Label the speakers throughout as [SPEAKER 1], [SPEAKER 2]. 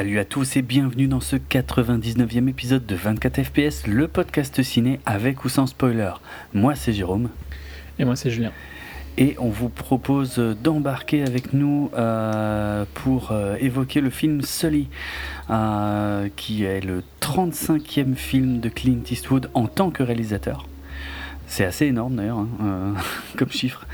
[SPEAKER 1] Salut à tous et bienvenue dans ce 99e épisode de 24 FPS, le podcast ciné avec ou sans spoiler. Moi c'est Jérôme.
[SPEAKER 2] Et moi c'est Julien.
[SPEAKER 1] Et on vous propose d'embarquer avec nous euh, pour euh, évoquer le film Sully, euh, qui est le 35e film de Clint Eastwood en tant que réalisateur. C'est assez énorme d'ailleurs hein, euh, comme chiffre.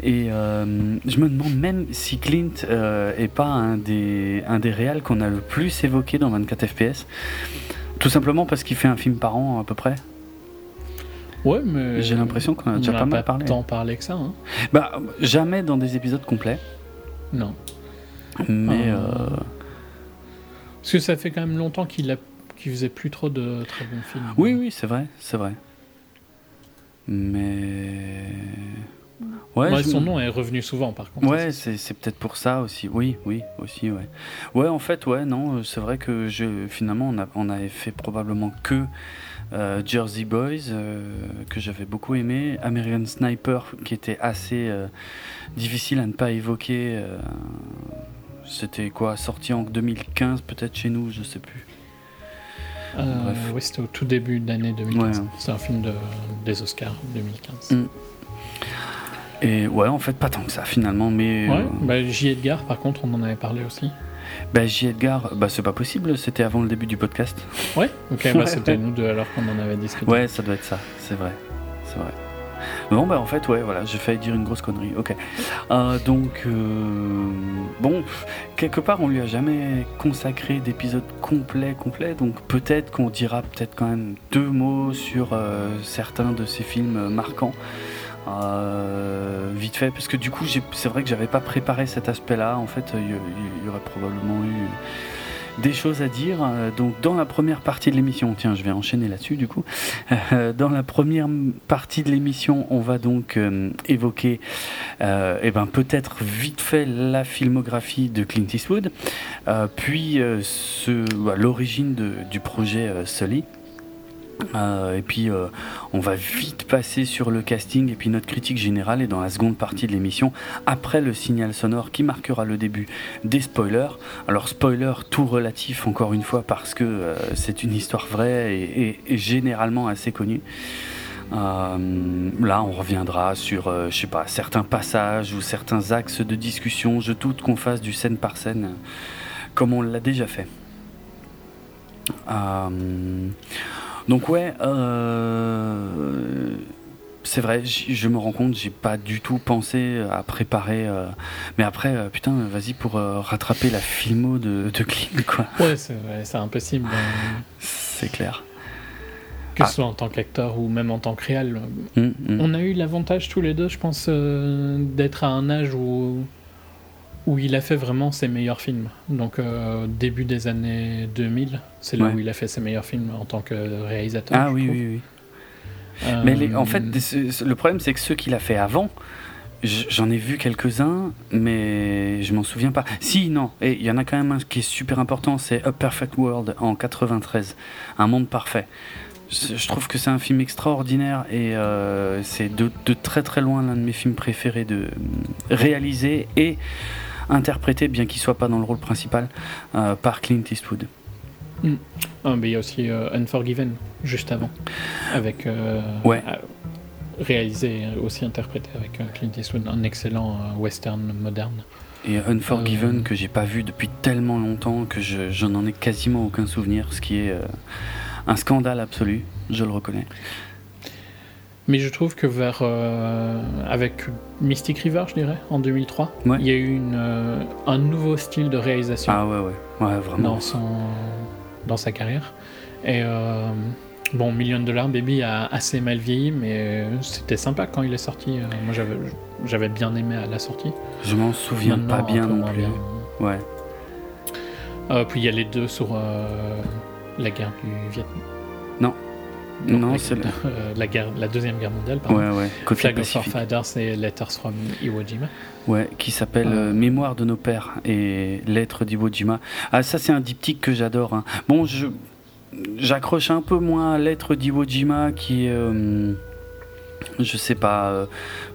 [SPEAKER 1] Et euh, je me demande même si Clint euh, est pas un des, un des réals qu'on a le plus évoqué dans 24 FPS. Tout simplement parce qu'il fait un film par an à peu près.
[SPEAKER 2] Ouais, mais.
[SPEAKER 1] J'ai l'impression qu'on a déjà
[SPEAKER 2] on
[SPEAKER 1] pas
[SPEAKER 2] n'a
[SPEAKER 1] mal parlé.
[SPEAKER 2] tant parlé que ça. Hein.
[SPEAKER 1] Bah, jamais dans des épisodes complets.
[SPEAKER 2] Non.
[SPEAKER 1] Mais. Euh,
[SPEAKER 2] Parce que ça fait quand même longtemps qu'il a... faisait plus trop de très bons films.
[SPEAKER 1] Oui, oui, c'est vrai, c'est vrai. Mais. Ouais,
[SPEAKER 2] Ouais,
[SPEAKER 1] je-
[SPEAKER 2] son nom est revenu souvent par contre.
[SPEAKER 1] Ouais, c'est peut-être pour ça aussi. Oui, oui, aussi, ouais. Ouais, en fait, ouais, non, euh, c'est vrai que je, finalement, on, a, on avait fait probablement que euh, Jersey Boys, euh, que j'avais beaucoup aimé, American Sniper, qui était assez euh, difficile à ne pas évoquer. C'était quoi, sorti en 2015 peut-être chez nous, je sais plus.
[SPEAKER 2] Euh,
[SPEAKER 1] Bref.
[SPEAKER 2] oui, c'était au tout début de l'année 2015.
[SPEAKER 1] Ouais.
[SPEAKER 2] C'est un film de... des Oscars 2015.
[SPEAKER 1] Mm. Et ouais, en fait, pas tant que ça finalement, mais.
[SPEAKER 2] Ouais,
[SPEAKER 1] euh,
[SPEAKER 2] bah, J. Edgar, par contre, on en avait parlé aussi.
[SPEAKER 1] bah, J. Edgar, bah, c'est pas possible, c'était avant le début du podcast.
[SPEAKER 2] Ouais, ok, bah, c'était nous deux alors qu'on en avait discuté.
[SPEAKER 1] Ouais, ça doit être ça, c'est vrai. C'est vrai. Bon, bah en fait, ouais, voilà, j'ai failli dire une grosse connerie. Ok. Euh, donc, euh, bon, quelque part, on lui a jamais consacré d'épisode complet, complet. Donc, peut-être qu'on dira peut-être quand même deux mots sur euh, certains de ces films marquants. Vite fait, parce que du coup, c'est vrai que j'avais pas préparé cet aspect-là. En fait, il y aurait probablement eu des choses à dire. Euh, Donc dans la première partie de l'émission, tiens, je vais enchaîner là-dessus du coup. Euh, dans la première partie de l'émission, on va donc euh, évoquer, euh, eh ben peut-être vite fait la filmographie de Clint Eastwood, puis bah, l'origine du projet Sully. Euh, et puis euh, on va vite passer sur le casting et puis notre critique générale est dans la seconde partie de l'émission après le signal sonore qui marquera le début des spoilers. Alors spoiler tout relatif encore une fois parce que euh, c'est une histoire vraie et, généralement assez connue. Là on reviendra sur je sais pas certains passages ou certains axes de discussion. Je doute qu'on fasse du scène par scène comme on l'a déjà fait. Donc ouais, euh, c'est vrai, je me rends compte, j'ai pas du tout pensé à préparer. euh, mais après, euh, putain, vas-y pour rattraper la filmo de, de quoi.
[SPEAKER 2] Ouais, c'est ouais, impossible. euh,
[SPEAKER 1] C'est clair.
[SPEAKER 2] que
[SPEAKER 1] Ah.
[SPEAKER 2] ce soit en tant qu'acteur ou même en tant que réal.
[SPEAKER 1] Hum, hum.
[SPEAKER 2] On a eu l'avantage tous les deux, je pense, d'être à un âge où, où il a fait vraiment ses meilleurs films. Donc euh, début des années 2000, c'est là
[SPEAKER 1] Ouais.
[SPEAKER 2] où il a fait ses meilleurs films en tant que réalisateur.
[SPEAKER 1] Ah oui, oui, oui.
[SPEAKER 2] Euh,
[SPEAKER 1] Mais les- en fait, le problème, c'est que ceux qu'il a fait avant, j'en ai vu quelques-uns, mais je m'en souviens pas. Si, non, et il y en a quand même un qui est super important, c'est A Perfect World en 93, Un monde parfait. Je je trouve que c'est un film extraordinaire et euh, c'est de, de très très loin l'un de mes films préférés de réaliser et interprété, bien qu'il soit pas dans le rôle principal, euh, par Clint Eastwood.
[SPEAKER 2] ah, mais il y a aussi euh, Unforgiven, juste avant, avec euh,
[SPEAKER 1] Ouais.
[SPEAKER 2] réalisé aussi interprété avec Clint Eastwood, un excellent western moderne.
[SPEAKER 1] Et Unforgiven
[SPEAKER 2] Euh.
[SPEAKER 1] que j'ai pas vu depuis tellement longtemps que je, je n'en ai quasiment aucun souvenir, ce qui est euh, un scandale absolu, je le reconnais.
[SPEAKER 2] Mais je trouve que vers euh, avec Mystic River, je dirais, en 2003,
[SPEAKER 1] Ouais.
[SPEAKER 2] il y a eu une, euh, un nouveau style de réalisation
[SPEAKER 1] Ah ouais, ouais, ouais, vraiment.
[SPEAKER 2] dans son dans sa carrière. Et euh, bon, Million Dollar Baby a assez mal vieilli, mais c'était sympa quand il est sorti. Moi, j'avais j'avais bien aimé à la sortie.
[SPEAKER 1] Je m'en souviens
[SPEAKER 2] Maintenant,
[SPEAKER 1] pas bien non plus.
[SPEAKER 2] bien.
[SPEAKER 1] Ouais.
[SPEAKER 2] Puis il y a les deux sur la guerre du Vietnam.
[SPEAKER 1] Non. C'est
[SPEAKER 2] euh, la guerre, la deuxième guerre mondiale. Pardon.
[SPEAKER 1] Ouais, ouais.
[SPEAKER 2] Flag of Our. Fathers et Letters from Iwo Jima.
[SPEAKER 1] Ouais, qui s'appelle
[SPEAKER 2] Euh.
[SPEAKER 1] euh, Mémoire de nos pères et Lettres d'Iwo Jima. Ah, ça, c'est un diptyque que j'adore. hein. Bon, je j'accroche un peu moins à Lettres d'Iwo Jima qui euh, je sais pas, euh,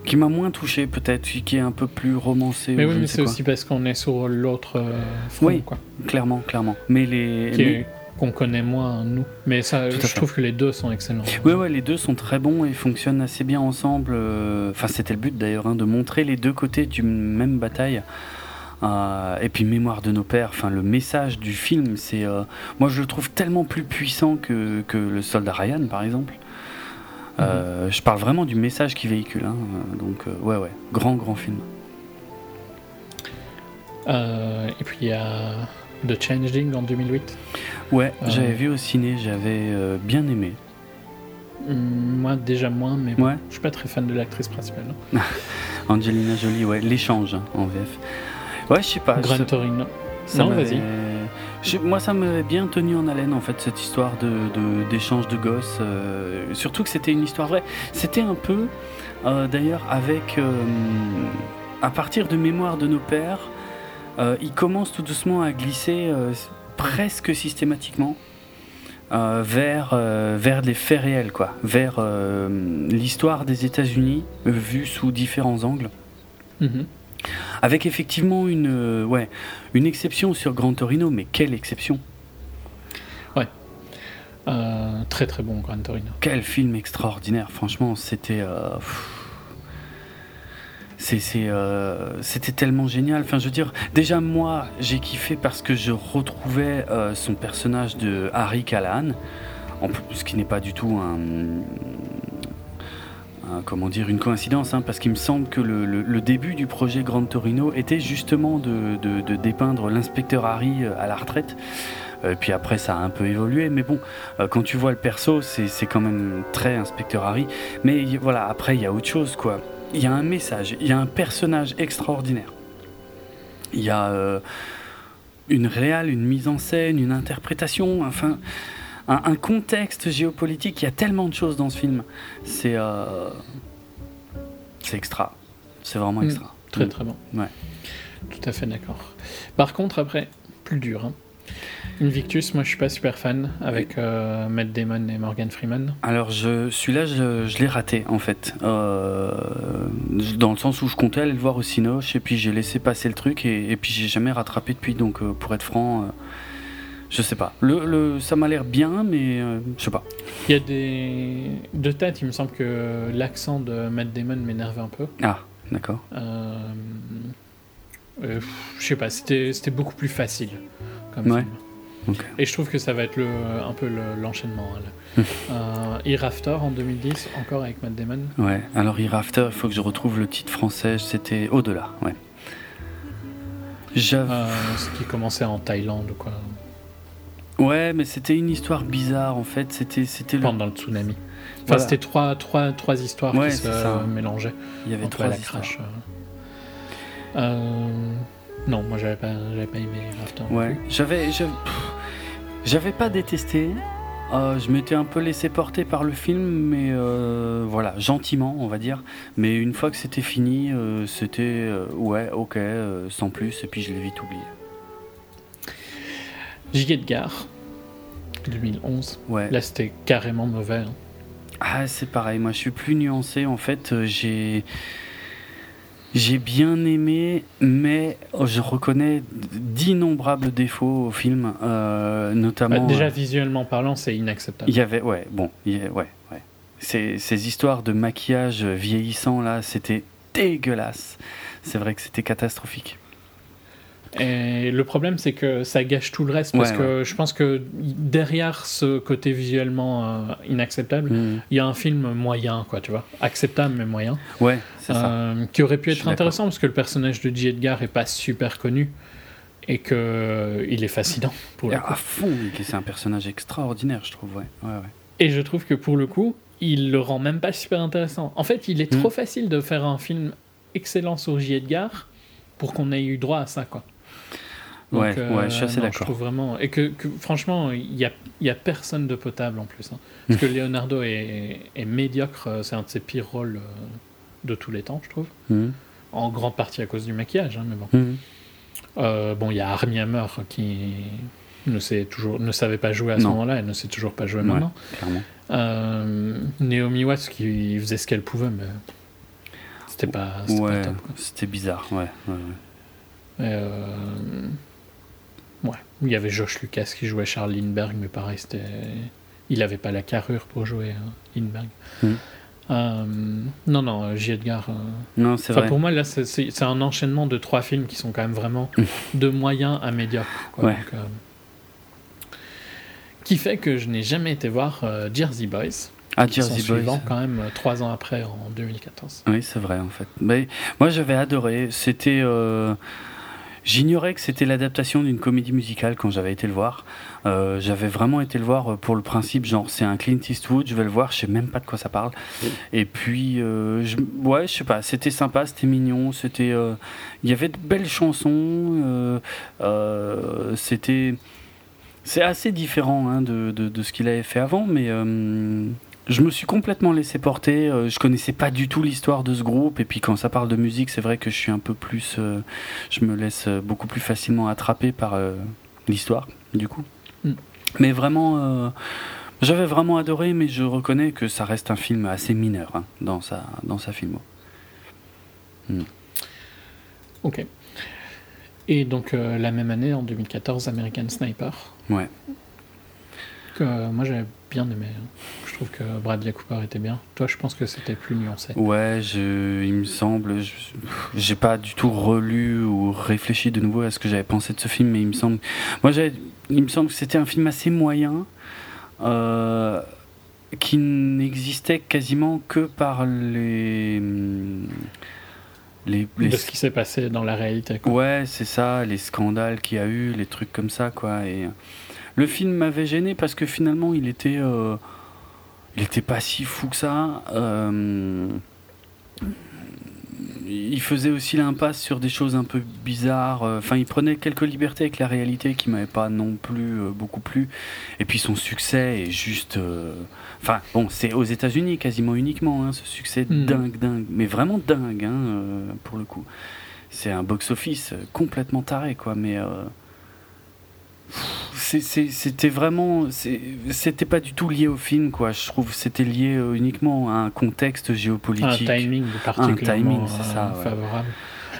[SPEAKER 1] qui m'a moins touché peut-être, qui est un peu plus romancé.
[SPEAKER 2] Mais
[SPEAKER 1] ou
[SPEAKER 2] oui, mais c'est aussi parce qu'on est sur l'autre euh, front,
[SPEAKER 1] Oui.
[SPEAKER 2] quoi.
[SPEAKER 1] Clairement, clairement. Mais les.
[SPEAKER 2] Qui
[SPEAKER 1] mais-
[SPEAKER 2] est- qu'on connaît moins, nous. Mais ça, je
[SPEAKER 1] fait.
[SPEAKER 2] trouve que les deux sont excellents.
[SPEAKER 1] Ouais, ouais, les deux sont très bons et fonctionnent assez bien ensemble. euh, Enfin, c'était le but d'ailleurs, hein, de montrer les deux côtés d'une même bataille. Euh, et puis, Mémoire de nos pères, enfin, le message du film, c'est. euh, moi, je le trouve tellement plus puissant que, que Le Soldat Ryan, par exemple. Euh, Je parle vraiment du message qu'il véhicule. hein, donc, ouais, ouais, grand, grand film.
[SPEAKER 2] Et puis il y a The Changeling en 2008.
[SPEAKER 1] Ouais,
[SPEAKER 2] Euh.
[SPEAKER 1] j'avais vu au ciné, j'avais euh, bien aimé.
[SPEAKER 2] Hum, Moi, déjà moins, mais bon,
[SPEAKER 1] Ouais.
[SPEAKER 2] je suis pas très fan de l'actrice principale. non.
[SPEAKER 1] Angelina Jolie, ouais, l'échange hein, en VF. Ouais, je sais pas.
[SPEAKER 2] Gran Torino.
[SPEAKER 1] Ça
[SPEAKER 2] non, vas-y.
[SPEAKER 1] Moi, ça m'avait bien tenu en haleine, en fait, cette histoire de, de- d'échange de gosses. euh, surtout que c'était une histoire vraie. C'était un peu, euh, d'ailleurs, avec. euh, à partir de Mémoire de nos pères, euh, il commence tout doucement à glisser euh, presque systématiquement. euh, vers, vers les faits réels, quoi. Vers l'histoire des États-Unis vue sous différents angles.
[SPEAKER 2] Mhm.
[SPEAKER 1] Avec effectivement une, ouais, une exception sur Gran Torino, mais quelle exception
[SPEAKER 2] Euh, très très bon, Gran Torino.
[SPEAKER 1] Quel film extraordinaire, franchement, c'était... pff, euh, c'était tellement génial. Enfin, je dire, déjà moi, j'ai kiffé parce que je retrouvais euh, son personnage de Harry Callahan, en plus, ce qui n'est pas du tout comment dire, une coïncidence, hein, parce qu'il me semble que le, début du projet Gran Torino était justement de, dépeindre l'inspecteur Harry euh, à la retraite. Puis après, ça a un peu évolué, mais bon, quand tu vois le perso, c'est quand même très inspecteur Harry. Mais voilà, après, il y a autre chose, quoi. Il y a un message, il y a un personnage extraordinaire. Il y a euh, une réale, une mise en scène, une interprétation, enfin, un, un contexte géopolitique. Il y a tellement de choses dans ce film. C'est euh, c'est extra. C'est vraiment
[SPEAKER 2] Mm.
[SPEAKER 1] extra.
[SPEAKER 2] Très très bon.
[SPEAKER 1] Ouais.
[SPEAKER 2] Tout à fait d'accord. Par contre, après, plus dur. hein. Invictus, moi je suis pas super fan avec euh, Matt Damon et Morgan Freeman.
[SPEAKER 1] Alors, je, celui-là, je, je l'ai raté, en fait. Euh, dans le sens où je comptais aller le voir au Cinoche, et puis j'ai laissé passer le truc, et, et puis j'ai jamais rattrapé depuis. Donc, euh, pour être franc, je sais pas. Le, le, ça m'a l'air bien, mais je sais pas.
[SPEAKER 2] Il y a des. De tête, il me semble que l'accent de Matt Damon m'énervait un peu.
[SPEAKER 1] Ah, d'accord.
[SPEAKER 2] Je sais pas, c'était c'était beaucoup plus facile comme
[SPEAKER 1] Ouais.
[SPEAKER 2] film. Et je trouve que ça va être le, un peu le- l'enchaînement. hein, là. euh, en 2010, encore avec Matt Damon.
[SPEAKER 1] Ouais, alors Hereafter, il faut que je retrouve le titre français, c'était Au-delà, ouais.
[SPEAKER 2] Euh, ce qui commençait en Thaïlande ou quoi,
[SPEAKER 1] Ouais, mais c'était une histoire bizarre, en fait. C'était, c'était le.
[SPEAKER 2] pendant le tsunami. Enfin,
[SPEAKER 1] Voilà.
[SPEAKER 2] c'était trois, trois, trois histoires
[SPEAKER 1] Ouais,
[SPEAKER 2] qui se
[SPEAKER 1] ça.
[SPEAKER 2] mélangeaient.
[SPEAKER 1] Il y avait trois
[SPEAKER 2] la
[SPEAKER 1] histoires.
[SPEAKER 2] crash. euh. Non, moi j'avais pas, j'avais pas aimé non
[SPEAKER 1] Ouais, j'avais, j'avais, pas détesté. Euh, je m'étais un peu laissé porter par le film, mais euh, voilà, gentiment, on va dire. Mais une fois que c'était fini, euh, c'était ouais, ok, sans plus, et puis je l'ai vite oublié.
[SPEAKER 2] J. Edgar, 2011.
[SPEAKER 1] Ouais.
[SPEAKER 2] Là c'était carrément mauvais. hein.
[SPEAKER 1] Ah, c'est pareil. Moi, je suis plus nuancé. En fait, j'ai j'ai bien aimé, mais je reconnais d'innombrables défauts au film, euh, notamment.
[SPEAKER 2] Bah, déjà
[SPEAKER 1] euh,
[SPEAKER 2] visuellement parlant, c'est inacceptable.
[SPEAKER 1] Il y avait, ouais, bon, y ouais, ouais. Ces, ces histoires de maquillage vieillissant là, c'était dégueulasse. C'est vrai que c'était catastrophique.
[SPEAKER 2] Et le problème, c'est que ça gâche tout le reste parce
[SPEAKER 1] Ouais,
[SPEAKER 2] que je pense que derrière ce côté visuellement euh, inacceptable,
[SPEAKER 1] Mm.
[SPEAKER 2] il y a un film moyen, quoi, tu vois, acceptable mais moyen,
[SPEAKER 1] Ouais, c'est ça.
[SPEAKER 2] euh, qui aurait pu être intéressant parce que le personnage de J. Edgar est pas super connu et que euh, il est fascinant pour le coup.
[SPEAKER 1] à fond, c'est un personnage extraordinaire, je trouve. Ouais.
[SPEAKER 2] Et je trouve que pour le coup, il le rend même pas super intéressant. En fait, il est
[SPEAKER 1] Mm.
[SPEAKER 2] trop facile de faire un film excellent sur J. Edgar pour qu'on ait eu droit à ça, quoi.
[SPEAKER 1] Ouais, ouais, je suis assez
[SPEAKER 2] non,
[SPEAKER 1] d'accord.
[SPEAKER 2] trouve vraiment et que, que, franchement, il y a, y a personne de potable en plus. hein. Parce que Leonardo est, est médiocre, euh, c'est un de ses pires rôles euh, de tous les temps, je trouve.
[SPEAKER 1] Mhm.
[SPEAKER 2] En grande partie à cause du maquillage, hein, mais bon. Euh, bon, il y a Armie Hammer qui, ne, sait toujours, ne savait pas jouer à ce moment-là, elle ne sait toujours pas jouer
[SPEAKER 1] Ouais,
[SPEAKER 2] maintenant.
[SPEAKER 1] clairement.
[SPEAKER 2] Euh, Naomi Watts qui faisait ce qu'elle pouvait, mais c'était pas,
[SPEAKER 1] Ouais,
[SPEAKER 2] top.
[SPEAKER 1] c'était bizarre, ouais. ouais, ouais.
[SPEAKER 2] Et, euh, il y avait Josh Lucas qui jouait Charles Lindbergh, mais pareil, c'était, il avait pas la carrure pour jouer hein, Lindbergh.
[SPEAKER 1] Mhm.
[SPEAKER 2] Euh, non, non, J. Edgar. euh,
[SPEAKER 1] Non, c'est
[SPEAKER 2] Enfin,
[SPEAKER 1] vrai.
[SPEAKER 2] pour moi, là, c'est- c'est c'est un enchaînement de trois films qui sont quand même vraiment de moyens à médiocres. quoi.
[SPEAKER 1] Ouais.
[SPEAKER 2] Euh, qui fait que je n'ai jamais été voir euh, Jersey Boys,
[SPEAKER 1] Ah, Jersey Boys.
[SPEAKER 2] quand même euh, trois ans après, en 2014.
[SPEAKER 1] Oui, c'est vrai en fait. Mais moi j'avais adoré. C'était. Euh, J'ignorais que c'était l'adaptation d'une comédie musicale quand j'avais été le voir. Euh, j'avais vraiment été le voir pour le principe, genre c'est un Clint Eastwood, je vais le voir, je sais même pas de quoi ça parle. Et puis, euh, je, ouais, je sais pas, c'était sympa, c'était mignon, c'était. euh, Il y avait de belles chansons, euh, euh, c'était. C'est assez différent hein, de, de, de ce qu'il avait fait avant, mais euh, je me suis complètement laissé porter. euh, je connaissais pas du tout l'histoire de ce groupe, et puis quand ça parle de musique, c'est vrai que je suis un peu plus. euh, je me laisse euh, beaucoup plus facilement attraper par euh, l'histoire, du coup.
[SPEAKER 2] Mm.
[SPEAKER 1] Mais vraiment. euh, j'avais vraiment adoré, mais je reconnais que ça reste un film assez mineur hein, dans, sa, dans sa filmo.
[SPEAKER 2] Ok. Et donc, la même année, en 2014, American Sniper.
[SPEAKER 1] Ouais.
[SPEAKER 2] Que moi, j'avais bien aimé. hein. Je trouve que Bradley Cooper était bien. Toi, je pense que c'était plus nuancé.
[SPEAKER 1] Ouais, je, il me semble, j'ai pas du tout relu ou réfléchi de nouveau à ce que j'avais pensé de ce film, mais il me semble, moi il me semble que c'était un film assez moyen, euh, qui n'existait quasiment que par les, les, les-
[SPEAKER 2] De ce qui s'est passé dans la réalité. quoi.
[SPEAKER 1] Ouais, c'est ça, les scandales qu'il y a eu, les trucs comme ça, quoi. Et le film m'avait gêné parce que finalement, il était, euh, il était pas si fou que ça. Euh, il faisait aussi l'impasse sur des choses un peu bizarres. Enfin, il prenait quelques libertés avec la réalité qui m'avait pas non plus euh, beaucoup plu. Et puis son succès est juste. euh, Enfin, bon, c'est aux États-Unis quasiment uniquement, hein, ce succès
[SPEAKER 2] Mhm.
[SPEAKER 1] dingue, dingue, mais vraiment dingue, hein, euh, pour le coup. C'est un box-office complètement taré, quoi, mais. C'était vraiment. C'était pas du tout lié au film, quoi. Je trouve c'était lié euh, uniquement à un contexte
[SPEAKER 2] Un
[SPEAKER 1] géopolitique.
[SPEAKER 2] timing particulièrement
[SPEAKER 1] timing, c'est ça,
[SPEAKER 2] euh,
[SPEAKER 1] ouais.
[SPEAKER 2] favorable.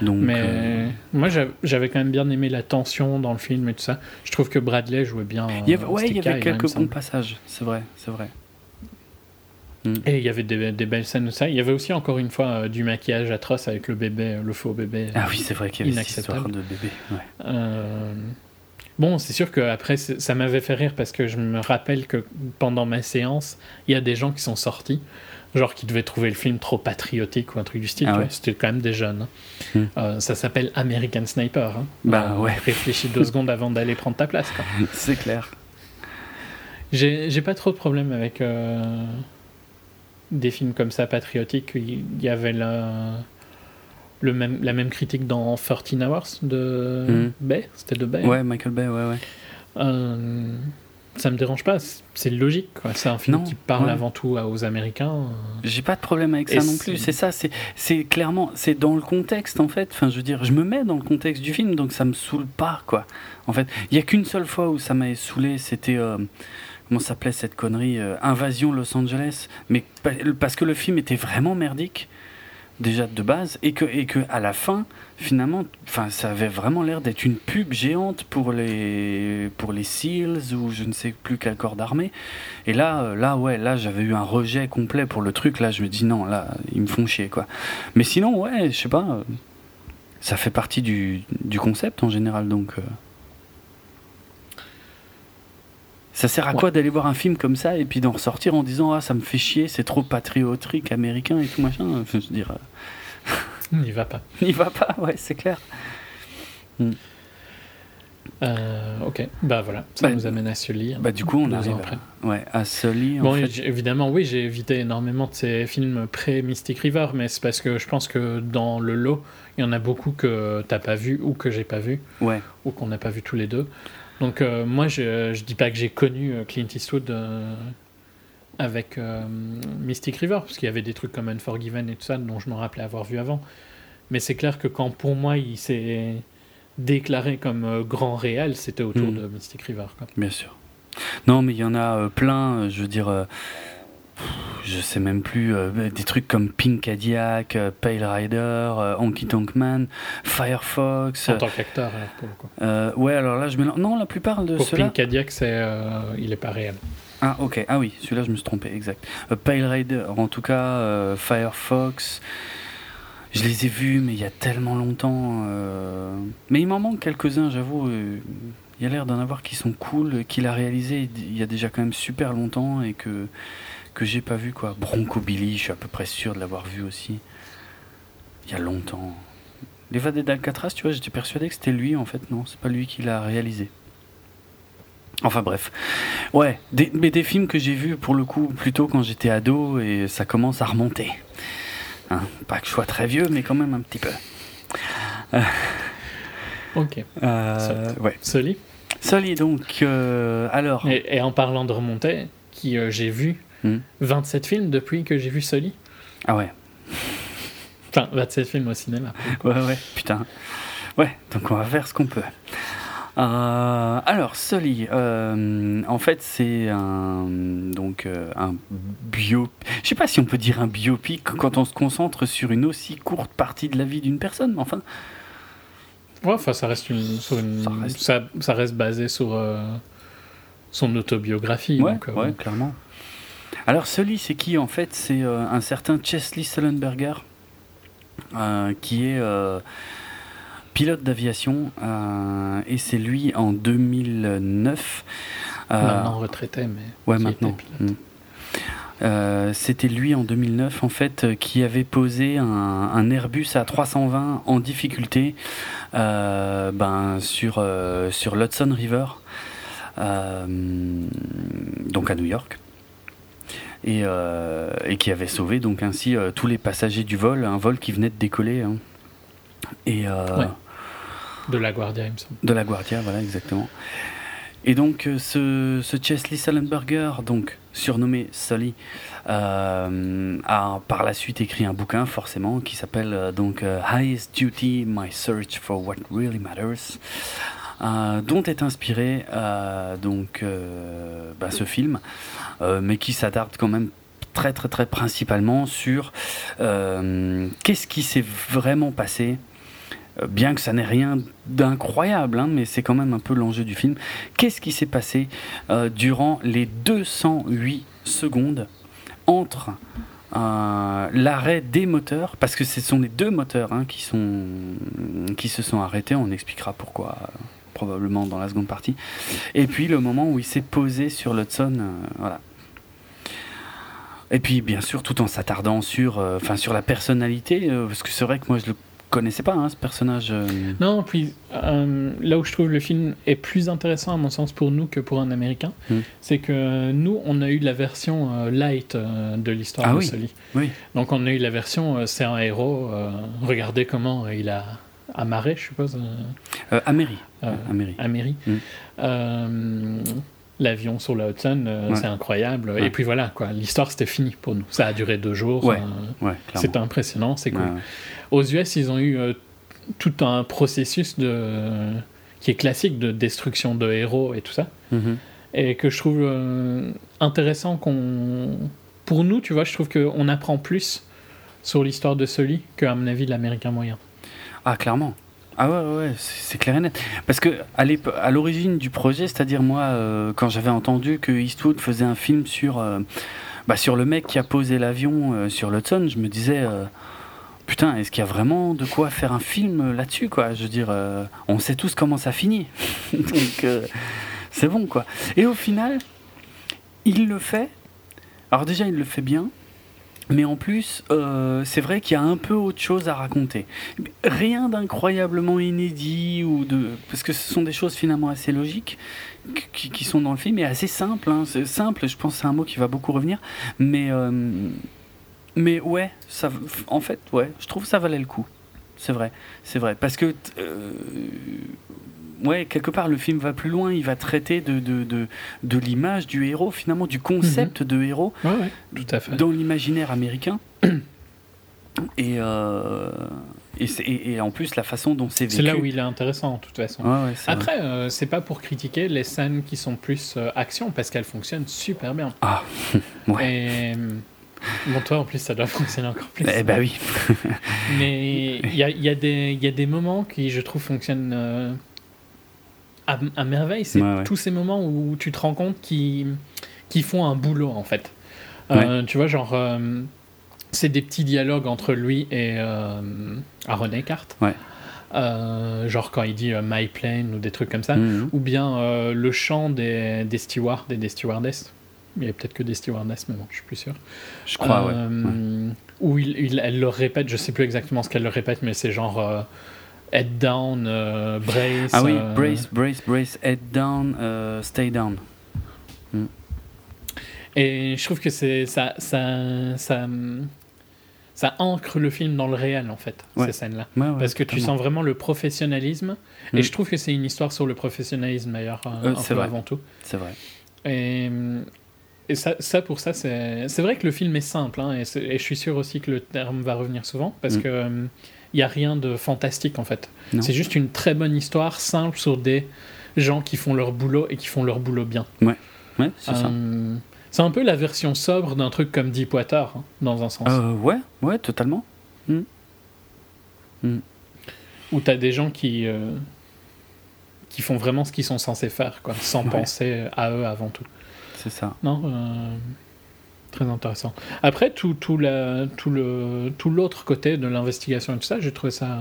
[SPEAKER 1] Donc,
[SPEAKER 2] Mais
[SPEAKER 1] euh,
[SPEAKER 2] moi, j'avais quand même bien aimé la tension dans le film et tout ça. Je trouve que Bradley jouait bien.
[SPEAKER 1] il y avait, ouais, il y avait quelques bons passages, c'est vrai, c'est vrai.
[SPEAKER 2] Et il y avait des, des belles scènes de ça. Il y avait aussi encore une fois euh, du maquillage atroce avec le bébé, le faux bébé.
[SPEAKER 1] Ah oui, c'est vrai qu'il y avait cette histoire de bébé. ouais.
[SPEAKER 2] Euh, Bon, c'est sûr que après ça m'avait fait rire parce que je me rappelle que pendant ma séance, il y a des gens qui sont sortis, genre qui devaient trouver le film trop patriotique ou un truc du style.
[SPEAKER 1] Ah ouais.
[SPEAKER 2] C'était quand même des jeunes. hein.
[SPEAKER 1] Hmm.
[SPEAKER 2] Euh, ça s'appelle American Sniper. hein.
[SPEAKER 1] Bah,
[SPEAKER 2] Euh,
[SPEAKER 1] ouais.
[SPEAKER 2] Réfléchis deux secondes avant d'aller prendre ta place.
[SPEAKER 1] C'est clair.
[SPEAKER 2] J'ai j'ai pas trop de problème avec euh, des films comme ça patriotiques. Il y avait la, le même, la même critique dans 13 Hours de
[SPEAKER 1] Mhm.
[SPEAKER 2] Bay. C'était de Bay.
[SPEAKER 1] Ouais, Michael Bay, ouais, ouais.
[SPEAKER 2] Euh, ça me dérange pas, c'est- logique. C'est un film
[SPEAKER 1] Non,
[SPEAKER 2] qui parle
[SPEAKER 1] ouais.
[SPEAKER 2] avant tout aux Américains.
[SPEAKER 1] J'ai pas de problème avec
[SPEAKER 2] Et
[SPEAKER 1] ça non plus. C'est ça, c'est, clairement, c'est dans le contexte en fait. Enfin, je veux dire, je me mets dans le contexte du film, donc ça me saoule pas quoi. En fait, il y a qu'une seule fois où ça m'avait saoulé, c'était euh, comment s'appelait cette connerie, euh, Invasion Los Angeles. Mais pa- parce que le film était vraiment merdique déjà de base et que et que à la fin finalement enfin ça avait vraiment l'air d'être une pub géante pour les pour les SEALs ou je ne sais plus quel corps d'armée et là euh, là ouais là j'avais eu un rejet complet pour le truc. Là je me dis non là ils me font chier quoi. Mais sinon ouais je sais pas euh, ça fait partie du, du concept en général donc euh. Ça sert à quoi d'aller voir un film comme ça et puis d'en ressortir en disant ah ça me fait chier c'est trop patriotique américain et tout machin Enfin, je veux dire euh,
[SPEAKER 2] n'y va pas.
[SPEAKER 1] n'y va pas ouais c'est clair
[SPEAKER 2] Euh, ok, bah voilà, ça
[SPEAKER 1] Bah,
[SPEAKER 2] nous amène à Sully.
[SPEAKER 1] bah du coup on arrive
[SPEAKER 2] après.
[SPEAKER 1] à, ouais, à Sully en
[SPEAKER 2] Bon,
[SPEAKER 1] fait.
[SPEAKER 2] évidemment, oui, j'ai évité énormément de ces films pré-Mystic River, mais c'est parce que je pense que dans le lot, il y en a beaucoup que t'as pas vu ou que j'ai pas vu,
[SPEAKER 1] ouais
[SPEAKER 2] ou qu'on n'a pas vu tous les deux. Donc euh, moi, je, je dis pas que j'ai connu euh, Clint Eastwood euh, avec euh, Mystic River, parce qu'il y avait des trucs comme Unforgiven et tout ça dont je me rappelais avoir vu avant. Mais c'est clair que quand pour moi il s'est déclaré comme grand réel, c'était autour
[SPEAKER 1] Mm.
[SPEAKER 2] de Mystic River. quoi.
[SPEAKER 1] Bien sûr. Non, mais il y en a plein, je veux dire, je sais même plus, euh, des trucs comme Pink Cadillac, euh, Pale Rider, euh, Honky Tonk Man, Firefox.
[SPEAKER 2] En tant qu'acteur, alors, pour le coup.
[SPEAKER 1] ouais, alors là, je mélange. Non, la plupart de ceux-là.
[SPEAKER 2] Pink Cadillac, c'est, il est pas réel.
[SPEAKER 1] Ah, ok. Ah oui, celui-là, je me suis trompé, exact. Pale Rider, en tout cas, Firefox. Je les ai vus, mais il y a tellement longtemps. Mais il m'en manque quelques-uns, j'avoue. Il y a l'air d'en avoir qui sont cool, qu'il a réalisé il y a déjà quand même super longtemps et que, que j'ai pas vu, quoi. Bronco Billy, je suis à peu près sûr de l'avoir vu aussi. Il y a longtemps. L'évadé d'Alcatraz, tu vois, j'étais persuadé que c'était lui, en fait. Non, c'est pas lui qui l'a réalisé. Enfin bref. Ouais, des, mais des films que j'ai vus pour le coup plutôt quand j'étais ado et ça commence à remonter. Hein, pas que je sois très vieux, mais quand même un petit peu.
[SPEAKER 2] Ok.
[SPEAKER 1] Euh, ouais.
[SPEAKER 2] Sully?
[SPEAKER 1] Sully, donc, euh, alors?
[SPEAKER 2] Et, et en parlant de remonter, qui euh, j'ai vu
[SPEAKER 1] Hmm.
[SPEAKER 2] 27 films depuis que j'ai vu Sully.
[SPEAKER 1] Ah ouais,
[SPEAKER 2] Enfin, 27 films au cinéma.
[SPEAKER 1] ouais, ouais, putain. Ouais, donc on va faire ce qu'on peut. Euh, alors, Sully, euh, en fait, c'est un donc euh, un bio. Je sais pas si on peut dire un biopic quand on se concentre sur une aussi courte partie de la vie d'une personne. mais Enfin,
[SPEAKER 2] Ouais, enfin, ça reste une, sur une-
[SPEAKER 1] Ça reste-
[SPEAKER 2] ça, ça reste basé sur euh, son autobiographie.
[SPEAKER 1] Ouais,
[SPEAKER 2] donc,
[SPEAKER 1] ouais, clairement. Alors, Sully, c'est qui en fait? C'est euh, un certain Chesley Sullenberger, euh, qui est euh, pilote d'aviation, et c'est lui en 2009. euh,
[SPEAKER 2] Maintenant retraité, mais.
[SPEAKER 1] ouais, maintenant. Mm. Euh, C'était lui en 2009 en fait qui avait posé un, un Airbus A320 en difficulté ben, sur, sur l'Hudson River, donc à New York. Et, euh, et qui avait sauvé donc ainsi euh, tous les passagers du vol, un vol qui venait de décoller. hein. Et euh,
[SPEAKER 2] Ouais. De la Guardia, il me semble.
[SPEAKER 1] de la Guardia, voilà, exactement. Et donc, ce, ce Chesley Sullenberger, donc surnommé Sully, a par la suite écrit un bouquin, forcément, qui s'appelle donc Highest Duty My Search for What Really Matters, euh, dont est inspiré euh, donc euh, bah, ce film, mais qui s'attarde quand même très très très principalement sur qu'est-ce qui s'est vraiment passé bien que ça n'ait rien d'incroyable, hein, mais c'est quand même un peu l'enjeu du film. Qu'est-ce qui s'est passé durant les 208 secondes entre l'arrêt des moteurs, parce que ce sont les deux moteurs hein, qui, sont, qui se sont arrêtés, on expliquera pourquoi probablement dans la seconde partie, et puis le moment où il s'est posé sur l'Hudson, euh, voilà. Et puis bien sûr tout en s'attardant sur, euh, enfin sur la personnalité, euh, parce que c'est vrai que moi je le connaissais pas hein, ce personnage.
[SPEAKER 2] Non, puis euh, là où je trouve le film est plus intéressant à mon sens pour nous que pour un Américain,
[SPEAKER 1] Hmm.
[SPEAKER 2] c'est que nous, on a eu la version euh, light euh, de l'histoire
[SPEAKER 1] Ah
[SPEAKER 2] de
[SPEAKER 1] oui.
[SPEAKER 2] Sully.
[SPEAKER 1] Oui.
[SPEAKER 2] Donc on a eu la version c'est un héros, regardez comment il a amarré, je suppose, euh,
[SPEAKER 1] Euh, Améry.
[SPEAKER 2] Euh,
[SPEAKER 1] Améry.
[SPEAKER 2] Améry.
[SPEAKER 1] Hmm.
[SPEAKER 2] Euh, L'avion sur la Hudson,
[SPEAKER 1] Ouais.
[SPEAKER 2] c'est incroyable.
[SPEAKER 1] Ouais.
[SPEAKER 2] Et puis voilà, quoi. L'histoire, c'était fini pour nous. Ça a duré deux jours.
[SPEAKER 1] Ouais,
[SPEAKER 2] c'est impressionnant, c'est cool. Aux US, ils ont eu tout un processus de qui est classique de destruction de héros et tout ça,
[SPEAKER 1] Mhm.
[SPEAKER 2] et que je trouve euh, intéressant qu'on, pour nous, tu vois, je trouve qu'on apprend plus sur l'histoire de Sully qu'à mon avis l'américain moyen.
[SPEAKER 1] Ah, clairement. Ah ouais, ouais, c'est clair et net. Parce que à l'origine du projet, c'est-à-dire moi, euh, quand j'avais entendu que Eastwood faisait un film sur, euh, bah, sur le mec qui a posé l'avion euh, sur l'Hudson, je me disais, putain, est-ce qu'il y a vraiment de quoi faire un film là-dessus, quoi? Je veux dire, on sait tous comment ça finit. Donc, c'est bon, quoi. Et au final, il le fait. Alors déjà, il le fait bien. Mais en plus, euh, c'est vrai qu'il y a un peu autre chose à raconter. Rien d'incroyablement inédit ou de parce que ce sont des choses finalement assez logiques qui, sont dans le film et assez simples. hein. C'est simple, je pense que c'est un mot qui va beaucoup revenir. Mais euh, mais ouais, ça, en fait, ouais, je trouve que ça valait le coup. C'est vrai, c'est vrai, parce que euh, ouais, quelque part le film va plus loin. Il va traiter de de, de, de l'image du héros finalement, du concept de héros
[SPEAKER 2] Ouais, ouais, tout à fait.
[SPEAKER 1] dans l'imaginaire américain. Et, euh, et, et- et en plus, la façon dont c'est vécu.
[SPEAKER 2] C'est là où il est intéressant, de toute façon.
[SPEAKER 1] Ouais.
[SPEAKER 2] Après, euh, c'est pas pour critiquer les scènes qui sont plus euh, action, parce qu'elles fonctionnent super bien.
[SPEAKER 1] Ah, ouais.
[SPEAKER 2] Et. euh, Bon, toi, en plus, ça doit fonctionner encore plus.
[SPEAKER 1] Eh ben oui.
[SPEAKER 2] Mais il y a, y, a y a des moments qui, je trouve, fonctionnent euh, à, à merveille. C'est
[SPEAKER 1] Ouais, ouais.
[SPEAKER 2] tous ces moments où tu te rends compte qu'ils font un boulot, en fait. Euh, Tu vois, genre, euh, c'est des petits dialogues entre lui et euh, Aaron Eckhart.
[SPEAKER 1] Ouais.
[SPEAKER 2] Euh, genre quand il dit euh, My plane ou des trucs comme ça.
[SPEAKER 1] Mhm.
[SPEAKER 2] Ou bien euh, le chant des, des stewards et des stewardesses. Il y a peut-être que des stewardesses, mais bon, je suis plus sûr.
[SPEAKER 1] Je crois, ouais. Ouais.
[SPEAKER 2] Où il, il- elle leur répète, je sais plus exactement ce qu'elle leur répète, mais c'est genre head down, euh, brace.
[SPEAKER 1] Ah oui,
[SPEAKER 2] euh,
[SPEAKER 1] brace, brace, brace, head down, euh, stay down.
[SPEAKER 2] Et je trouve que c'est ça, ça, ça, ça ancre le film dans le réel en fait,
[SPEAKER 1] Ouais.
[SPEAKER 2] ces scènes-là.
[SPEAKER 1] Ouais, ouais,
[SPEAKER 2] Parce que tu sens vraiment le professionnalisme.
[SPEAKER 1] Mm.
[SPEAKER 2] Et je trouve que c'est une histoire sur le professionnalisme d'ailleurs, avant tout.
[SPEAKER 1] C'est vrai.
[SPEAKER 2] Et, et ça, ça, pour ça, c'est vrai que le film est simple, hein, et, je suis sûr aussi que le terme va revenir souvent, parce
[SPEAKER 1] Mm.
[SPEAKER 2] que il n'y a rien de fantastique en fait. C'est juste une très bonne histoire, simple, sur des gens qui font leur boulot et qui font leur boulot bien.
[SPEAKER 1] Ouais, c'est ça.
[SPEAKER 2] Euh, c'est un peu la version sobre d'un truc comme Deepwater, hein, dans un sens.
[SPEAKER 1] Euh, ouais, ouais, totalement.
[SPEAKER 2] Où tu as des gens qui, euh, qui font vraiment ce qu'ils sont censés faire, quoi, sans
[SPEAKER 1] Ouais.
[SPEAKER 2] penser à eux avant tout.
[SPEAKER 1] C'est ça.
[SPEAKER 2] Non Très intéressant. Après, tout, tout, la, tout, le, tout l'autre côté de l'investigation et tout ça, j'ai trouvé ça.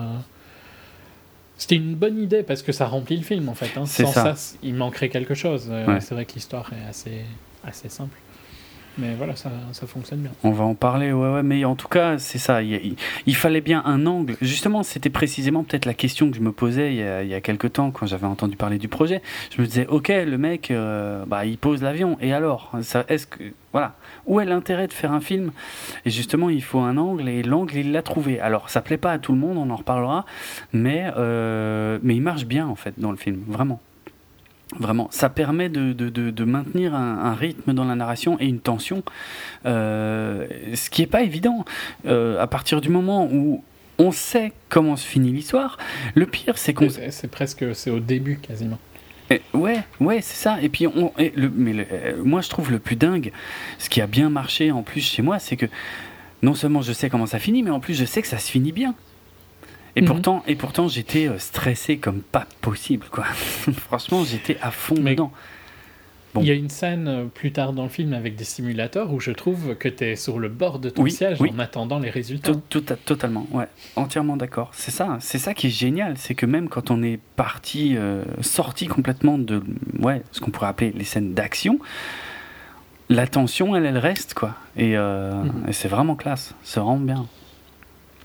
[SPEAKER 2] C'était une bonne idée parce que ça remplit le film en fait. hein. Sans
[SPEAKER 1] ça.
[SPEAKER 2] ça, il manquerait quelque chose. Euh,
[SPEAKER 1] Ouais.
[SPEAKER 2] C'est vrai que l'histoire est assez, assez simple. Mais voilà, ça, fonctionne bien.
[SPEAKER 1] On va en parler, ouais, ouais, mais en tout cas, c'est ça. Il, fallait bien un angle. Justement, c'était précisément peut-être la question que je me posais il y a, il quelques temps quand j'avais entendu parler du projet. Je me disais, ok, le mec, euh, bah, il pose l'avion, et alors Est-ce que. Voilà. Où est l'intérêt de faire un film? Et justement, il faut un angle, et l'angle, il l'a trouvé. Alors, ça plaît pas à tout le monde, on en reparlera, mais, euh, mais il marche bien, en fait, dans le film, vraiment. Vraiment, ça permet de, de, de, de maintenir un, un rythme dans la narration et une tension, euh, ce qui n'est pas évident. Euh, à partir du moment où on sait comment se finit l'histoire, le pire c'est qu'on...
[SPEAKER 2] C'est, presque c'est au début quasiment.
[SPEAKER 1] Eh, Ouais, ouais, c'est ça. Et puis, on, et le, mais le- euh, moi, je trouve le plus dingue, ce qui a bien marché en plus chez moi, c'est que non seulement je sais comment ça finit, mais en plus je sais que ça se finit bien. Et
[SPEAKER 2] Mhm.
[SPEAKER 1] pourtant, et pourtant, j'étais euh, stressé comme pas possible, quoi. Franchement, j'étais à fond
[SPEAKER 2] Mais-
[SPEAKER 1] dedans. Bon.
[SPEAKER 2] Il y a une scène euh, plus tard dans le film avec des simulateurs où je trouve que tu es sur le bord de ton
[SPEAKER 1] Oui,
[SPEAKER 2] siège
[SPEAKER 1] oui.
[SPEAKER 2] en attendant les résultats.
[SPEAKER 1] Tout- tout- totalement, ouais, entièrement d'accord. C'est ça, c'est ça qui est génial, c'est que même quand on est parti, euh, sorti complètement de, ouais, ce qu'on pourrait appeler les scènes d'action, la tension, elle, elle reste quoi. Et, euh,
[SPEAKER 2] Mhm.
[SPEAKER 1] et c'est vraiment classe, c'est vraiment bien.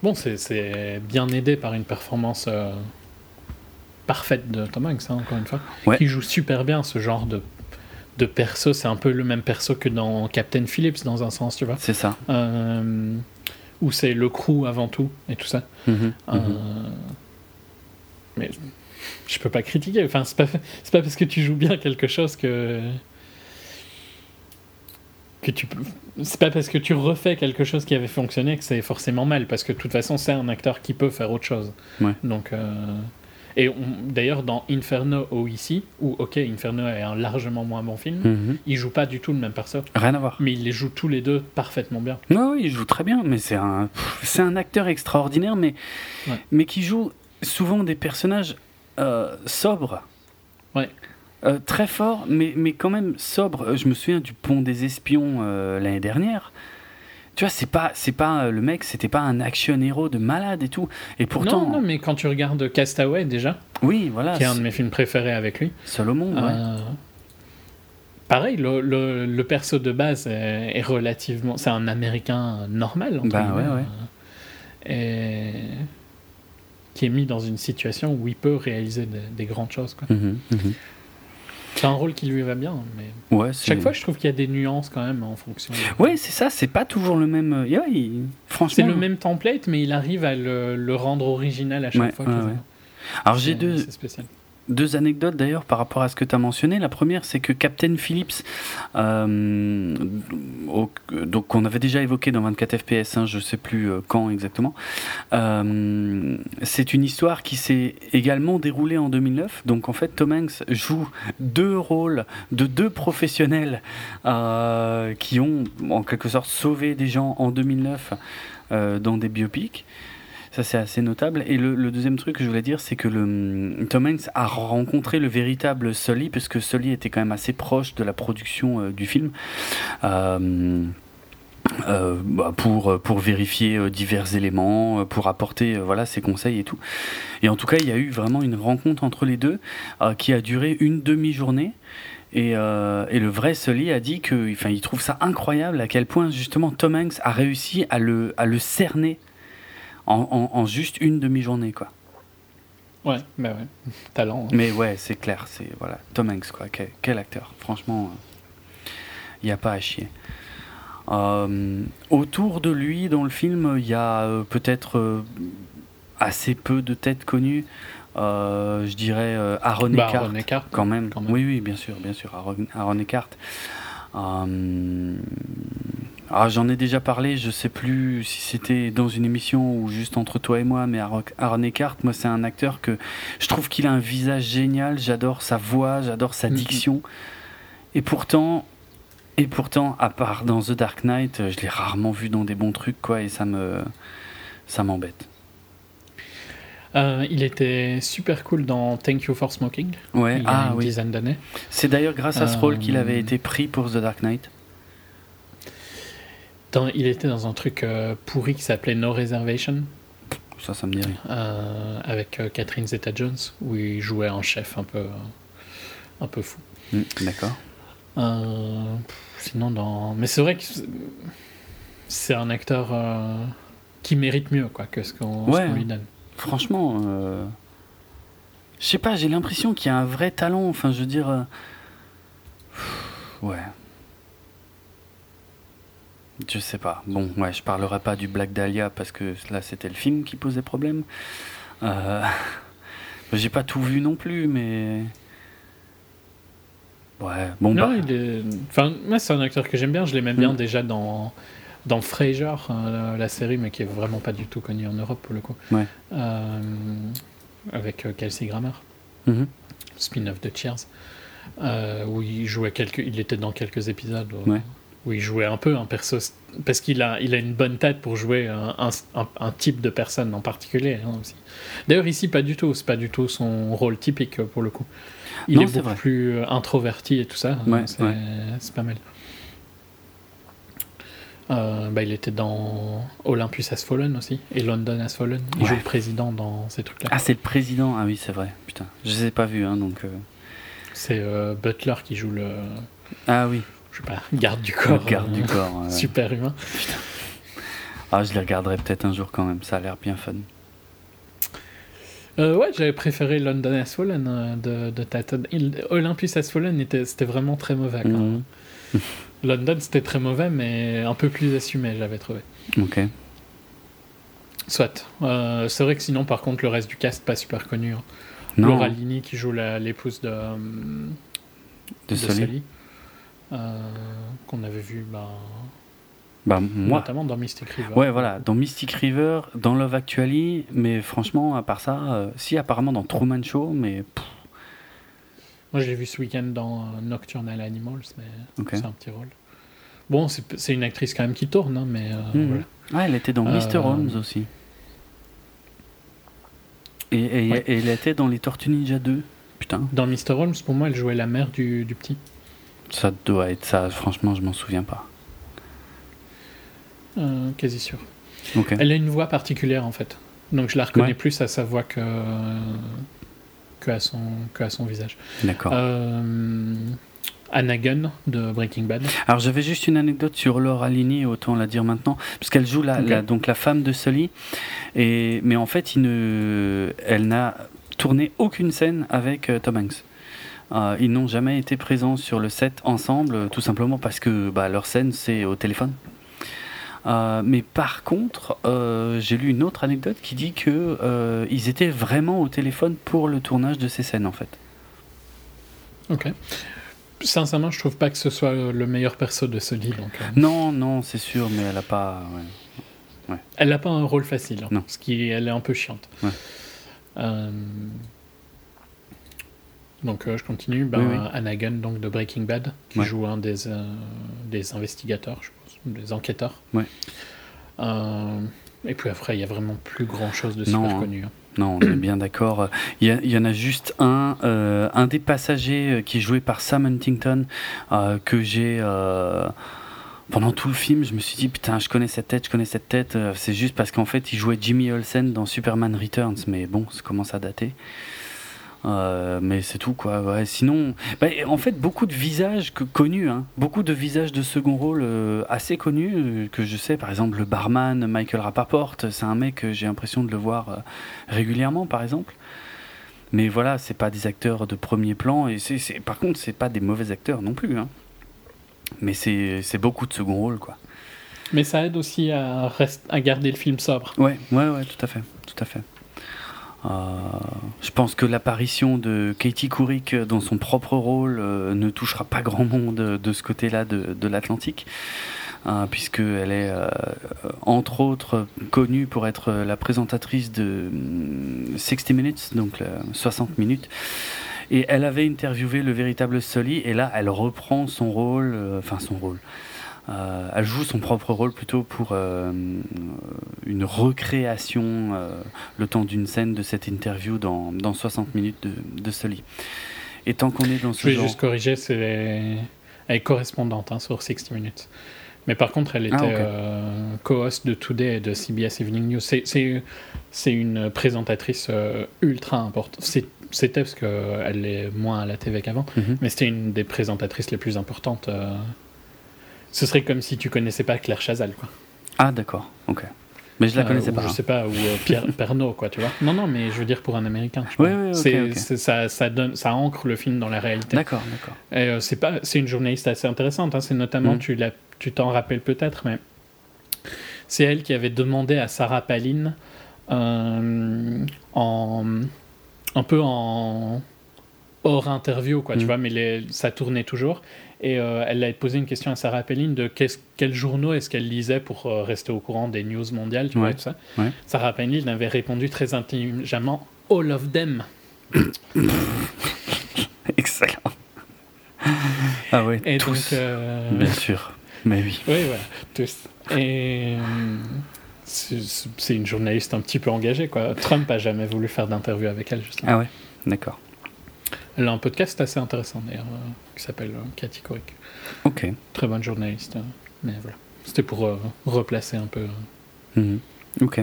[SPEAKER 2] Bon, c'est, bien aidé par une performance euh, parfaite de Tom Hanks, hein, encore une fois.
[SPEAKER 1] Ouais.
[SPEAKER 2] Qui joue super bien ce genre de, de perso. C'est un peu le même perso que dans Captain Phillips, dans un sens, tu vois.
[SPEAKER 1] C'est ça.
[SPEAKER 2] Euh, où c'est le crew avant tout et tout ça.
[SPEAKER 1] Mhm,
[SPEAKER 2] Euh,
[SPEAKER 1] mhm.
[SPEAKER 2] mais je peux pas critiquer. Enfin, c'est pas, c'est pas parce que tu joues bien quelque chose que. Que tu peux. C'est pas parce que tu refais quelque chose qui avait fonctionné que c'est forcément mal. Parce que de toute façon, c'est un acteur qui peut faire autre chose.
[SPEAKER 1] Ouais.
[SPEAKER 2] Donc. euh, Et d'ailleurs, dans Inferno OEC, où, ok, Inferno est un largement moins bon film,
[SPEAKER 1] Mhm.
[SPEAKER 2] il joue pas du tout le même perso.
[SPEAKER 1] Rien à voir.
[SPEAKER 2] Mais il les joue tous les deux parfaitement bien.
[SPEAKER 1] Oui, oui, il joue très bien, mais c'est un, c'est un acteur extraordinaire, mais,
[SPEAKER 2] Ouais.
[SPEAKER 1] mais qui joue souvent des personnages euh, sobres.
[SPEAKER 2] Ouais.
[SPEAKER 1] Euh, très forts, mais, mais quand même sobres. Euh, Je me souviens du Pont des Espions euh, l'année dernière. Tu vois, c'est pas, c'est pas le mec, c'était pas un action héros de malade et tout. Et pourtant,
[SPEAKER 2] Non, non, mais quand tu regardes Castaway déjà,
[SPEAKER 1] oui, voilà,
[SPEAKER 2] qui est un de mes films préférés avec lui,
[SPEAKER 1] monde. ouais.
[SPEAKER 2] Euh, Pareil, le, le, le perso de base est, est relativement. C'est un américain normal, entre
[SPEAKER 1] Bah, ouais, ouais.
[SPEAKER 2] et qui est mis dans une situation où il peut réaliser des, des grandes choses. quoi.
[SPEAKER 1] Mhm, mhm.
[SPEAKER 2] C'est un rôle qui lui va bien, mais
[SPEAKER 1] Ouais,
[SPEAKER 2] chaque fois, je trouve qu'il y a des nuances quand même en fonction. de-
[SPEAKER 1] Ouais, c'est ça, c'est pas toujours le même. euh, yeah, il- Franchement.
[SPEAKER 2] C'est le même template, mais il arrive à le, le rendre original à chaque
[SPEAKER 1] Ouais,
[SPEAKER 2] fois.
[SPEAKER 1] ouais. Alors j'ai deux,
[SPEAKER 2] C'est spécial.
[SPEAKER 1] Deux anecdotes d'ailleurs par rapport à ce que tu as mentionné. La première, c'est que Captain Phillips, euh, donc qu'on avait déjà évoqué dans 24 FPS, hein, je sais plus euh, quand exactement, euh, c'est une histoire qui s'est également déroulée en 2009. Donc en fait, Tom Hanks joue deux rôles de deux professionnels qui ont en quelque sorte sauvé des gens en 2009 dans des biopics. Ça, c'est assez notable. Et le, deuxième truc que je voulais dire, c'est que le, Tom Hanks a rencontré le véritable Sully, parce que Sully était quand même assez proche de la production euh, du film. Euh, euh, bah, pour, pour vérifier divers éléments, pour apporter voilà ses conseils et tout. Et en tout cas, il y a eu vraiment une rencontre entre les deux qui a duré une demi-journée. Et, et, le vrai Sully a dit que, enfin, il trouve ça incroyable à quel point justement Tom Hanks a réussi à le, à le cerner en, juste une demi-journée, quoi.
[SPEAKER 2] Ouais, mais bah ouais, talent.
[SPEAKER 1] Hein. Mais ouais, c'est clair, c'est voilà, Tom Hanks, quoi. Quel, acteur, franchement, il euh, n'y a pas à chier. Euh, autour de lui, dans le film, il y a euh, peut-être assez peu de têtes connues. je dirais Aaron, bah, Eckhart, quand, même. Oui, oui, bien sûr, bien sûr, Aaron, Aaron Eckhart. Ah, j'en ai déjà parlé, je sais plus si c'était dans une émission ou juste entre toi et moi, mais Aaron Eckhart, moi c'est un acteur que je trouve qu'il a un visage génial, j'adore sa voix, j'adore sa diction. Et pourtant, et pourtant, à part dans The Dark Knight, je l'ai rarement vu dans des bons trucs, quoi, et ça me, ça m'embête.
[SPEAKER 2] Euh, il était super cool dans Thank You for Smoking.
[SPEAKER 1] Ouais,
[SPEAKER 2] il y
[SPEAKER 1] a ah,
[SPEAKER 2] une dizaine d'années.
[SPEAKER 1] C'est d'ailleurs grâce à ce rôle qu'il avait euh, été pris pour The Dark Knight
[SPEAKER 2] il était dans un truc euh, pourri qui s'appelait No Reservation.
[SPEAKER 1] Ça, ça me dit rien.
[SPEAKER 2] Euh, avec euh, Catherine Zeta-Jones, où il jouait un chef un peu, un peu fou.
[SPEAKER 1] Hmm, d'accord.
[SPEAKER 2] sinon, dans. Mais c'est vrai que c'est un acteur qui mérite mieux quoi, que ce qu'on lui donne.
[SPEAKER 1] Franchement, je sais pas, j'ai l'impression qu'il y a un vrai talent. Enfin, je veux dire. Ouais. Je sais pas. Bon, ouais, je parlerai pas du Black Dahlia parce que là c'était le film qui posait problème. Euh... J'ai pas tout vu non plus, mais. Ouais, bon
[SPEAKER 2] non, bah. Il est... Enfin, moi c'est un acteur que j'aime bien. Je l'aime bien mm. déjà dans dans Frasier, euh, la, série, mais qui est vraiment pas du tout connue en Europe pour le coup.
[SPEAKER 1] Ouais.
[SPEAKER 2] Euh, avec euh, Kelsey Grammer.
[SPEAKER 1] Mm-hmm.
[SPEAKER 2] Spin-off de Cheers. où il jouait quelques. Il était dans quelques épisodes.
[SPEAKER 1] Ouais
[SPEAKER 2] où il jouait un peu un perso parce qu'il a, il a une bonne tête pour jouer un, un, type de personne en particulier hein. D'ailleurs ici pas du tout, c'est pas du tout son rôle typique pour le coup. Il est beaucoup plus euh, introverti et tout ça.
[SPEAKER 1] Ouais,
[SPEAKER 2] c'est pas mal. Euh, bah, il était dans Olympus Has Fallen aussi et London Has Fallen. Il joue le président dans ces trucs-là.
[SPEAKER 1] Ah, c'est le président. Ah oui, c'est vrai. Putain, je les ai pas vus, hein, donc. Euh.
[SPEAKER 2] C'est Butler qui joue le.
[SPEAKER 1] Ah oui
[SPEAKER 2] je sais pas, garde du corps.
[SPEAKER 1] Garde du corps.
[SPEAKER 2] Super humain.
[SPEAKER 1] Ah, je les regarderai peut-être un jour quand même, ça a l'air bien fun.
[SPEAKER 2] Euh, ouais, j'avais préféré London Has Fallen euh, de, de Olympus Has Fallen, c'était vraiment très mauvais. Mhm. London, c'était très mauvais, mais un peu plus assumé, j'avais trouvé.
[SPEAKER 1] Ok.
[SPEAKER 2] Soit. Euh, c'est vrai que sinon, par contre, le reste du cast, pas super connu. Hein. Laura Linney qui joue l'épouse de,
[SPEAKER 1] de, de
[SPEAKER 2] euh, qu'on avait vu
[SPEAKER 1] bah, moi,
[SPEAKER 2] notamment dans Mystic River.
[SPEAKER 1] Ouais, voilà, dans Mystic River, dans Love Actually, mais franchement, à part ça, euh, si apparemment dans Truman Show, mais.
[SPEAKER 2] Moi, je l'ai vu ce week-end dans euh, Nocturnal Animals, mais c'est un petit rôle. Bon, c'est une actrice quand même qui tourne, hein, mais mhm. voilà.
[SPEAKER 1] Ah, elle était dans Mr. Holmes aussi. Et, et, elle était dans Les Tortues Ninja 2. Putain.
[SPEAKER 2] Dans Mr. Holmes, pour moi, elle jouait la mère du, du petit.
[SPEAKER 1] Ça doit être ça, franchement, je m'en souviens pas.
[SPEAKER 2] Euh, quasi sûr. Elle a une voix particulière en fait. Donc je la reconnais plus à sa voix que, que, à, son, que à son visage.
[SPEAKER 1] D'accord.
[SPEAKER 2] Euh, Anna Gunn de Breaking Bad.
[SPEAKER 1] Alors j'avais juste une anecdote sur Laura Linney, autant la dire maintenant, parce qu'elle joue la, donc la femme de Sully, et, mais en fait il ne, elle n'a tourné aucune scène avec euh, Tom Hanks. Euh, ils n'ont jamais été présents sur le set ensemble, tout simplement parce que bah, leur scène c'est au téléphone. mais par contre, j'ai lu une autre anecdote qui dit que ils étaient vraiment au téléphone pour le tournage de ces scènes en fait.
[SPEAKER 2] Ok. Sincèrement, je trouve pas que ce soit le meilleur perso de ce livre.
[SPEAKER 1] Non, non, c'est sûr, mais elle a pas.
[SPEAKER 2] Ouais. Elle n'a pas un rôle facile, hein, non. ce qui elle est un peu chiante. Euh, donc euh, je continue. Ben, Anna Gunn, donc de Breaking Bad, qui joue un des, euh, des investigateurs, je pense, des enquêteurs. et puis après, il y a vraiment plus grand chose de super non, hein. connu. Hein.
[SPEAKER 1] Non, on est bien d'accord. Il, y, en a juste un, un des passagers qui est joué par Sam Huntington, que j'ai pendant tout le film, je me suis dit putain, je connais cette tête, je connais cette tête. Euh, c'est juste parce qu'en fait, il jouait Jimmy Olsen dans Superman Returns, mais bon, ça commence à dater. Euh, mais c'est tout quoi. Ouais. Sinon, bah, en fait, beaucoup de visages que, connus, hein. beaucoup de visages de second rôle euh, assez connus que je sais. Par exemple, le barman Michael Rapaport, c'est un mec que j'ai l'impression de le voir régulièrement, par exemple. Mais voilà, c'est pas des acteurs de premier plan et c'est, par contre, c'est pas des mauvais acteurs non plus. Hein. Mais c'est beaucoup de second rôle, quoi.
[SPEAKER 2] Mais ça aide aussi à, à garder le film sobre.
[SPEAKER 1] Ouais, ouais, ouais, tout à fait, tout à fait. Euh, je pense que l'apparition de Katie Couric dans son propre rôle euh, ne touchera pas grand monde de ce côté-là de, l'Atlantique, euh, puisqu'elle est euh, entre autres connue pour être la présentatrice de 60 hum, Minutes, donc 60 minutes. Et elle avait interviewé le véritable Sully, et là, elle reprend son rôle, enfin son rôle. Euh, elle joue son propre rôle plutôt pour euh, une recréation, le temps d'une scène de cette interview dans, dans 60 minutes de, de Sully. Et tant qu'on est dans ce
[SPEAKER 2] Je vais juste corriger, c'est elle est correspondante hein, sur 60 minutes. Mais par contre, elle ah, était co-host de Today et de CBS Evening News. C'est une présentatrice ultra importante. C'était parce qu'elle est moins à la TV qu'avant, mhm. mais c'était une des présentatrices les plus importantes. Euh. Ce serait comme si tu connaissais pas Claire Chazal, quoi.
[SPEAKER 1] Ah, d'accord, ok. Mais je la euh, connaissais pas.
[SPEAKER 2] Je sais pas, ou euh, Pierre Pernaud, quoi, tu vois. Non, non, mais je veux dire pour un Américain.
[SPEAKER 1] Oui, oui,
[SPEAKER 2] ça, ça, donne, ça ancre le film dans la réalité.
[SPEAKER 1] D'accord, d'accord.
[SPEAKER 2] Et c'est pas, c'est une journaliste assez intéressante. Hein. c'est notamment, mhm. tu tu t'en rappelles peut-être, mais c'est elle qui avait demandé à Sarah Palin en un peu en hors interview, quoi, tu mm. vois, mais ça tournait toujours. Et euh, elle a posé une question à Sarah Palin de quels journaux est-ce qu'elle lisait pour euh, rester au courant des news mondiales, tu vois, tout ça. Sarah Palin avait répondu très intelligemment All of them.
[SPEAKER 1] Excellent. Ah oui,
[SPEAKER 2] Et donc, euh,
[SPEAKER 1] Bien sûr, mais oui.
[SPEAKER 2] Oui, voilà, tous. Et c'est une journaliste un petit peu engagée. Quoi. Trump a jamais voulu faire d'interview avec elle, justement.
[SPEAKER 1] Ah ouais, d'accord.
[SPEAKER 2] Elle a un podcast assez intéressant, d'ailleurs, qui s'appelle euh, Cathy Couric.
[SPEAKER 1] Ok.
[SPEAKER 2] Très bonne journaliste. Hein. mais voilà. C'était pour euh, replacer un peu.
[SPEAKER 1] Mhm. Ok.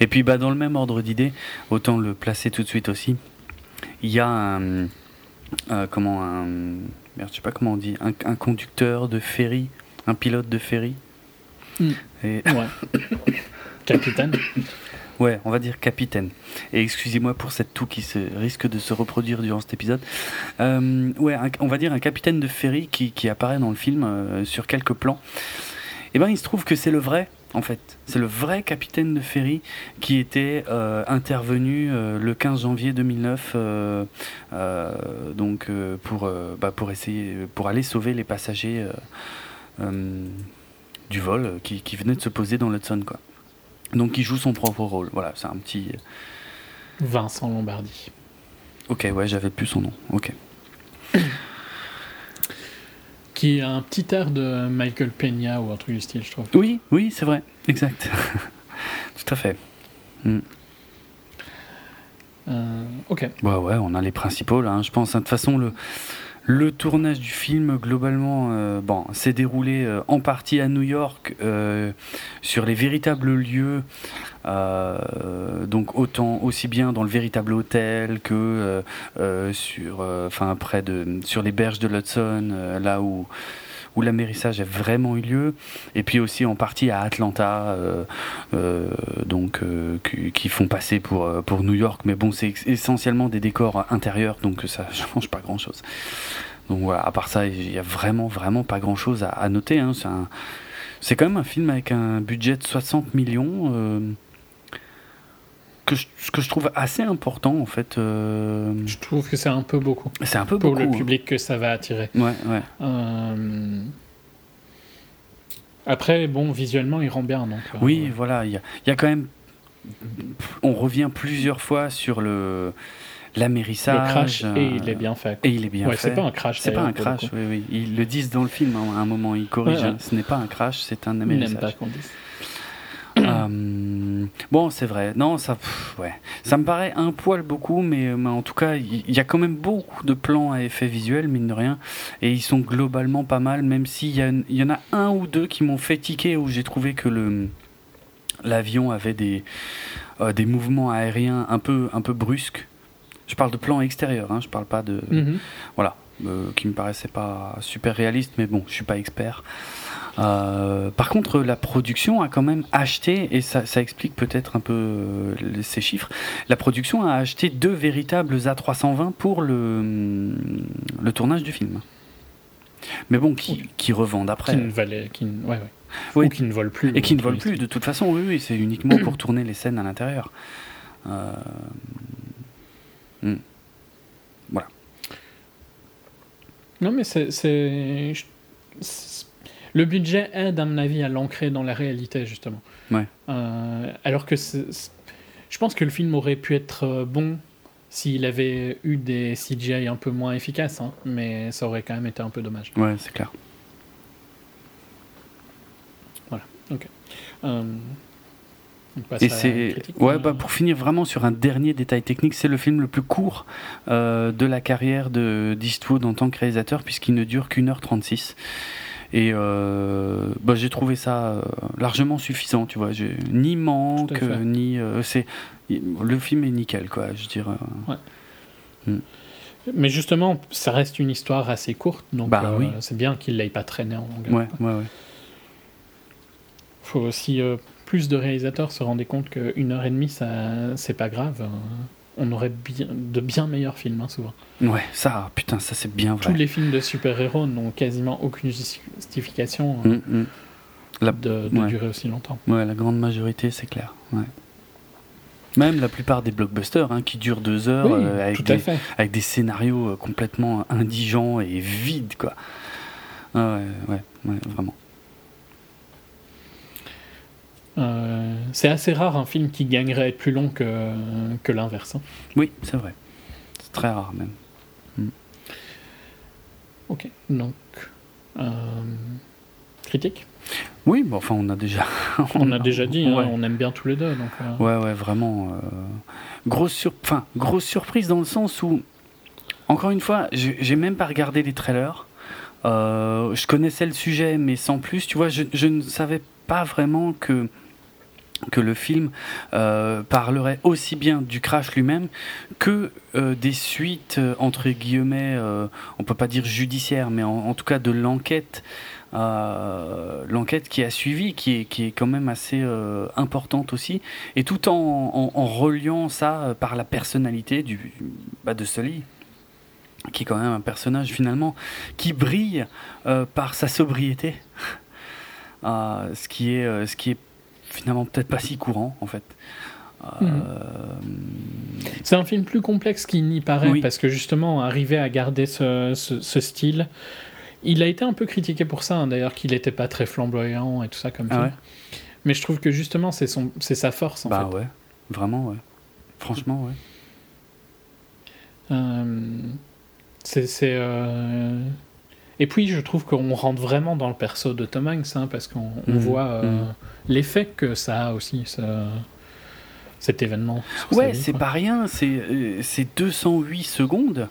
[SPEAKER 1] Et puis, bah, dans le même ordre d'idée, autant le placer tout de suite aussi. Il y a un. comment un. Merde, je sais pas comment on dit. Un, un conducteur de ferry, un pilote de ferry.
[SPEAKER 2] Mm. Et... Ouais. Capitaine
[SPEAKER 1] Ouais, on va dire capitaine. Et excusez-moi pour cette toux qui se, risque de se reproduire durant cet épisode. Euh, ouais, on va dire un capitaine de ferry qui, apparaît dans le film euh, sur quelques plans. Et eh ben, il se trouve que c'est le vrai, en fait. C'est le vrai capitaine de ferry qui était euh, intervenu le 15 janvier 2009, donc pour, bah, pour essayer, pour aller sauver les passagers du vol qui, qui venaient de se poser dans l'Hudson, quoi. Donc il joue son propre rôle. Voilà, c'est un petit.
[SPEAKER 2] Vincent Lombardi.
[SPEAKER 1] Ok, ouais, j'avais plus son nom. Ok.
[SPEAKER 2] Qui a un petit air de Michael Peña ou un truc du style, je trouve.
[SPEAKER 1] Oui, oui, c'est vrai, exact. Tout à fait. Hmm.
[SPEAKER 2] Euh, ok.
[SPEAKER 1] Bah ouais, on a les principaux là. Hein. Je pense. Hein. De toute façon, le le tournage du film, globalement, euh, bon, s'est déroulé euh, en partie à New York, euh, sur les véritables lieux, donc autant aussi bien dans le véritable hôtel que sur, enfin près de, sur les berges de l'Hudson, là où où l'amérissage a vraiment eu lieu, et puis aussi en partie à Atlanta, donc qui, font passer pour pour New York, mais bon, c'est essentiellement des décors intérieurs, donc ça change pas grand chose. Donc voilà, à part ça, il y a vraiment, vraiment pas grand chose à, noter. Hein. c'est quand même un film avec un budget de 60 millions. Euh, que je, que je trouve assez important en fait. euh,
[SPEAKER 2] Je trouve que c'est un peu beaucoup
[SPEAKER 1] c'est un peu
[SPEAKER 2] pour
[SPEAKER 1] beaucoup.
[SPEAKER 2] le
[SPEAKER 1] hein.
[SPEAKER 2] public que ça va attirer.
[SPEAKER 1] Ouais, ouais.
[SPEAKER 2] Euh, Après, bon, visuellement, il rend bien. Donc, euh,
[SPEAKER 1] Oui, voilà, il y a, il y a quand même. On revient plusieurs fois sur le
[SPEAKER 2] le
[SPEAKER 1] l'amérissage.
[SPEAKER 2] crash,
[SPEAKER 1] euh,
[SPEAKER 2] et il est bien fait.
[SPEAKER 1] Et il est bien
[SPEAKER 2] ouais,
[SPEAKER 1] fait.
[SPEAKER 2] c'est pas un crash.
[SPEAKER 1] C'est pas un
[SPEAKER 2] le
[SPEAKER 1] crash, oui, oui. Ils le disent dans le film hein, à un moment, ils corrigent.
[SPEAKER 2] Ouais, ouais.
[SPEAKER 1] hein. Ce n'est pas un crash, c'est un
[SPEAKER 2] Il n'aime pas
[SPEAKER 1] amérissage.
[SPEAKER 2] qu'on dise.
[SPEAKER 1] Euh, bon, c'est vrai. Non, ça, pff, ouais, ça me paraît un poil beaucoup, mais, mais en tout cas, il y, a quand même beaucoup de plans à effet visuel, mine de rien, et ils sont globalement pas mal, même s'il y, y en a un ou deux qui m'ont fait tiquer où j'ai trouvé que le l'avion avait des euh, des mouvements aériens un peu un peu brusques. Je parle de plans extérieurs, hein, je parle pas de
[SPEAKER 2] Mhm.
[SPEAKER 1] voilà, euh, qui me paraissait pas super réaliste, mais bon, je suis pas expert. Euh, par contre, la production a quand même acheté, et ça, ça explique peut-être un peu euh, ces chiffres, la production a acheté deux véritables A320 pour le, le tournage du film. Mais bon, qui, qui revendent après.
[SPEAKER 2] Qui ne valait, qui ne- ouais, ouais.
[SPEAKER 1] Oui.
[SPEAKER 2] Ou qui ne volent plus.
[SPEAKER 1] Et qui ne volent plus, de toute façon, oui, oui, c'est uniquement pour tourner les scènes à l'intérieur. Euh, hmm.
[SPEAKER 2] Non, mais c'est. Le budget aide, à mon avis, à l'ancrer dans la réalité, justement.
[SPEAKER 1] Ouais.
[SPEAKER 2] Euh, alors que je pense que le film aurait pu être euh, bon s'il avait eu des CGI un peu moins efficaces, hein, mais ça aurait quand même été un peu dommage.
[SPEAKER 1] Ouais, c'est clair.
[SPEAKER 2] Euh, on passe
[SPEAKER 1] Et c'est ouais
[SPEAKER 2] euh,
[SPEAKER 1] bah pour finir vraiment sur un dernier détail technique, c'est le film le plus court euh, de la carrière de d'Eastwood en tant que réalisateur puisqu'il ne dure qu'une heure 36 et euh, bah, j'ai trouvé ça euh, largement suffisant, tu vois. Ni manque ni euh, c'est le film est nickel quoi. Je dirais.
[SPEAKER 2] Mais justement, ça reste une histoire assez courte, donc
[SPEAKER 1] Bah
[SPEAKER 2] euh,
[SPEAKER 1] oui.
[SPEAKER 2] c'est bien qu'il l'ait pas traîné en longueur.
[SPEAKER 1] Ouais ouais ouais.
[SPEAKER 2] faut aussi plus de réalisateurs se rendaient compte qu'une heure et demie, ça, c'est pas grave. euh, on aurait bien, de bien meilleurs films, hein, souvent.
[SPEAKER 1] Ouais, ça putain ça c'est bien vrai.
[SPEAKER 2] Tous les films de super-héros n'ont quasiment aucune justification euh,
[SPEAKER 1] Mm, mm. La-
[SPEAKER 2] de, de
[SPEAKER 1] ouais.
[SPEAKER 2] durer aussi longtemps.
[SPEAKER 1] Ouais, la grande majorité, c'est clair. Ouais. Même la plupart des blockbusters hein, qui durent deux heures
[SPEAKER 2] oui,
[SPEAKER 1] euh, avec, des, avec scénarios euh, complètement indigents et vides, quoi. Ah ouais, ouais, ouais, vraiment.
[SPEAKER 2] Euh, c'est assez rare un film qui gagnerait à être plus long que, que l'inverse. hein.
[SPEAKER 1] Oui, c'est vrai. C'est très rare même.
[SPEAKER 2] Ok, donc. euh, critique?
[SPEAKER 1] Oui, bon, enfin, on a déjà.
[SPEAKER 2] On a déjà dit, hein, on aime bien tous les deux. Donc, euh,
[SPEAKER 1] Ouais, ouais, vraiment. grosse, sur... enfin, grosse surprise dans le sens où, encore une fois, j'ai j'ai même pas regardé les trailers. Euh, je connaissais le sujet, mais sans plus. Tu vois, je, je ne savais pas vraiment que que le film euh, parlerait aussi bien du crash lui-même que euh, des suites euh, entre guillemets, on peut pas dire judiciaires, mais en, tout cas de l'enquête, l'enquête qui a suivi, qui est, qui est quand même assez importante aussi, et tout en, reliant ça par la personnalité bah, de Sully qui est quand même un personnage finalement qui brille par sa sobriété, ce qui est ce qui est finalement peut-être pas si courant en fait. Euh,
[SPEAKER 2] C'est un film plus complexe qu'il n'y paraît,
[SPEAKER 1] Oui.
[SPEAKER 2] parce que justement, arriver à garder ce, ce- ce style, il a été un peu critiqué pour ça, hein, d'ailleurs, qu'il n'était pas très flamboyant et tout ça comme
[SPEAKER 1] Ah
[SPEAKER 2] film.
[SPEAKER 1] ouais
[SPEAKER 2] Mais je trouve que justement, c'est son- c'est sa force, en
[SPEAKER 1] bah
[SPEAKER 2] fait.
[SPEAKER 1] ouais, vraiment ouais. Franchement ouais.
[SPEAKER 2] Euh, c'est... c'est, euh, Et puis, je trouve qu'on rentre vraiment dans le perso de Tom Hanks, hein, parce qu'on on
[SPEAKER 1] Mhm,
[SPEAKER 2] voit euh,
[SPEAKER 1] mhm.
[SPEAKER 2] l'effet que ça a aussi, ce- cet événement.
[SPEAKER 1] Ouais, c'est pas rien, c'est euh, c'est 208 secondes.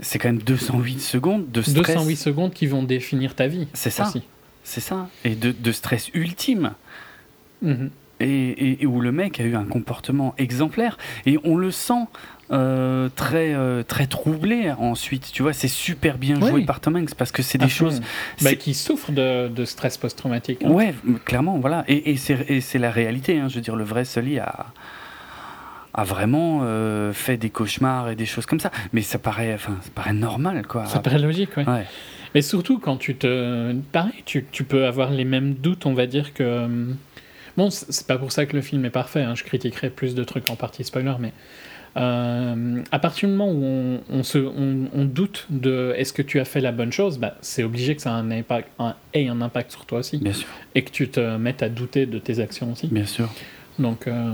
[SPEAKER 1] C'est quand même 208 secondes de stress.
[SPEAKER 2] 208 secondes qui vont définir ta vie.
[SPEAKER 1] C'est ça. C'est ça. Et de, de stress ultime.
[SPEAKER 2] Mhm.
[SPEAKER 1] et, et- et où le mec a eu un comportement exemplaire et on le sent euh, très euh, très troublé ensuite tu vois c'est super bien joué
[SPEAKER 2] Oui.
[SPEAKER 1] par Tom Hanks parce que c'est des choses
[SPEAKER 2] Bah, qui souffrent de, de stress post-traumatique. hein.
[SPEAKER 1] ouais clairement voilà et, et c'est la réalité hein. je veux dire le vrai Sully a a vraiment euh, fait des cauchemars et des choses comme ça mais ça paraît enfin ça paraît normal quoi
[SPEAKER 2] Ça paraît logique, ouais.
[SPEAKER 1] ouais
[SPEAKER 2] Mais surtout quand tu te. Pareil, tu, tu peux avoir les mêmes doutes, on va dire que. euh, Bon, c'est pas pour ça que le film est parfait, hein, je critiquerai plus de trucs en partie spoiler, mais. Euh, à partir du moment où on, on se, on, on doute de est-ce que tu as fait la bonne chose, bah, c'est obligé que ça ait un impact, un- ait un impact sur toi aussi.
[SPEAKER 1] Bien sûr,
[SPEAKER 2] Et que tu te mettes à douter de tes actions aussi.
[SPEAKER 1] bien sûr.
[SPEAKER 2] Donc, euh,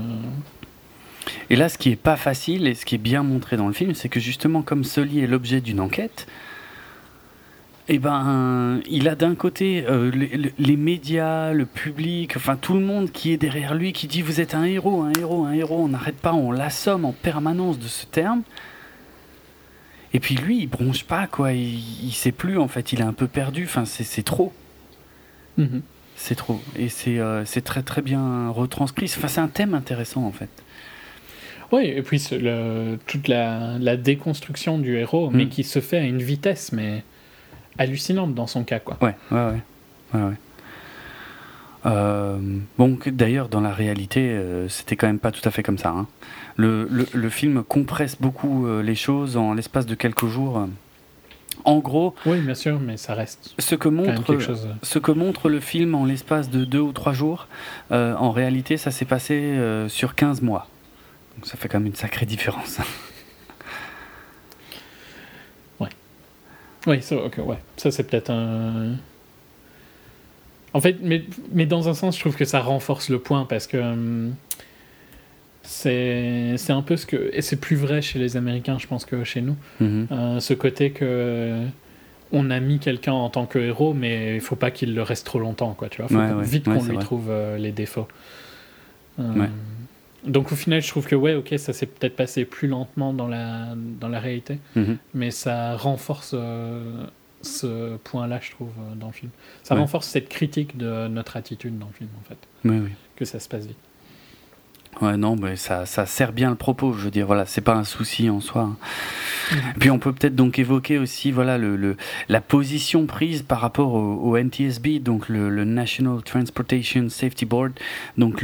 [SPEAKER 1] Et là, ce qui est pas facile et ce qui est bien montré dans le film, c'est que justement, comme Sully est l'objet d'une enquête, eh ben, il a d'un côté euh, les, médias, le public, enfin tout le monde qui est derrière lui, qui dit vous êtes un héros, un héros, un héros. On n'arrête pas, on l'assomme en permanence de ce terme. Et puis lui, il bronche pas quoi. Il, il sait plus en fait. Il est un peu perdu. Enfin, c'est trop.
[SPEAKER 2] mhm.
[SPEAKER 1] C'est trop. Et c'est euh, très très bien retranscrit. Enfin, c'est un thème intéressant en fait.
[SPEAKER 2] Oui, et puis le- toute la, la déconstruction du héros, mais
[SPEAKER 1] Mm.
[SPEAKER 2] qui se fait à une vitesse, mais hallucinante dans son cas, quoi.
[SPEAKER 1] Ouais, ouais, ouais. ouais, ouais. Euh, bon, d'ailleurs, dans la réalité, euh, c'était quand même pas tout à fait comme ça. hein. Le, le, le film compresse beaucoup euh, les choses en l'espace de quelques jours. En gros,
[SPEAKER 2] Oui, bien sûr, mais ça reste
[SPEAKER 1] ce que montre,
[SPEAKER 2] quelque chose.
[SPEAKER 1] ce que montre le film en l'espace de deux ou trois jours, en réalité, ça s'est passé sur 15 mois. Donc ça fait quand même une sacrée différence.
[SPEAKER 2] Oui, ça, ouais. ça c'est peut-être un. En fait, mais, mais dans un sens, je trouve que ça renforce le point parce que hum, c'est un peu ce que. Et c'est plus vrai chez les Américains, je pense, que chez nous.
[SPEAKER 1] Mhm.
[SPEAKER 2] Euh, ce côté que. On a mis quelqu'un en tant que héros, mais il faut pas qu'il le reste trop longtemps, quoi. Tu vois, faut
[SPEAKER 1] Ouais,
[SPEAKER 2] qu'on-
[SPEAKER 1] ouais,
[SPEAKER 2] vite qu'on lui
[SPEAKER 1] vrai.
[SPEAKER 2] trouve euh, les défauts. Euh,
[SPEAKER 1] Ouais.
[SPEAKER 2] Donc au final, je trouve que ouais, ok, ça s'est peut-être passé plus lentement dans la dans la réalité,
[SPEAKER 1] Mhm.
[SPEAKER 2] mais ça renforce euh, ce point-là, je trouve, euh, dans le film. Ça
[SPEAKER 1] Ouais.
[SPEAKER 2] renforce cette critique de notre attitude dans le film, en fait,
[SPEAKER 1] oui.
[SPEAKER 2] que ça se passe vite.
[SPEAKER 1] Ouais, non, mais ça, ça sert bien le propos. Je veux dire, voilà, c'est pas un souci en soi. hein. Puis on peut peut-être donc évoquer aussi, voilà, le, le- la position prise par rapport au, au NTSB, donc le, le National Transportation Safety Board, donc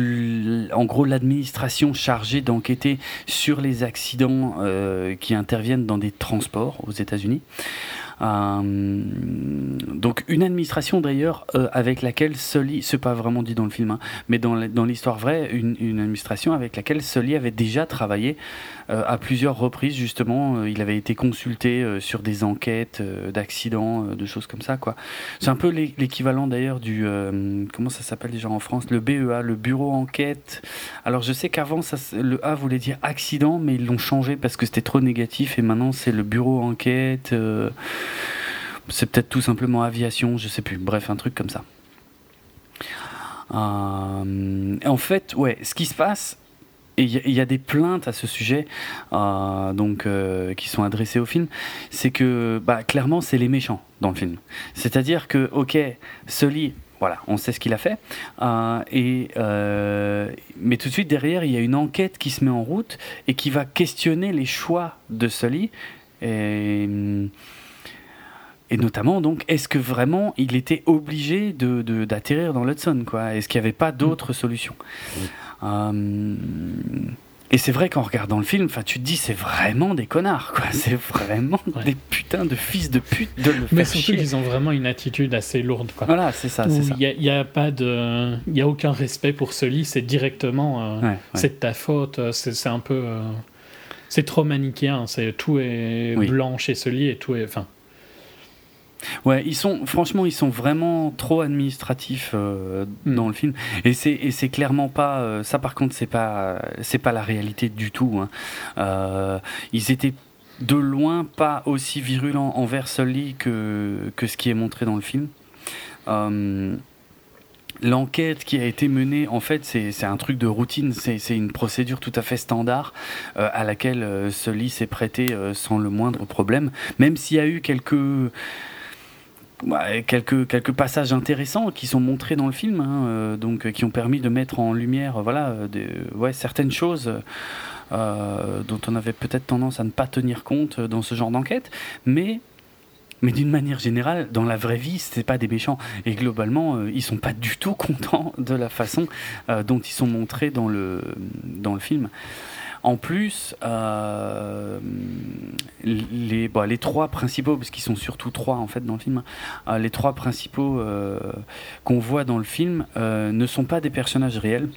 [SPEAKER 1] en gros l'administration chargée d'enquêter sur les accidents euh, qui interviennent dans des transports aux États-Unis. Euh, donc une administration d'ailleurs euh, avec laquelle Sully, c'est pas vraiment dit dans le film, hein, mais dans, l'histoire vraie, une, une administration avec laquelle Sully avait déjà travaillé à plusieurs reprises justement. Euh, il avait été consulté euh, sur des enquêtes euh, d'accidents, euh, de choses comme ça. C'est un peu l'é- l'équivalent d'ailleurs du euh, comment ça s'appelle déjà en France, le BEA, le bureau enquête. Alors je sais qu'avant le A voulait dire accident, mais ils l'ont changé parce que c'était trop négatif et maintenant c'est le bureau enquête. euh, c'est peut-être tout simplement aviation, je sais plus. Bref, un truc comme ça. Euh, en fait, ouais, ce qui se passe, a- il y a des plaintes à ce sujet, euh, donc euh, qui sont adressées au film, c'est que bah, clairement c'est les méchants dans le film. C'est-à-dire que ok, Sully, voilà, on sait ce qu'il a fait, euh, et mais tout de suite derrière il y a une enquête qui se met en route et qui va questionner les choix de Sully. Et, et notamment, donc, est-ce que vraiment il était obligé de, de- d'atterrir dans l'Hudson Est-ce qu'il n'y avait pas d'autres solutions? Euh, Et c'est vrai qu'en regardant le film, tu te dis, c'est vraiment des connards, quoi. C'est vraiment
[SPEAKER 2] Ouais.
[SPEAKER 1] des putains de fils de pute de le
[SPEAKER 2] Mais surtout qu'ils ont vraiment une attitude assez lourde, quoi.
[SPEAKER 1] Voilà, c'est ça,
[SPEAKER 2] Où
[SPEAKER 1] c'est ça.
[SPEAKER 2] Il n'y a, il y a pas de, il y a aucun respect pour ce lit. C'est directement, euh,
[SPEAKER 1] Ouais, ouais.
[SPEAKER 2] c'est de ta faute. euh, C'est c'est un peu, euh, c'est trop manichéen. C'est tout est
[SPEAKER 1] Oui.
[SPEAKER 2] blanc chez ce lit et tout est, enfin,
[SPEAKER 1] Ouais, ils sont franchement, ils sont vraiment trop administratifs euh,
[SPEAKER 2] Mm.
[SPEAKER 1] dans le film, et c'est clairement pas euh, ça. Par contre, c'est pas c'est pas la réalité du tout. hein. Euh, ils étaient de loin pas aussi virulents envers Sully que que ce qui est montré dans le film. L'enquête qui a été menée, en fait, c'est c'est un truc de routine, c'est c'est une procédure tout à fait standard euh, à laquelle euh, Sully s'est prêté euh, sans le moindre problème, même s'il y a eu quelques Ouais, quelques, quelques passages intéressants qui sont montrés dans le film, hein, euh, donc euh, qui ont permis de mettre en lumière, voilà, euh, ouais, certaines choses dont on avait peut-être tendance à ne pas tenir compte dans ce genre d'enquête, mais mais d'une manière générale, dans la vraie vie, c'est pas des méchants. Et globalement, euh, ils sont pas du tout contents de la façon dont ils sont montrés dans le dans le film. En plus, euh, les, bon, les trois principaux, parce qu'ils sont surtout trois en fait dans le film, hein, les trois principaux qu'on voit dans le film ne sont pas des personnages réels,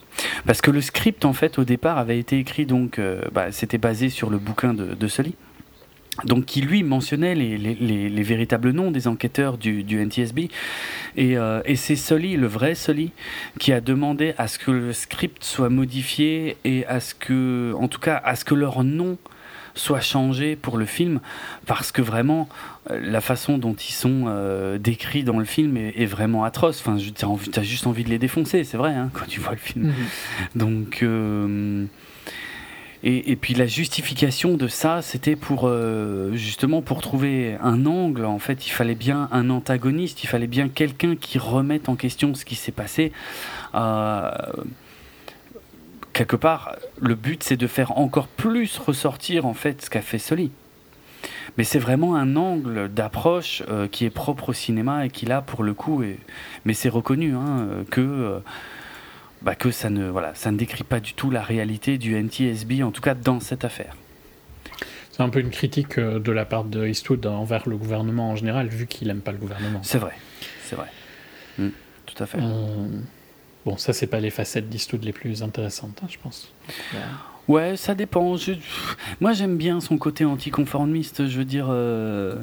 [SPEAKER 1] parce que le script en fait au départ avait été écrit donc, bah, c'était basé sur le bouquin de, de Sully donc qui lui mentionnait les, véritables noms des enquêteurs du, NTSB. Euh, et, c'est Sully, le vrai Sully, qui a demandé à ce que le script soit modifié et à ce que, en tout cas, à ce que leur nom soit changé pour le film, parce que vraiment, euh, la façon dont ils sont euh, décrits dans le film est, vraiment atroce. Enfin, tu as, juste envie de les défoncer, c'est vrai, hein, quand tu vois le film. Mm-hmm. Donc. Et, puis la justification de ça, c'était pour euh, justement pour trouver un angle. En fait, il fallait bien un antagoniste, il fallait bien quelqu'un qui remette en question ce qui s'est passé. Euh, quelque part, le but c'est de faire encore plus ressortir en fait ce qu'a fait Soli. Mais c'est vraiment un angle d'approche euh, qui est propre au cinéma et qui là pour le coup, mais c'est reconnu hein, que bah, que ça ne, voilà, ça ne décrit pas du tout la réalité du NTSB, en tout cas dans cette affaire.
[SPEAKER 2] C'est un peu une critique euh, de la part de Eastwood envers le gouvernement en général, vu qu'il n'aime pas le gouvernement.
[SPEAKER 1] C'est vrai, c'est vrai. Mm, tout à fait. Euh,
[SPEAKER 2] bon, ça, c'est pas les facettes d'Eastwood les plus intéressantes, hein, je pense.
[SPEAKER 1] Ouais, ça dépend. Moi, j'aime bien son côté anticonformiste. Je veux dire, euh,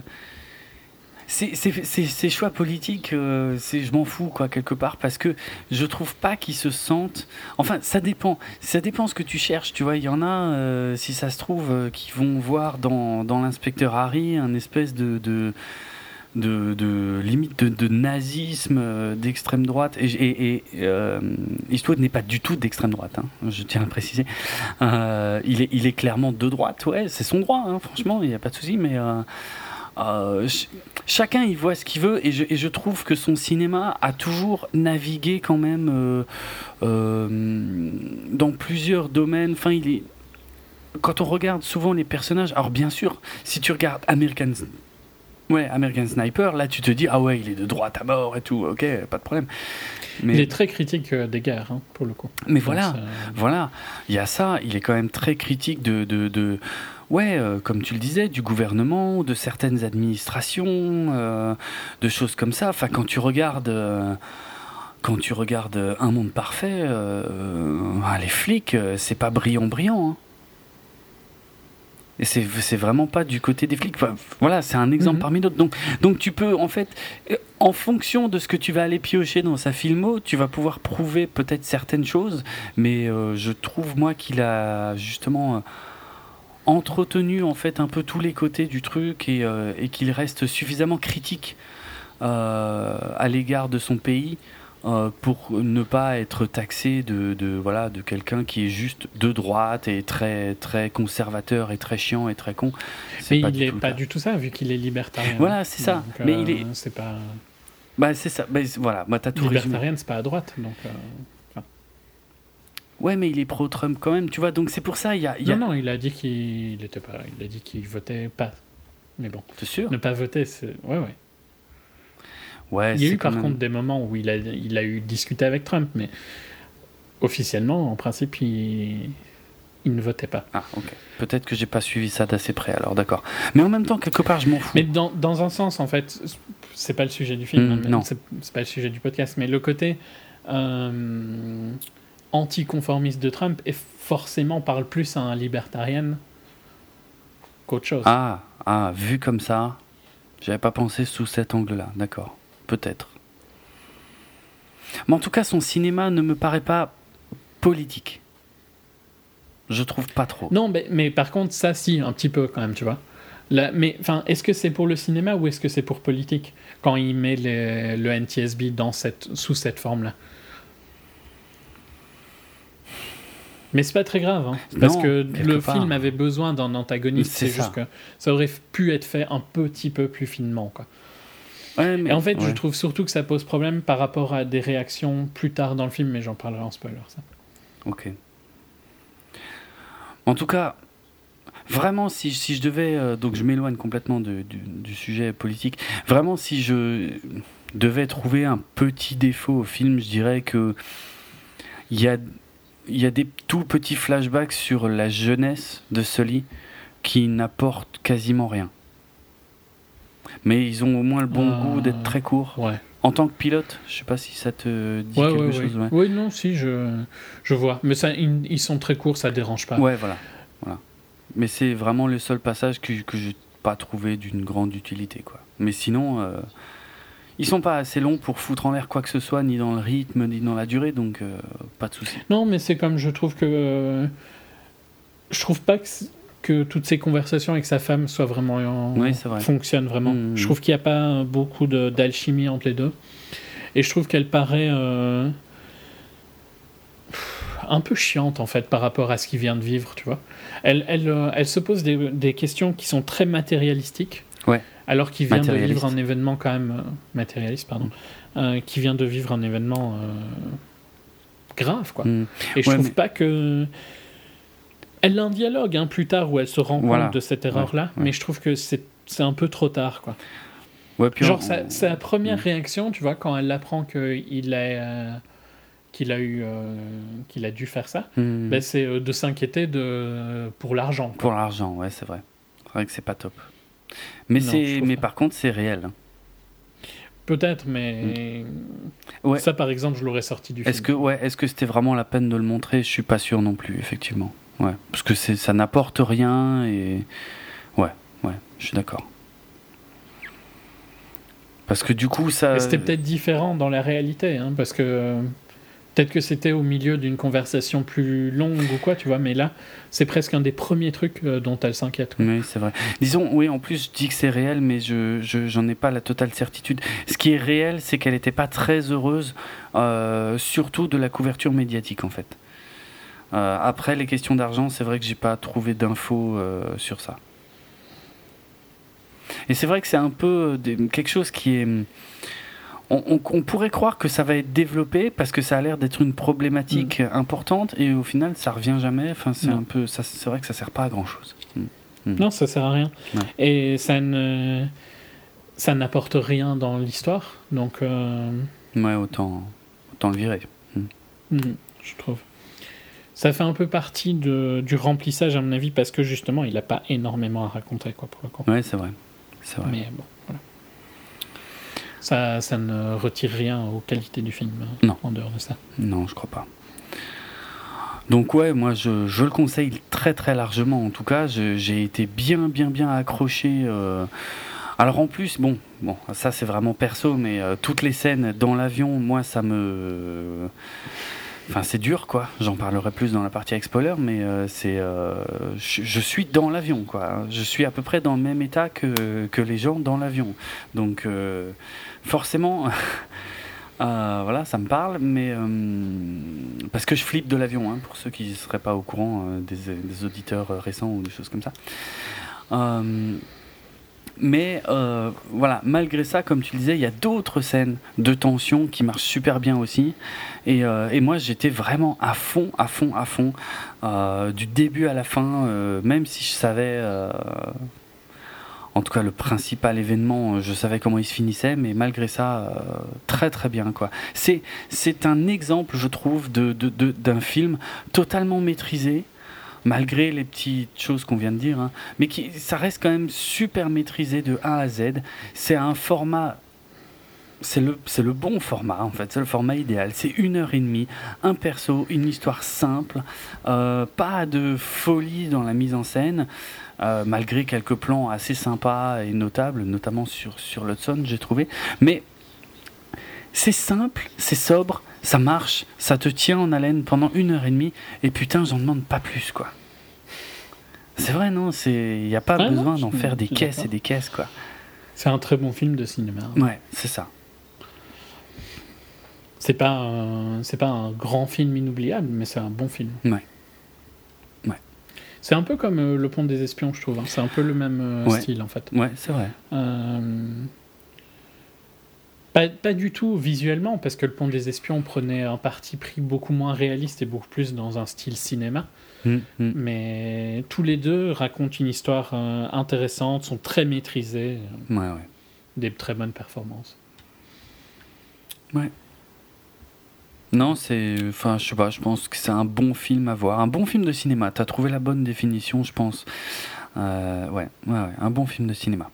[SPEAKER 1] ces choix politiques, euh, je m'en fous quoi quelque part parce que je trouve pas qu'ils se sentent. Enfin, ça dépend. Ça dépend ce que tu cherches. Tu vois, il y en a, euh, si ça se trouve, euh, qui vont voir dans, dans l'inspecteur Harry un espèce de, de de, limite de, nazisme d'extrême droite et, et, Eastwood n'est pas du tout d'extrême droite hein, je tiens à préciser il, est, il est clairement de droite ouais c'est son droit hein, franchement il n'y a pas de souci mais euh, chacun y voit ce qu'il veut et je, trouve que son cinéma a toujours navigué quand même euh, euh, dans plusieurs domaines. Enfin, il est quand on regarde souvent les personnages, alors bien sûr, si tu regardes American Ouais, American Sniper, là tu te dis, ah ouais, il est de droite à mort et tout, ok, pas de problème.
[SPEAKER 2] Mais... Il est très critique des guerres, hein, pour le coup.
[SPEAKER 1] Mais voilà, voilà, il y a ça, il est quand même très critique de, de, de ouais, euh, comme tu le disais, du gouvernement, de certaines administrations, euh, de choses comme ça. Enfin, quand tu regardes, euh, quand tu regardes Un Monde Parfait, ah, les flics, c'est pas brillant, brillant. Hein. Et c'est vraiment pas du côté des flics. voilà, c'est un exemple mhm. parmi d'autres. Donc, donc tu peux, en fait, en fonction de ce que tu vas aller piocher dans sa filmo, tu vas pouvoir prouver peut-être certaines choses. Mais je trouve, moi, qu'il a justement entretenu en fait un peu tous les côtés du truc et, euh, qu'il reste suffisamment critique euh, à l'égard de son pays euh, pour ne pas être taxé de, voilà de quelqu'un qui est juste de droite et très très conservateur et très chiant et très con.
[SPEAKER 2] Mais il n'est pas du tout ça vu qu'il est libertarien.
[SPEAKER 1] Voilà, c'est ça. Mais il est.
[SPEAKER 2] C'est pas.
[SPEAKER 1] Bah c'est ça. Bah, voilà, moi t'as tout
[SPEAKER 2] Libertarien, c'est pas à droite, donc.
[SPEAKER 1] Ouais, mais il est pro-Trump quand même, tu vois. Donc c'est pour ça, il y a,
[SPEAKER 2] Non, non, il a dit qu'il était pas. Il a dit qu'il votait pas. Mais bon.
[SPEAKER 1] C'est sûr?
[SPEAKER 2] Ne pas voter, c'est. Ouais, ouais.
[SPEAKER 1] Ouais.
[SPEAKER 2] Il y a eu par contre des moments où il a, il a eu discuté avec Trump, mais officiellement, en principe, il, il ne votait pas.
[SPEAKER 1] Ah, ok. Peut-être que j'ai pas suivi ça d'assez près, alors d'accord. Mais en même temps, quelque part, je m'en fous.
[SPEAKER 2] Mais dans, dans, un sens, en fait, c'est pas le sujet du film, mmh, non. C'est pas le sujet du podcast, mais le côté. Euh, anticonformiste de Trump et forcément parle plus à un libertarien qu'autre chose.
[SPEAKER 1] Ah, ah, vu comme ça, j'avais pas pensé sous cet angle-là, d'accord, peut-être. Mais en tout cas, son cinéma ne me paraît pas politique. Je trouve pas trop.
[SPEAKER 2] Non, mais, mais par contre, ça, si, un petit peu quand même, tu vois. mais enfin, est-ce que c'est pour le cinéma ou est-ce que c'est pour politique quand il met le NTSB dans cette, sous cette forme-là? Mais c'est pas très grave, hein. parce que le film avait besoin d'un antagoniste. C'est juste que ça aurait pu être fait un petit peu plus finement, quoi. Et en fait, je trouve surtout que ça pose problème par rapport à des réactions plus tard dans le film, mais j'en parlerai en spoiler, ça.
[SPEAKER 1] Ok. En tout cas, vraiment, si, si je devais. Euh, donc, je m'éloigne complètement du, du, sujet politique. Vraiment, si je devais trouver un petit défaut au film, je dirais que. Il y a il y a des tout petits flashbacks sur la jeunesse de Sully qui n'apportent quasiment rien. Mais ils ont au moins le bon
[SPEAKER 2] Euh,
[SPEAKER 1] goût d'être très courts.
[SPEAKER 2] Ouais.
[SPEAKER 1] En tant que pilote, je sais pas si ça te dit
[SPEAKER 2] Ouais,
[SPEAKER 1] quelque
[SPEAKER 2] ouais,
[SPEAKER 1] chose.
[SPEAKER 2] Oui, non, si, je, je vois. Mais ça, ils, ils sont très courts, ça dérange pas.
[SPEAKER 1] Ouais, voilà. voilà. Mais c'est vraiment le seul passage que, que j'ai pas trouvé d'une grande utilité. Quoi. Mais sinon, euh, ils sont pas assez longs pour foutre en l'air quoi que ce soit, ni dans le rythme, ni dans la durée, donc euh, pas de souci.
[SPEAKER 2] Non, mais c'est comme je trouve que. euh, je trouve pas que, toutes ces conversations avec sa femme soient vraiment. en-
[SPEAKER 1] Oui, c'est vrai.
[SPEAKER 2] fonctionnent vraiment.
[SPEAKER 1] Mhm.
[SPEAKER 2] Je trouve qu'il n'y a pas beaucoup de- d'alchimie entre les deux. Et je trouve qu'elle paraît. euh, un peu chiante en fait par rapport à ce qu'il vient de vivre, tu vois. Elle, elle, euh, elle se pose des, des questions qui sont très matérialistiques.
[SPEAKER 1] Ouais.
[SPEAKER 2] Alors qu'il vient de vivre un événement quand même euh, matérialiste, pardon, euh, qui vient de vivre un événement euh, grave, quoi.
[SPEAKER 1] Mm.
[SPEAKER 2] Et je
[SPEAKER 1] Ouais,
[SPEAKER 2] trouve
[SPEAKER 1] mais-
[SPEAKER 2] pas que. Elle a un dialogue hein, plus tard où elle se rend
[SPEAKER 1] Voilà.
[SPEAKER 2] compte de cette erreur-là,
[SPEAKER 1] Ouais,
[SPEAKER 2] mais je trouve que c'est un peu trop tard, quoi.
[SPEAKER 1] Ouais, puis
[SPEAKER 2] Genre,
[SPEAKER 1] on-
[SPEAKER 2] sa, première
[SPEAKER 1] Mm. réaction,
[SPEAKER 2] tu vois, quand elle apprend qu'il a, euh, qu'il a, eu, euh, qu'il a dû faire ça,
[SPEAKER 1] Mm.
[SPEAKER 2] ben, c'est de s'inquiéter de, pour l'argent.
[SPEAKER 1] Pour l'argent, ouais, c'est vrai. C'est vrai que c'est pas top. Mais,
[SPEAKER 2] Non,
[SPEAKER 1] c'est, mais
[SPEAKER 2] pas.
[SPEAKER 1] par contre, c'est réel.
[SPEAKER 2] Peut-être, mais
[SPEAKER 1] Ouais.
[SPEAKER 2] ça, par exemple, je l'aurais sorti du
[SPEAKER 1] Est-ce que,
[SPEAKER 2] film.
[SPEAKER 1] ouais, est-ce que c'était vraiment la peine de le montrer? Je suis pas sûr non plus, effectivement. Ouais, parce que c'est, ça n'apporte rien et ouais, ouais, je suis d'accord. Parce que du coup, ça.
[SPEAKER 2] Et c'était peut-être différent dans la réalité, hein, parce que euh, peut-être que c'était au milieu d'une conversation plus longue ou quoi, tu vois, mais là, c'est presque un des premiers trucs euh, dont elle s'inquiète.
[SPEAKER 1] Oui, c'est vrai. Disons, oui, en plus, je dis que c'est réel, mais je, je- j'en ai pas la totale certitude. Ce qui est réel, c'est qu'elle n'était pas très heureuse, euh, surtout de la couverture médiatique, en fait. Euh, après, les questions d'argent, c'est vrai que j'ai pas trouvé d'infos sur ça. Et c'est vrai que c'est un peu quelque chose qui est. On, on- on pourrait croire que ça va être développé parce que ça a l'air d'être une problématique importante et au final ça revient jamais. Enfin, c'est un peu, ça, c'est vrai que ça sert pas à grand chose.
[SPEAKER 2] Non, ça sert à rien.
[SPEAKER 1] Ouais.
[SPEAKER 2] Et ça ne. Ça n'apporte rien dans l'histoire, donc euh,
[SPEAKER 1] Ouais, autant, autant le virer.
[SPEAKER 2] je trouve. Ça fait un peu partie de, du remplissage, à mon avis, parce que justement, il n'a pas énormément à raconter, quoi, pour le coup.
[SPEAKER 1] Ouais, c'est vrai. C'est vrai.
[SPEAKER 2] Mais bon. Ça, ça ne retire rien aux qualités du film, hein,
[SPEAKER 1] Non.
[SPEAKER 2] en dehors de ça.
[SPEAKER 1] Non, je crois pas. Donc ouais, moi je, je le conseille très très largement. En tout cas, j'ai été bien bien bien accroché. euh. Alors en plus, bon, bon, ça c'est vraiment perso, mais euh, toutes les scènes dans l'avion, moi ça me, enfin c'est dur quoi. J'en parlerai plus dans la partie spoiler, mais euh, c'est, je, je suis dans l'avion quoi. Je suis à peu près dans le même état que que les gens dans l'avion. Donc forcément. Euh, voilà, ça me parle, mais euh, parce que je flippe de l'avion, hein, pour ceux qui ne seraient pas au courant euh, des, auditeurs récents ou des choses comme ça. Mais voilà, malgré ça, comme tu le disais, il y a d'autres scènes de tension qui marchent super bien aussi. Et, moi, j'étais vraiment à fond, à fond, à fond, du début à la fin, même si je savais. En tout cas, le principal événement, euh, je savais comment il se finissait, mais malgré ça, euh, très très bien quoi. C'est c'est un exemple, je trouve, de d'un film totalement maîtrisé, malgré les petites choses qu'on vient de dire, hein, mais qui ça reste quand même super maîtrisé de A à Z. C'est un format. C'est le, le bon format en fait, c'est le format idéal. C'est une heure et demie, un perso, une histoire simple, euh, pas de folie dans la mise en scène, euh, malgré quelques plans assez sympas et notables, notamment sur, sur l'Hudson, j'ai trouvé. Mais c'est simple, c'est sobre, ça marche, ça te tient en haleine pendant une heure et demie, et putain, j'en demande pas plus, quoi. C'est vrai, non Il n'y a pas besoin d'en faire des caisses et des caisses, quoi.
[SPEAKER 2] C'est un très bon film de cinéma.
[SPEAKER 1] Ouais, c'est ça.
[SPEAKER 2] C'est pas, c'est pas un grand film inoubliable, mais c'est un bon film.
[SPEAKER 1] Ouais.
[SPEAKER 2] C'est un peu comme euh, Le Pont des Espions, je trouve. hein. C'est un peu le même euh,
[SPEAKER 1] Ouais.
[SPEAKER 2] style, en fait.
[SPEAKER 1] Ouais, c'est vrai.
[SPEAKER 2] Euh, Pas, pas du tout visuellement, parce que Le Pont des Espions prenait un parti pris beaucoup moins réaliste et beaucoup plus dans un style cinéma.
[SPEAKER 1] Mm, mm.
[SPEAKER 2] Mais tous les deux racontent une histoire euh, intéressante, sont très maîtrisés, euh,
[SPEAKER 1] Ouais, ouais.
[SPEAKER 2] des très bonnes performances.
[SPEAKER 1] Non, c'est. Enfin, je sais pas, je pense que c'est un bon film à voir. Un bon film de cinéma. T'as trouvé la bonne définition, je pense. Euh, ouais, ouais, ouais, un bon film de cinéma.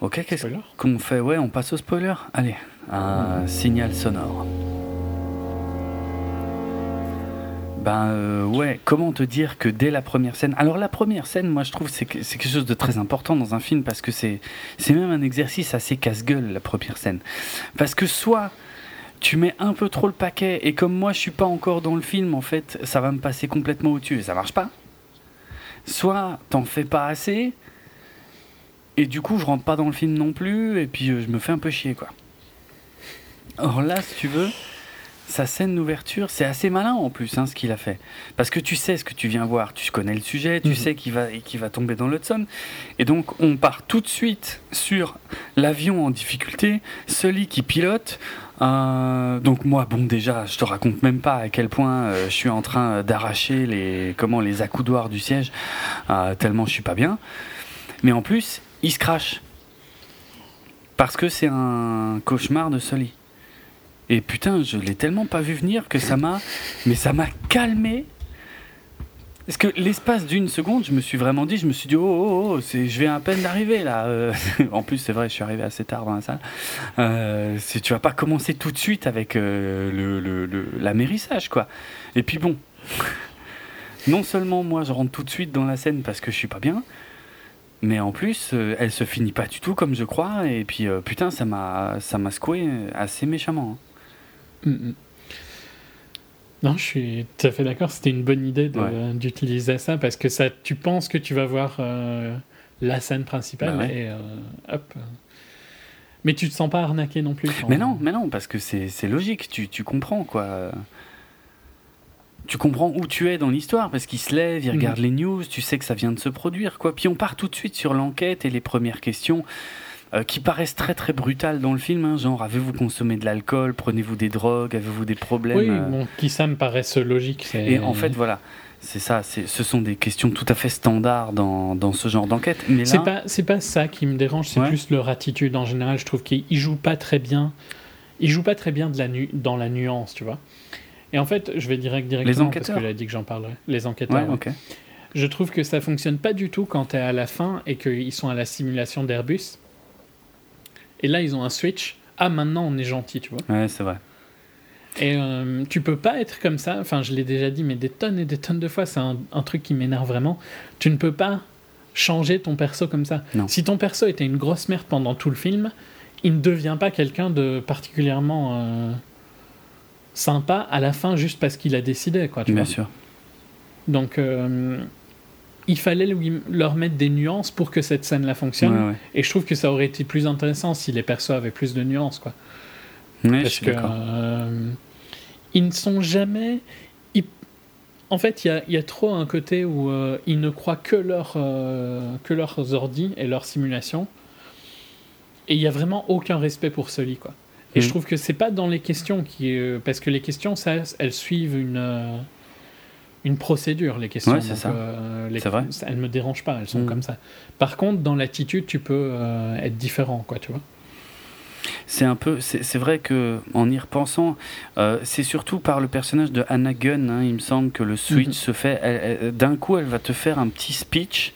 [SPEAKER 1] Ok, qu'est-ce qu'on fait? Ouais, on passe au spoiler Allez, un signal sonore. Ben euh, ouais, comment te dire que dès la première scène. Alors la première scène, moi je trouve que c'est quelque chose de très important dans un film parce que c'est c'est même un exercice assez casse-gueule la première scène. Parce que soit tu mets un peu trop le paquet et comme moi je suis pas encore dans le film en fait, ça va me passer complètement au-dessus et ça marche pas. Soit t'en fais pas assez et du coup je rentre pas dans le film non plus et puis euh, je me fais un peu chier quoi. Or là, si tu veux, sa scène d'ouverture, c'est assez malin en plus hein, ce qu'il a fait. Parce que tu sais ce que tu viens voir, tu connais le sujet, tu
[SPEAKER 2] Mhm.
[SPEAKER 1] sais qu'il va, qu'il va tomber dans l'Hudson. Et donc on part tout de suite sur l'avion en difficulté, celui qui pilote. Euh, donc moi, bon déjà, je te raconte même pas à quel point euh, je suis en train d'arracher les, comment, les accoudoirs du siège, euh, tellement je suis pas bien. Mais en plus, il se crache. Parce que c'est un cauchemar de Sully. Et putain, je l'ai tellement pas vu venir que ça m'a. Mais ça m'a calmé. Parce que l'espace d'une seconde, je me suis vraiment dit, je me suis dit, oh, oh, oh, c'est, je vais à peine d'arriver là. Euh, en plus, c'est vrai, je suis arrivé assez tard dans la salle. Euh, c'est- tu vas pas commencer tout de suite avec euh, le, le, l'amérissage, quoi. Et puis bon, non seulement moi, je rentre tout de suite dans la scène parce que je suis pas bien, mais en plus, elle se finit pas du tout comme je crois. Et puis, putain, ça m'a, ça m'a secoué assez méchamment. hein.
[SPEAKER 2] Mm, mm. Non, je suis tout à fait d'accord. C'était une bonne idée de-
[SPEAKER 1] Ouais.
[SPEAKER 2] d'utiliser ça parce que ça, tu penses que tu vas voir euh, la scène principale
[SPEAKER 1] Bah ouais.
[SPEAKER 2] et euh, hop. Mais tu te sens pas arnaqué non plus.
[SPEAKER 1] Mais non, mais non, parce que c'est c'est logique, tu, tu comprends quoi. Tu comprends où tu es dans l'histoire, parce qu'il se lève, il regarde les news, tu sais que ça vient de se produire quoi. Puis on part tout de suite sur l'enquête et les premières questions euh, qui paraissent très très brutales dans le film, hein, genre avez-vous consommé de l'alcool, prenez-vous des drogues, avez-vous des problèmes
[SPEAKER 2] Oui,
[SPEAKER 1] euh,
[SPEAKER 2] bon, qui ça me paraisse logique.
[SPEAKER 1] Et en fait voilà, c'est ça, ce sont des questions tout à fait standards dans, dans ce genre d'enquête. Mais
[SPEAKER 2] c'est pas pas ça qui me dérange, c'est
[SPEAKER 1] Ouais.
[SPEAKER 2] plus leur attitude en général. Je trouve qu'ils ils jouent pas très bien. Ils jouent pas très bien de la nu- dans la nuance, tu vois. Et en fait, je vais direct directement parce
[SPEAKER 1] enquêteurs
[SPEAKER 2] que a dit que j'en parlerai. Les enquêteurs.
[SPEAKER 1] ouais.
[SPEAKER 2] Je trouve que ça fonctionne pas du tout quand tu es à la fin et qu'ils sont à la simulation d'Airbus. Et là, ils ont un switch. Ah, maintenant, on est gentil, tu vois.
[SPEAKER 1] Ouais, c'est vrai.
[SPEAKER 2] Et euh, tu peux pas être comme ça. Enfin, je l'ai déjà dit, mais des tonnes et des tonnes de fois, c'est un, un truc qui m'énerve vraiment. Tu ne peux pas changer ton perso comme ça.
[SPEAKER 1] Non.
[SPEAKER 2] Si ton perso était une grosse merde pendant tout le film, il ne devient pas quelqu'un de particulièrement euh, sympa à la fin juste parce qu'il a décidé, quoi. Tu
[SPEAKER 1] Bien
[SPEAKER 2] vois.
[SPEAKER 1] sûr.
[SPEAKER 2] Donc, euh, il fallait lui- leur mettre des nuances pour que cette scène-là fonctionne.
[SPEAKER 1] Ouais, ouais.
[SPEAKER 2] Et je trouve que ça aurait été plus intéressant si les persos avaient plus de nuances, quoi.
[SPEAKER 1] Ouais, je
[SPEAKER 2] Parce que euh, ils ne sont jamais. ils- En fait, il y a, il y a trop un côté où euh, ils ne croient que, leur, euh, que leurs ordi et leurs simulations. Et il y a vraiment aucun respect pour Sully, quoi. Et
[SPEAKER 1] Mhm.
[SPEAKER 2] je trouve que c'est pas dans les questions qui. parce que les questions, ça, elles suivent une. Une procédure, les questions.
[SPEAKER 1] Ouais, c'est ça.
[SPEAKER 2] euh, les-
[SPEAKER 1] vrai.
[SPEAKER 2] Elles me dérangent pas, elles sont
[SPEAKER 1] Mhm.
[SPEAKER 2] comme ça. Par contre, dans l'attitude, tu peux euh, être différent, quoi, tu vois.
[SPEAKER 1] C'est un peu, c'est c'est vrai que en y repensant, euh, c'est surtout par le personnage de Anna Gunn. hein, il me semble que le switch
[SPEAKER 2] Mhm.
[SPEAKER 1] se fait. D'un coup, elle va te faire un petit speech.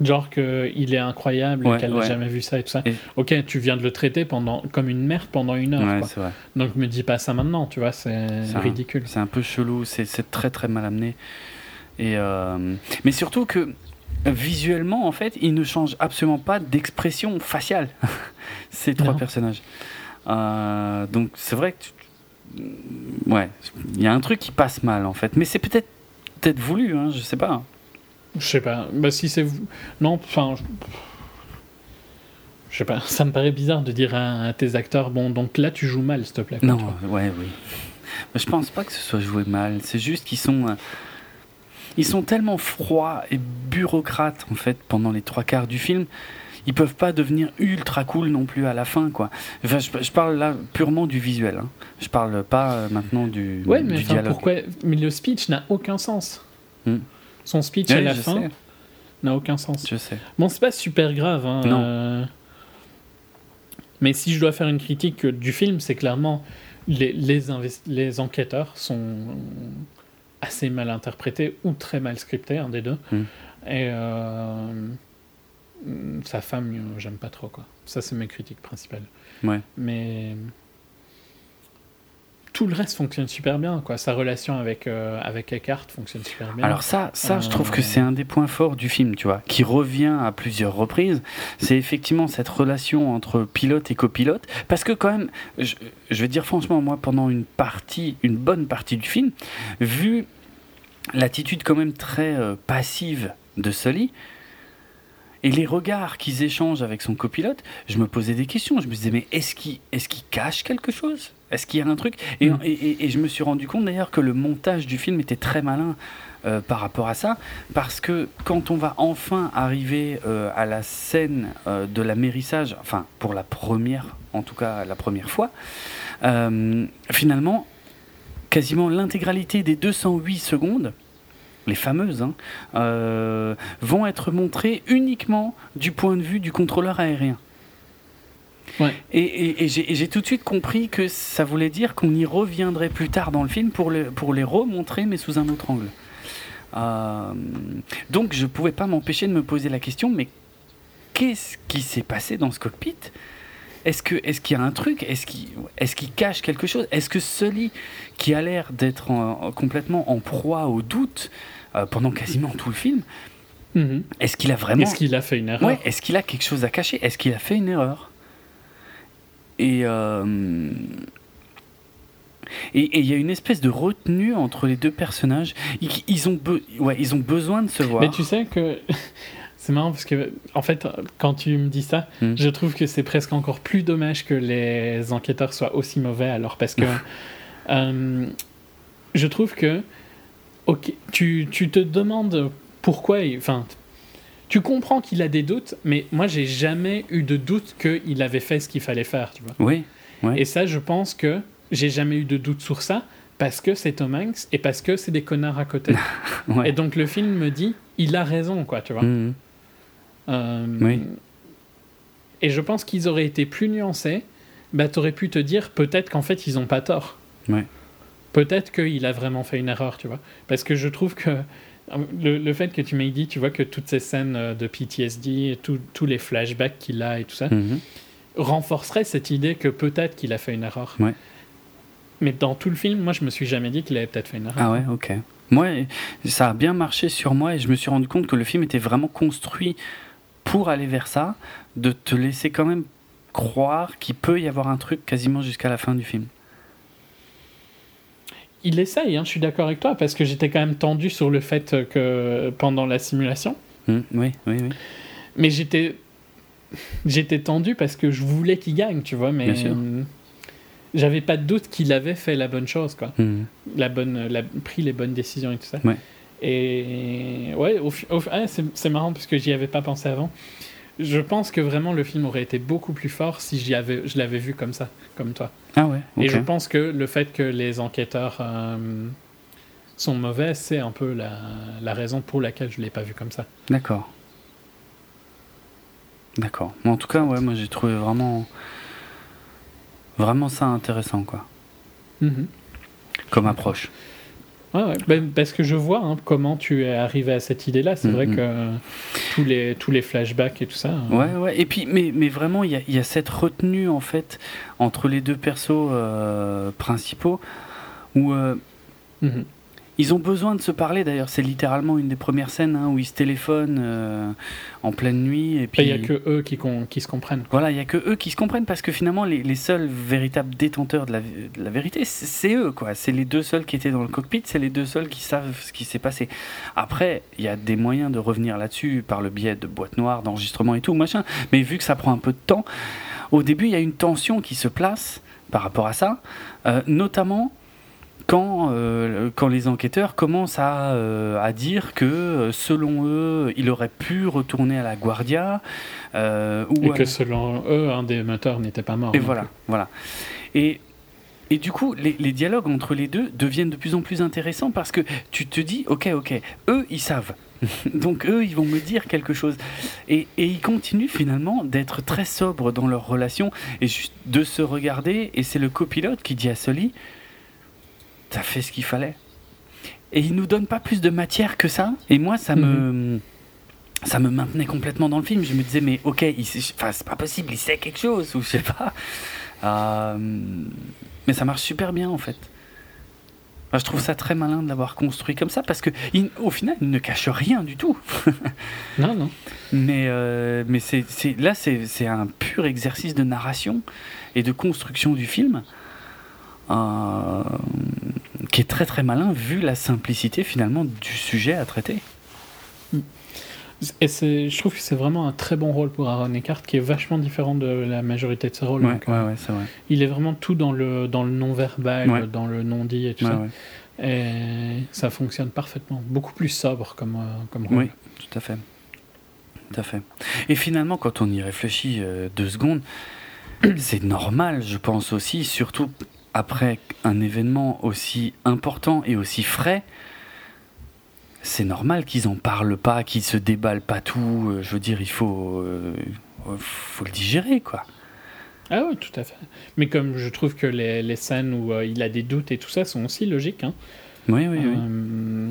[SPEAKER 2] Genre qu'il est incroyable
[SPEAKER 1] Ouais,
[SPEAKER 2] qu'elle n'a
[SPEAKER 1] ouais.
[SPEAKER 2] jamais vu ça et tout ça.
[SPEAKER 1] Et-
[SPEAKER 2] Ok, tu viens de le traiter pendant, comme une merde pendant une heure.
[SPEAKER 1] Ouais,
[SPEAKER 2] quoi.
[SPEAKER 1] vrai.
[SPEAKER 2] Donc me dis pas ça maintenant, tu vois, c'est ridicule.
[SPEAKER 1] C'est un peu chelou. C'est très très mal amené. Et euh, mais surtout que visuellement, en fait, ils ne changent absolument pas d'expression faciale. Ces trois personnages. Euh, donc c'est vrai que tu- ouais, il y a un truc qui passe mal en fait. Mais c'est peut-être peut-être voulu. Hein, je sais pas.
[SPEAKER 2] Je sais pas, bah si c'est... Non, enfin... je- sais pas, ça me paraît bizarre de dire à, à tes acteurs, bon, donc là tu joues mal, s'il te plaît.
[SPEAKER 1] Non,
[SPEAKER 2] tu vois.
[SPEAKER 1] ouais, oui. Mais je pense pas que ce soit joué mal. C'est juste qu'ils sont, euh, ils sont tellement froids et bureaucrates en fait pendant les trois quarts du film. Ils peuvent pas devenir ultra cool non plus à la fin, quoi. Enfin, je, je parle là purement du visuel. Hein. Je parle pas euh, maintenant du,
[SPEAKER 2] Ouais, mais
[SPEAKER 1] du dialogue.
[SPEAKER 2] pourquoi... Mais le speech n'a aucun sens.
[SPEAKER 1] Hmm.
[SPEAKER 2] Son speech à la fin n'a aucun sens.
[SPEAKER 1] je sais.
[SPEAKER 2] Bon, c'est pas super grave. Hein,
[SPEAKER 1] Non.
[SPEAKER 2] euh, Mais si je dois faire une critique du film, c'est clairement les, les, les, enquêteurs sont assez mal interprétés ou très mal scriptés, un des deux.
[SPEAKER 1] Mm.
[SPEAKER 2] Et euh, sa femme, euh, j'aime pas trop. quoi. Ça, c'est mes critiques principales.
[SPEAKER 1] Ouais.
[SPEAKER 2] Mais tout le reste fonctionne super bien. Quoi. Sa relation avec, euh, avec Eckhart fonctionne super bien.
[SPEAKER 1] Alors ça, ça je trouve que c'est un des points forts du film, tu vois, qui revient à plusieurs reprises. C'est effectivement cette relation entre pilote et copilote. Parce que quand même, je, je vais dire franchement, moi, pendant une partie, une bonne partie du film, vu l'attitude quand même très euh, passive de Sully, et les regards qu'ils échangent avec son copilote, je me posais des questions. Je me disais, mais est-ce qu'il est qu cache quelque chose? Est-ce qu'il y a un truc? Et,
[SPEAKER 2] Mm.
[SPEAKER 1] et, et- et je me suis rendu compte d'ailleurs que le montage du film était très malin euh, par rapport à ça, parce que quand on va enfin arriver euh, à la scène euh, de l'amérissage, enfin pour la première, en tout cas la première fois, finalement, quasiment l'intégralité des 208 secondes, les fameuses, hein, vont être montrées uniquement du point de vue du contrôleur aérien.
[SPEAKER 2] Ouais.
[SPEAKER 1] Et, et- et j'ai tout de suite compris que ça voulait dire qu'on y reviendrait plus tard dans le film pour, le- pour les remontrer, mais sous un autre angle. Euh, donc je ne pouvais pas m'empêcher de me poser la question, mais qu'est-ce qui s'est passé dans ce cockpit? Est-ce que- est-ce qu'il y a un truc? Est-ce qu'il est qu'il cache quelque chose? Est-ce que Sully, qui a l'air d'être en- complètement en proie au doute euh, pendant quasiment tout le film,
[SPEAKER 2] Mhm.
[SPEAKER 1] est-ce qu'il a vraiment...
[SPEAKER 2] Est-ce qu'il a fait une erreur?
[SPEAKER 1] Ouais, est-ce qu'il a quelque chose à cacher? Est-ce qu'il a fait une erreur? Et euh, et et il y a une espèce de retenue entre les deux personnages. Ils, ils ont, ouais, ils ont besoin de se voir.
[SPEAKER 2] Mais tu sais que c'est marrant parce que en fait quand tu me dis ça,
[SPEAKER 1] Mm.
[SPEAKER 2] je trouve que c'est presque encore plus dommage que les enquêteurs soient aussi mauvais alors parce que euh, je trouve que ok tu, tu te demandes pourquoi il- enfin tu comprends qu'il a des doutes mais moi j'ai jamais eu de doute qu'il avait fait ce qu'il fallait faire tu vois
[SPEAKER 1] Oui, ouais.
[SPEAKER 2] et ça je pense que j'ai jamais eu de doute sur ça parce que c'est Tom Hanks et parce que c'est des connards à côté
[SPEAKER 1] ouais.
[SPEAKER 2] et donc le film me dit, il a raison, quoi, tu vois.
[SPEAKER 1] Mhm.
[SPEAKER 2] Euh,
[SPEAKER 1] Oui.
[SPEAKER 2] Et je pense qu'ils auraient été plus nuancés. Bah, t'aurais pu te dire peut-être qu'en fait ils ont pas tort.
[SPEAKER 1] Ouais.
[SPEAKER 2] Peut-être qu'il a vraiment fait une erreur, tu vois. Parce que je trouve que le, le fait que tu m'aies dit, tu vois, que toutes ces scènes euh, de PTSD, tout- tous les flashbacks qu'il a et tout ça,
[SPEAKER 1] Mhm.
[SPEAKER 2] renforcerait cette idée que peut-être qu'il a fait une erreur.
[SPEAKER 1] Ouais.
[SPEAKER 2] Mais dans tout le film, moi, je me suis jamais dit qu'il avait peut-être fait une erreur.
[SPEAKER 1] Ah ouais, ok. Moi, ça a bien marché sur moi et je me suis rendu compte que le film était vraiment construit pour aller vers ça, de te laisser quand même croire qu'il peut y avoir un truc quasiment jusqu'à la fin du film.
[SPEAKER 2] Il essaye, hein, je suis d'accord avec toi, parce que j'étais quand même tendu sur le fait que pendant la simulation,
[SPEAKER 1] Mhm. Oui, oui, oui.
[SPEAKER 2] mais j'étais j'étais tendu parce que je voulais qu'il gagne, tu vois, mais euh, j'avais pas de doute qu'il avait fait la bonne chose, quoi,
[SPEAKER 1] Mhm.
[SPEAKER 2] la bonne, la, pris les bonnes décisions et tout ça.
[SPEAKER 1] Ouais.
[SPEAKER 2] Et ouais, au, au ah, c'est marrant parce que j'y avais pas pensé avant. Je pense que vraiment le film aurait été beaucoup plus fort si j'y avais, je l'avais vu comme ça, comme toi.
[SPEAKER 1] Ah ouais.
[SPEAKER 2] Et je pense que le fait que les enquêteurs euh, sont mauvais, c'est un peu la, la raison pour laquelle je ne l'ai pas vu comme ça.
[SPEAKER 1] D'accord. D'accord. Mais en tout cas, ouais, moi j'ai trouvé vraiment, vraiment ça intéressant, quoi, comme approche.
[SPEAKER 2] Ouais, ouais. Ben, parce que je vois hein, comment tu es arrivé à cette idée-là. C'est vrai
[SPEAKER 1] Mhm.
[SPEAKER 2] que tous les, tous les flashbacks et tout ça. euh,
[SPEAKER 1] Ouais, ouais. Et puis, mais, mais vraiment, il y a, il y a cette retenue en fait entre les deux persos euh, principaux où euh,
[SPEAKER 2] mhm.
[SPEAKER 1] Ils ont besoin de se parler. D'ailleurs, c'est littéralement une des premières scènes hein, où ils se téléphonent euh, en pleine nuit. Et puis,
[SPEAKER 2] Il n'y a que eux qui, se comprennent.
[SPEAKER 1] Voilà, il y a que eux qui se comprennent parce que finalement, les, les seuls véritables détenteurs de la, de la vérité, c'est eux, quoi. C'est les deux seuls qui étaient dans le cockpit, c'est les deux seuls qui savent ce qui s'est passé. Après, il y a des moyens de revenir là-dessus par le biais de boîtes noires, d'enregistrement et tout, machin. Mais vu que ça prend un peu de temps, au début, il y a une tension qui se place par rapport à ça, euh, notamment quand, euh, quand les enquêteurs commencent à, euh, à dire que, euh, selon eux, il aurait pu retourner à la Guardia. euh, ou
[SPEAKER 2] Et
[SPEAKER 1] à
[SPEAKER 2] que selon eux, un des moteurs n'était pas mort.
[SPEAKER 1] et voilà,
[SPEAKER 2] plus.
[SPEAKER 1] voilà. Et et du coup, les, les dialogues entre les deux deviennent de plus en plus intéressants parce que tu te dis, ok, ok, eux, ils savent. Donc eux, ils vont me dire quelque chose. Et, et ils continuent finalement d'être très sobres dans leur relation et juste de se regarder. Et c'est le copilote qui dit à Sully, t'as fait ce qu'il fallait. Et il nous donne pas plus de matière que ça. Et moi, ça me... Ça me maintenait complètement dans le film. Je me disais, mais ok, enfin, c'est pas possible, il sait quelque chose, ou je sais pas. Euh, mais ça marche super bien en fait. Enfin, je trouve ça très malin de l'avoir construit comme ça parce que il- au final il ne cache rien du tout.
[SPEAKER 2] Non, non.
[SPEAKER 1] Mais, euh, mais c'est, là c'est, c'est un pur exercice de narration et de construction du film euh, qui est très très malin vu la simplicité finalement du sujet à traiter.
[SPEAKER 2] Et je trouve que c'est vraiment un très bon rôle pour Aaron Eckhart, qui est vachement différent de la majorité de ses rôles.
[SPEAKER 1] Ouais,
[SPEAKER 2] Donc,
[SPEAKER 1] ouais, ouais, c'est vrai.
[SPEAKER 2] Il est vraiment tout dans le, dans le non-verbal, dans le non-dit et tout ça. Et ça fonctionne parfaitement. Beaucoup plus sobre comme, euh, comme rôle.
[SPEAKER 1] Oui, tout à fait. Tout à fait. Et finalement, quand on y réfléchit euh, deux secondes, c'est normal, je pense aussi, surtout après un événement aussi important et aussi frais. C'est normal qu'ils en parlent pas, qu'ils se déballent pas tout. euh, je veux dire, il faut, euh, faut le digérer, quoi.
[SPEAKER 2] Ah oui, tout à fait. Mais comme je trouve que les, les scènes où euh, il a des doutes et tout ça sont aussi logiques. Hein.
[SPEAKER 1] Oui, oui, oui.
[SPEAKER 2] Euh,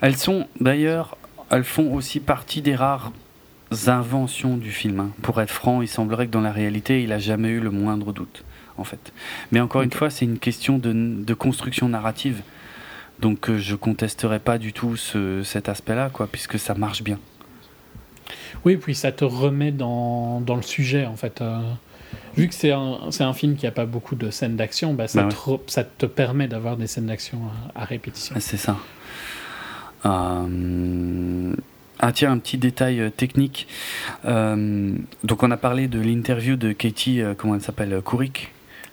[SPEAKER 1] Elles sont d'ailleurs, elles font aussi partie des rares inventions du film. hein. Pour être franc, il semblerait que dans la réalité, il a jamais eu le moindre doute, en fait. Mais encore une fois, c'est une question de, de construction narrative. Donc euh, je contesterai pas du tout ce- cet aspect-là, quoi, puisque ça marche bien.
[SPEAKER 2] Oui, puis ça te remet dans, dans le sujet, en fait. euh. vu que c'est un, film qui n'a pas beaucoup de scènes d'action, bah, ça,
[SPEAKER 1] Bah
[SPEAKER 2] te ça te permet d'avoir des scènes d'action à, à répétition.
[SPEAKER 1] Ah, C'est ça. Euh, Ah tiens, un petit détail technique. Euh, donc on a parlé de l'interview de Katie, comment elle s'appelle, Couric.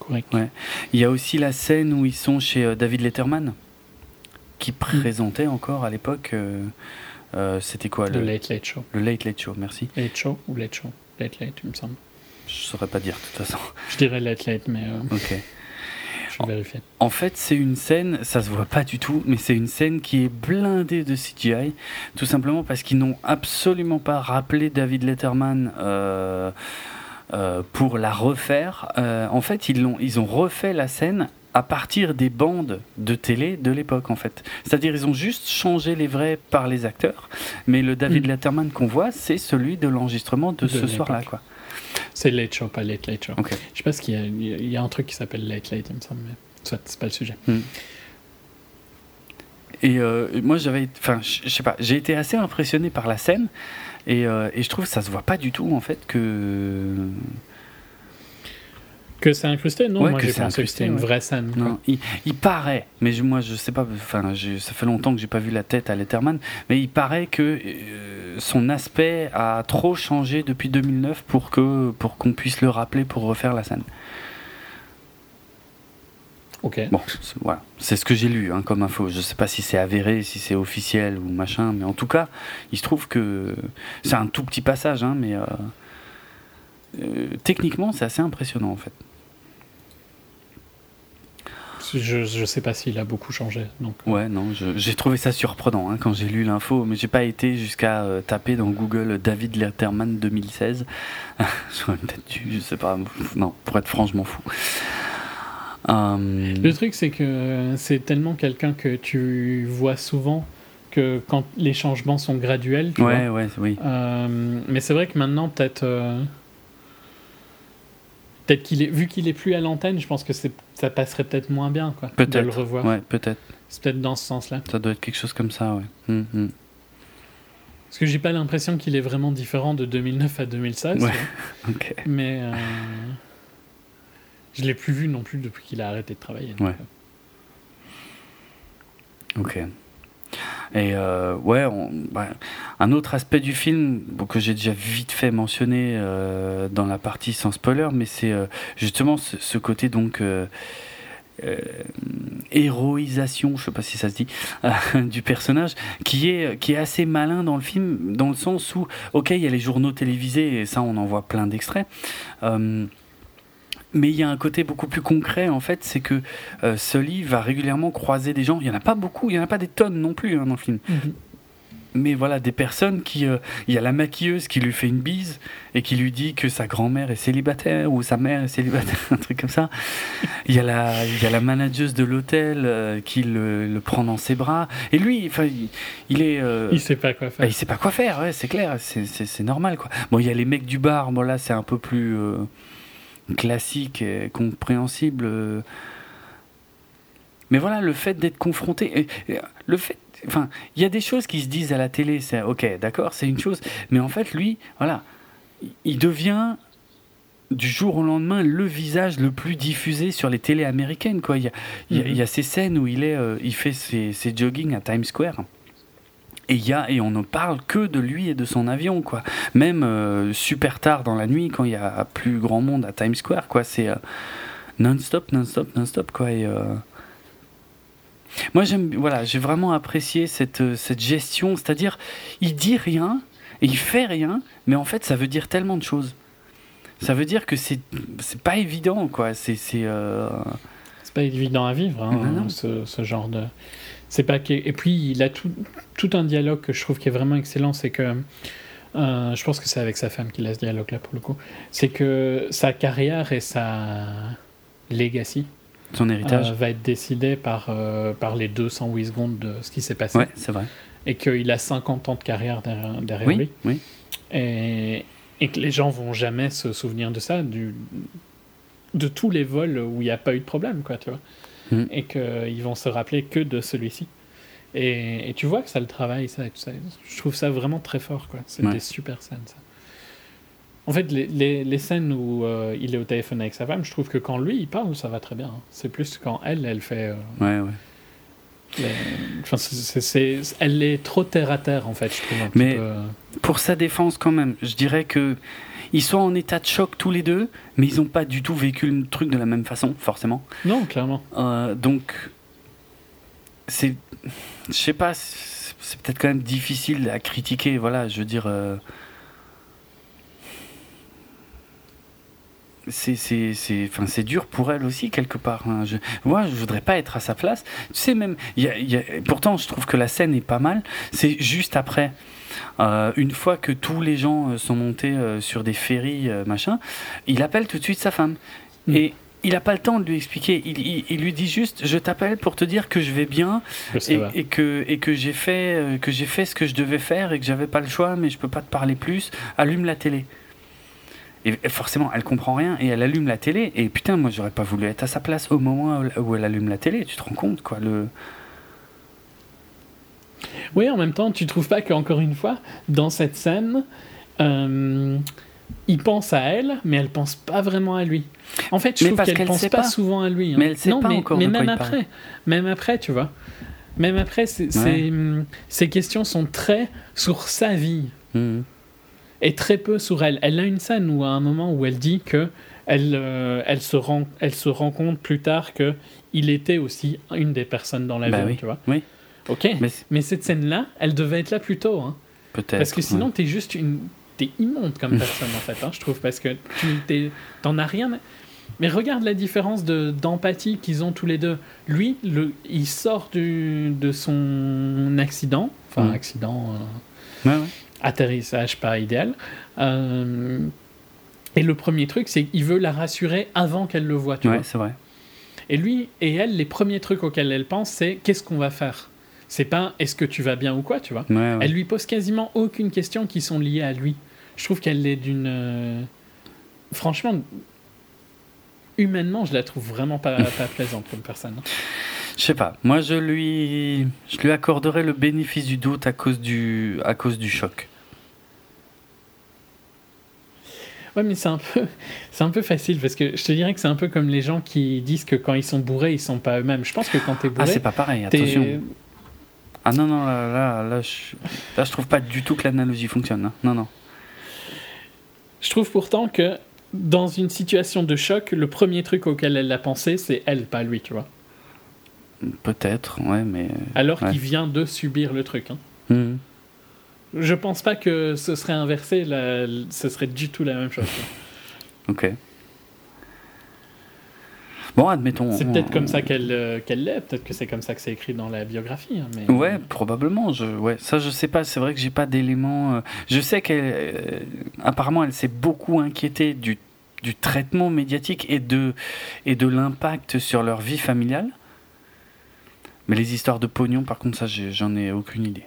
[SPEAKER 2] Correct.
[SPEAKER 1] Ouais. Il y a aussi la scène où ils sont chez euh, David Letterman, qui présentait encore à l'époque. euh, euh, C'était quoi
[SPEAKER 2] Le
[SPEAKER 1] le,
[SPEAKER 2] Late Late Show.
[SPEAKER 1] le Late Late Show, merci.
[SPEAKER 2] Late Show ou Late Show? Late Late, il me semble.
[SPEAKER 1] Je saurais pas dire de toute façon.
[SPEAKER 2] Je dirais Late Late, mais euh,
[SPEAKER 1] Ok.
[SPEAKER 2] je vais vérifier.
[SPEAKER 1] En fait, c'est une scène, ça se voit pas du tout, mais c'est une scène qui est blindée de CGI, tout simplement parce qu'ils n'ont absolument pas rappelé David Letterman euh, euh, pour la refaire. Euh, en fait, ils, l'ont, ils ont refait la scène à partir des bandes de télé de l'époque, en fait. C'est-à-dire, ils ont juste changé les vrais par les acteurs, mais le David
[SPEAKER 2] Mm.
[SPEAKER 1] Letterman qu'on voit, c'est celui de l'enregistrement de,
[SPEAKER 2] De
[SPEAKER 1] ce soir-là, quoi.
[SPEAKER 2] C'est Late Show, pas Late Late Show.
[SPEAKER 1] Ok.
[SPEAKER 2] Je sais pas ce qu'il y a. Il y a un truc qui s'appelle Late Late, il me semble, mais soit c'est pas le sujet.
[SPEAKER 1] Et euh, moi, j'avais, enfin, je je sais pas, j'ai été assez impressionné par la scène, et, euh, et je trouve que ça se voit pas du tout en fait que.
[SPEAKER 2] Que c'est incrusté Non,
[SPEAKER 1] Ouais,
[SPEAKER 2] moi
[SPEAKER 1] que
[SPEAKER 2] j'ai
[SPEAKER 1] c'est
[SPEAKER 2] pensé que c'était une
[SPEAKER 1] ouais.
[SPEAKER 2] vraie scène.
[SPEAKER 1] Non, il, il paraît, mais je- moi je sais pas, enfin, ça fait longtemps que j'ai pas vu la tête à Letterman, mais il paraît que euh, son aspect a trop changé depuis 2009 pour que pour qu'on puisse le rappeler pour refaire la scène.
[SPEAKER 2] Ok.
[SPEAKER 1] Bon, c'est- voilà, c'est ce que j'ai lu hein, comme info. Je sais pas si c'est avéré, si c'est officiel ou machin, mais en tout cas, il se trouve que c'est un tout petit passage, hein, mais euh, euh, techniquement, c'est assez impressionnant en fait.
[SPEAKER 2] Je, je sais pas s'il a beaucoup changé. Donc, euh,
[SPEAKER 1] Ouais, non, j'ai trouvé ça surprenant hein, quand j'ai lu l'info, mais j'ai pas été jusqu'à euh, taper dans Google David Letterman 2016. J'aurais peut-être dû, je sais pas, non, pour être franc, je m'en fous. Euh,
[SPEAKER 2] Le truc, c'est que c'est tellement quelqu'un que tu vois souvent que quand les changements sont graduels, tu
[SPEAKER 1] ouais,
[SPEAKER 2] vois.
[SPEAKER 1] ouais, oui.
[SPEAKER 2] Euh, mais c'est vrai que maintenant, peut-être. euh, Peut-être qu'il est, vu qu'il est plus à l'antenne, je pense que c'est, ça passerait peut-être moins bien, quoi, de
[SPEAKER 1] Peut-être.
[SPEAKER 2] le revoir.
[SPEAKER 1] Ouais, peut-être.
[SPEAKER 2] C'est peut-être dans ce sens-là.
[SPEAKER 1] Ça doit être quelque chose comme ça, ouais. Hum, hum.
[SPEAKER 2] Parce que j'ai pas l'impression qu'il est vraiment différent de 2009 à 2016.
[SPEAKER 1] Ouais. Ok.
[SPEAKER 2] Mais je l'ai plus vu non plus depuis qu'il a arrêté de travailler.
[SPEAKER 1] Ouais. Ok. Et euh, ouais, on- ouais, un autre aspect du film que j'ai déjà vite fait mentionner euh, dans la partie sans spoiler, mais c'est euh, justement ce, ce côté donc euh, euh, héroïsation, je sais pas si ça se dit, du personnage, qui est qui est assez malin dans le film, dans le sens où ok, il y a les journaux télévisés et ça on en voit plein d'extraits. Mais il y a un côté beaucoup plus concret en fait, c'est que euh, Sully va régulièrement croiser des gens. Il y en a pas beaucoup, il y en a pas des tonnes non plus hein, dans le film.
[SPEAKER 2] Mhm.
[SPEAKER 1] Mais voilà, des personnes qui. euh, Il y a la maquilleuse qui lui fait une bise et qui lui dit que sa grand-mère est célibataire ou sa mère est célibataire, un truc comme ça. Il y a la, il y a la manageuse de l'hôtel euh, qui le, le prend dans ses bras. Et lui, enfin, il, il est. euh,
[SPEAKER 2] Il sait pas quoi
[SPEAKER 1] bah,
[SPEAKER 2] faire.
[SPEAKER 1] il sait pas quoi faire, ouais, c'est clair, c'est- c'est c'est normal quoi. Bon, il y a les mecs du bar, bon là c'est un peu plus euh, classique et compréhensible. Mais voilà, le fait d'être confronté, le fait, enfin, il y a des choses qui se disent à la télé, c'est ok, d'accord, c'est une chose, mais en fait lui, voilà, il- devient du jour au lendemain le visage le plus diffusé sur les télés américaines quoi. Il y a, il y a-
[SPEAKER 2] Mhm.
[SPEAKER 1] il y a ces scènes où il est, euh, il fait ses, ses jogging à Times Square. Et, et on ne parle que de lui et de son avion, quoi. Même euh, super tard dans la nuit, quand il y a plus grand monde à Times Square, quoi. C'est euh, non-stop, non-stop, non-stop, quoi. Euh, Moi, j'aime, voilà, j'ai vraiment apprécié cette, cette gestion, c'est-à-dire, il dit rien il fait rien, mais en fait, ça veut dire tellement de choses. Ça veut dire que c'est, c'est pas évident, quoi. C'est, C'est
[SPEAKER 2] pas évident à vivre, hein. Ce, ce genre de. C'est pas que... Et puis, il a tout, tout un dialogue que je trouve qui est vraiment excellent. C'est que. euh, je pense que c'est avec sa femme qu'il a ce dialogue-là pour le coup. C'est que sa carrière et sa legacy
[SPEAKER 1] son héritage.
[SPEAKER 2] euh, va être décidée par, euh, par les 208 secondes de ce qui s'est passé.
[SPEAKER 1] ouais, c'est vrai.
[SPEAKER 2] Et qu'il a 50 ans de carrière derrière, derrière lui.
[SPEAKER 1] Oui, oui.
[SPEAKER 2] Et, et que les gens vont jamais se souvenir de ça, du, de tous les vols où il n'y a pas eu de problème, quoi, tu vois.
[SPEAKER 1] Mm.
[SPEAKER 2] Et qu'ils vont se rappeler que de celui-ci. Et, et tu vois que ça le travaille, ça, et tout ça. Je trouve ça vraiment très fort, quoi. C'est
[SPEAKER 1] Ouais.
[SPEAKER 2] des super scènes, ça. En fait, les, les, les scènes où euh, il est au téléphone avec sa femme, je trouve que quand lui, il parle, ça va très bien. hein. C'est plus quand elle, elle fait... euh,
[SPEAKER 1] Ouais, ouais.
[SPEAKER 2] les- Enfin, elle est trop terre à terre en fait, je trouve.
[SPEAKER 1] Mais-
[SPEAKER 2] peu.
[SPEAKER 1] Pour sa défense, quand même, je dirais que ils sont en état de choc tous les deux, mais ils n'ont pas du tout vécu le truc de la même façon, forcément.
[SPEAKER 2] Non, clairement.
[SPEAKER 1] Euh, donc, c'est, je sais pas, c'est peut-être quand même difficile à critiquer. Voilà, je veux dire. euh, c'est c'est c'est enfin c'est dur pour elle aussi quelque part hein. je, moi je voudrais pas être à sa place. Tu sais même y a, y a- pourtant je trouve que la scène est pas mal. C'est juste après Euh, une fois que tous les gens euh, sont montés euh, sur des ferries machin il appelle tout de suite sa femme.
[SPEAKER 2] Mm.
[SPEAKER 1] et il a pas le temps de lui expliquer. Il, il- il lui dit juste je t'appelle pour te dire que je vais bien et, que et que j'ai fait que j'ai fait ce que je devais faire et que j'avais pas le choix mais je peux pas te parler plus. Allume la télé et, forcément elle comprend rien et elle allume la télé et putain moi j'aurais pas voulu être à sa place au moment où- elle allume la télé tu te rends compte quoi le
[SPEAKER 2] Oui, en même temps, tu trouves pas qu'encore une fois, dans cette scène, euh, il pense à elle, mais elle pense pas vraiment à lui. En fait, je
[SPEAKER 1] Mais
[SPEAKER 2] trouve qu'elle
[SPEAKER 1] qu'elle
[SPEAKER 2] pense pas,
[SPEAKER 1] pas.
[SPEAKER 2] souvent à lui. hein.
[SPEAKER 1] Mais elle sait
[SPEAKER 2] non,
[SPEAKER 1] pas
[SPEAKER 2] mais,
[SPEAKER 1] encore
[SPEAKER 2] mais même
[SPEAKER 1] parle.
[SPEAKER 2] après, même après, tu vois. Même après, ces questions sont très sur sa vie
[SPEAKER 1] Mhm.
[SPEAKER 2] Et très peu sur elle. Elle a une scène où à un moment où elle dit que elle, euh, elle, se rend, elle se rend compte plus tard que il était aussi une des personnes dans l'avion,
[SPEAKER 1] Bah oui.
[SPEAKER 2] tu vois.
[SPEAKER 1] Oui.
[SPEAKER 2] Ok.
[SPEAKER 1] mais
[SPEAKER 2] cette scène-là, elle devait être là plus tôt, hein.
[SPEAKER 1] peut-être
[SPEAKER 2] Parce que sinon,
[SPEAKER 1] ouais.
[SPEAKER 2] t'es juste une. T'es immonde comme personne, en fait, hein, je trouve, parce que tu t'en as rien. Mais regarde la différence de- d'empathie qu'ils ont tous les deux. Lui, le, il sort du, de son accident, enfin,
[SPEAKER 1] Mm.
[SPEAKER 2] accident, euh,
[SPEAKER 1] Ouais, ouais.
[SPEAKER 2] Atterrissage pas idéal. Euh, et le premier truc, c'est qu'il veut la rassurer avant qu'elle le voie, tu
[SPEAKER 1] Ouais, c'est vrai
[SPEAKER 2] Et lui et elle, les premiers trucs auxquels elle pense, c'est qu'est-ce qu'on va faire? C'est pas est-ce que tu vas bien ou quoi, tu vois.
[SPEAKER 1] ouais, ouais.
[SPEAKER 2] Elle lui pose quasiment aucune question qui sont liées à lui. Je trouve qu'elle est d'une. euh, Franchement, humainement, je la trouve vraiment pas, pas plaisante comme personne.
[SPEAKER 1] Je sais pas moi je lui je lui accorderais le bénéfice du doute à cause du à cause du choc
[SPEAKER 2] Ouais, mais c'est un peu, c'est un peu facile parce que je te dirais que c'est un peu comme les gens qui disent que quand ils sont bourrés, ils sont pas eux-mêmes. Je pense que quand t'es
[SPEAKER 1] ah
[SPEAKER 2] bourré,
[SPEAKER 1] c'est pas pareil attention ah non non là là là je, là, je trouve pas du tout que l'analogie fonctionne hein. non non
[SPEAKER 2] Je trouve pourtant que dans une situation de choc, le premier truc auquel elle a pensé, c'est elle, pas lui, tu vois.
[SPEAKER 1] Peut-être ouais mais
[SPEAKER 2] Alors
[SPEAKER 1] Ouais.
[SPEAKER 2] qu'il vient de subir le truc. hein.
[SPEAKER 1] Mhm.
[SPEAKER 2] Je pense pas que ce serait inversé, là, ce serait du tout la même chose.
[SPEAKER 1] ok Bon, admettons.
[SPEAKER 2] C'est
[SPEAKER 1] on-
[SPEAKER 2] peut-être comme ça qu'elle euh, qu'elle l'est, peut-être que c'est comme ça que c'est écrit dans la biographie. hein, mais...
[SPEAKER 1] Ouais, probablement. Je, ouais, ça, je sais pas. C'est vrai que j'ai pas d'éléments. euh, Je sais qu'elle, euh, apparemment, elle s'est beaucoup inquiétée du, du traitement médiatique et de et de l'impact sur leur vie familiale. Mais les histoires de pognon, par contre, ça, j'en ai aucune idée.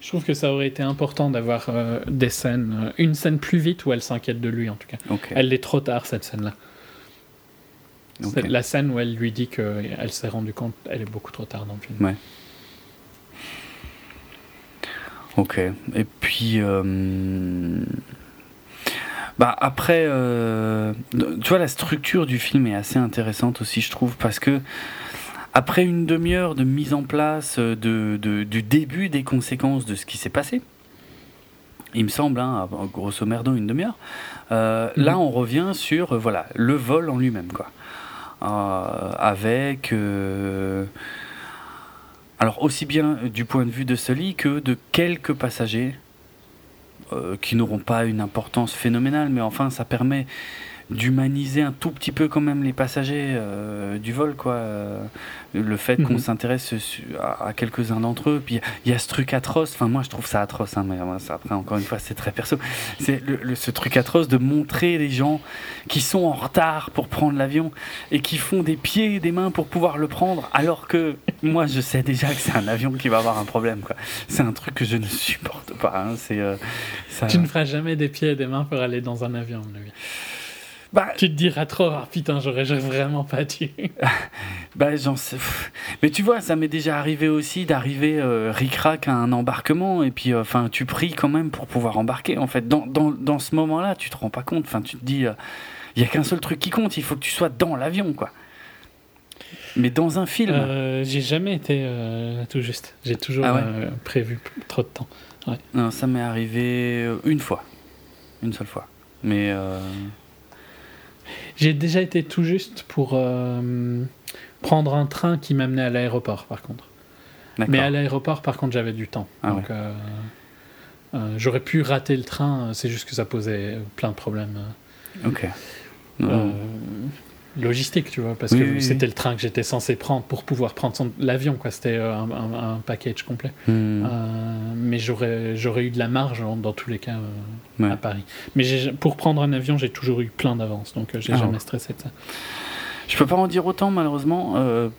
[SPEAKER 2] Je trouve que ça aurait été important d'avoir euh, des scènes, euh, une scène plus vite où elle s'inquiète de lui en tout cas. Elle l'est trop tard cette scène-là. La scène où elle lui dit qu'elle s'est rendue compte, elle est beaucoup trop tard dans le film.
[SPEAKER 1] Ouais. Ok. Et puis, euh, bah après, euh, tu vois, la structure du film est assez intéressante aussi, je trouve, parce que après une demi-heure de mise en place euh, de, de- du début des conséquences de ce qui s'est passé, il me semble, hein, grosso merdo une demi-heure, euh,
[SPEAKER 2] Mhm.
[SPEAKER 1] là on revient sur euh, voilà le vol en lui-même, quoi, avec alors aussi bien du point de vue de Sully que de quelques passagers qui n'auront pas une importance phénoménale, mais enfin ça permet d'humaniser un tout petit peu quand même les passagers euh, du vol, quoi. Euh, le fait qu'on
[SPEAKER 2] Mhm.
[SPEAKER 1] s'intéresse à, à quelques-uns d'entre eux, puis il y a ce truc atroce. Enfin, moi je trouve ça atroce, hein, mais ça, après encore une fois c'est très perso. C'est le, le- ce truc atroce de montrer les gens qui sont en retard pour prendre l'avion et qui font des pieds et des mains pour pouvoir le prendre, alors que moi je sais déjà que c'est un avion qui va avoir un problème, quoi. C'est un truc que je ne supporte pas. hein, C'est euh, ça.
[SPEAKER 2] Tu ne feras jamais des pieds et des mains pour aller dans un avion, à mon avis.
[SPEAKER 1] Bah,
[SPEAKER 2] Tu te diras trop, ah putain, j'aurais vraiment pas dû.
[SPEAKER 1] Bah, j'en sais. Mais tu vois, ça m'est déjà arrivé aussi d'arriver euh, ric-rac à un embarquement et puis, euh, enfin, tu pries quand même pour pouvoir embarquer. En fait, dans, dans, dans ce moment-là, tu te rends pas compte. Enfin, tu te dis, il y a qu'un seul truc qui compte. Il faut que tu sois dans l'avion, quoi. Mais dans un film.
[SPEAKER 2] Euh, j'ai jamais été euh, tout juste. J'ai toujours
[SPEAKER 1] Ah ouais
[SPEAKER 2] euh, prévu trop de temps.
[SPEAKER 1] Non, ça m'est arrivé euh, une fois, une seule fois. Mais euh,
[SPEAKER 2] J'ai déjà été tout juste pour euh, prendre un train qui m'amenait à l'aéroport, par contre. Mais à l'aéroport, par contre, j'avais du temps.
[SPEAKER 1] Ah
[SPEAKER 2] Donc, euh, euh, j'aurais pu rater le train, c'est juste que ça posait plein de problèmes
[SPEAKER 1] Ok.
[SPEAKER 2] Euh, logistiques, tu vois, parce
[SPEAKER 1] Oui,
[SPEAKER 2] que
[SPEAKER 1] oui, oui.
[SPEAKER 2] c'était le train que j'étais censé prendre pour pouvoir prendre son- l'avion, quoi. C'était euh, un, un- un package complet.
[SPEAKER 1] Hmm.
[SPEAKER 2] Euh, mais j'aurais, j'aurais eu de la marge dans tous les cas euh,
[SPEAKER 1] Ouais.
[SPEAKER 2] à Paris. Mais pour prendre un avion, j'ai toujours eu plein d'avance, donc j'ai
[SPEAKER 1] Ah
[SPEAKER 2] jamais
[SPEAKER 1] ouais.
[SPEAKER 2] stressé de ça.
[SPEAKER 1] Je peux pas en dire autant malheureusement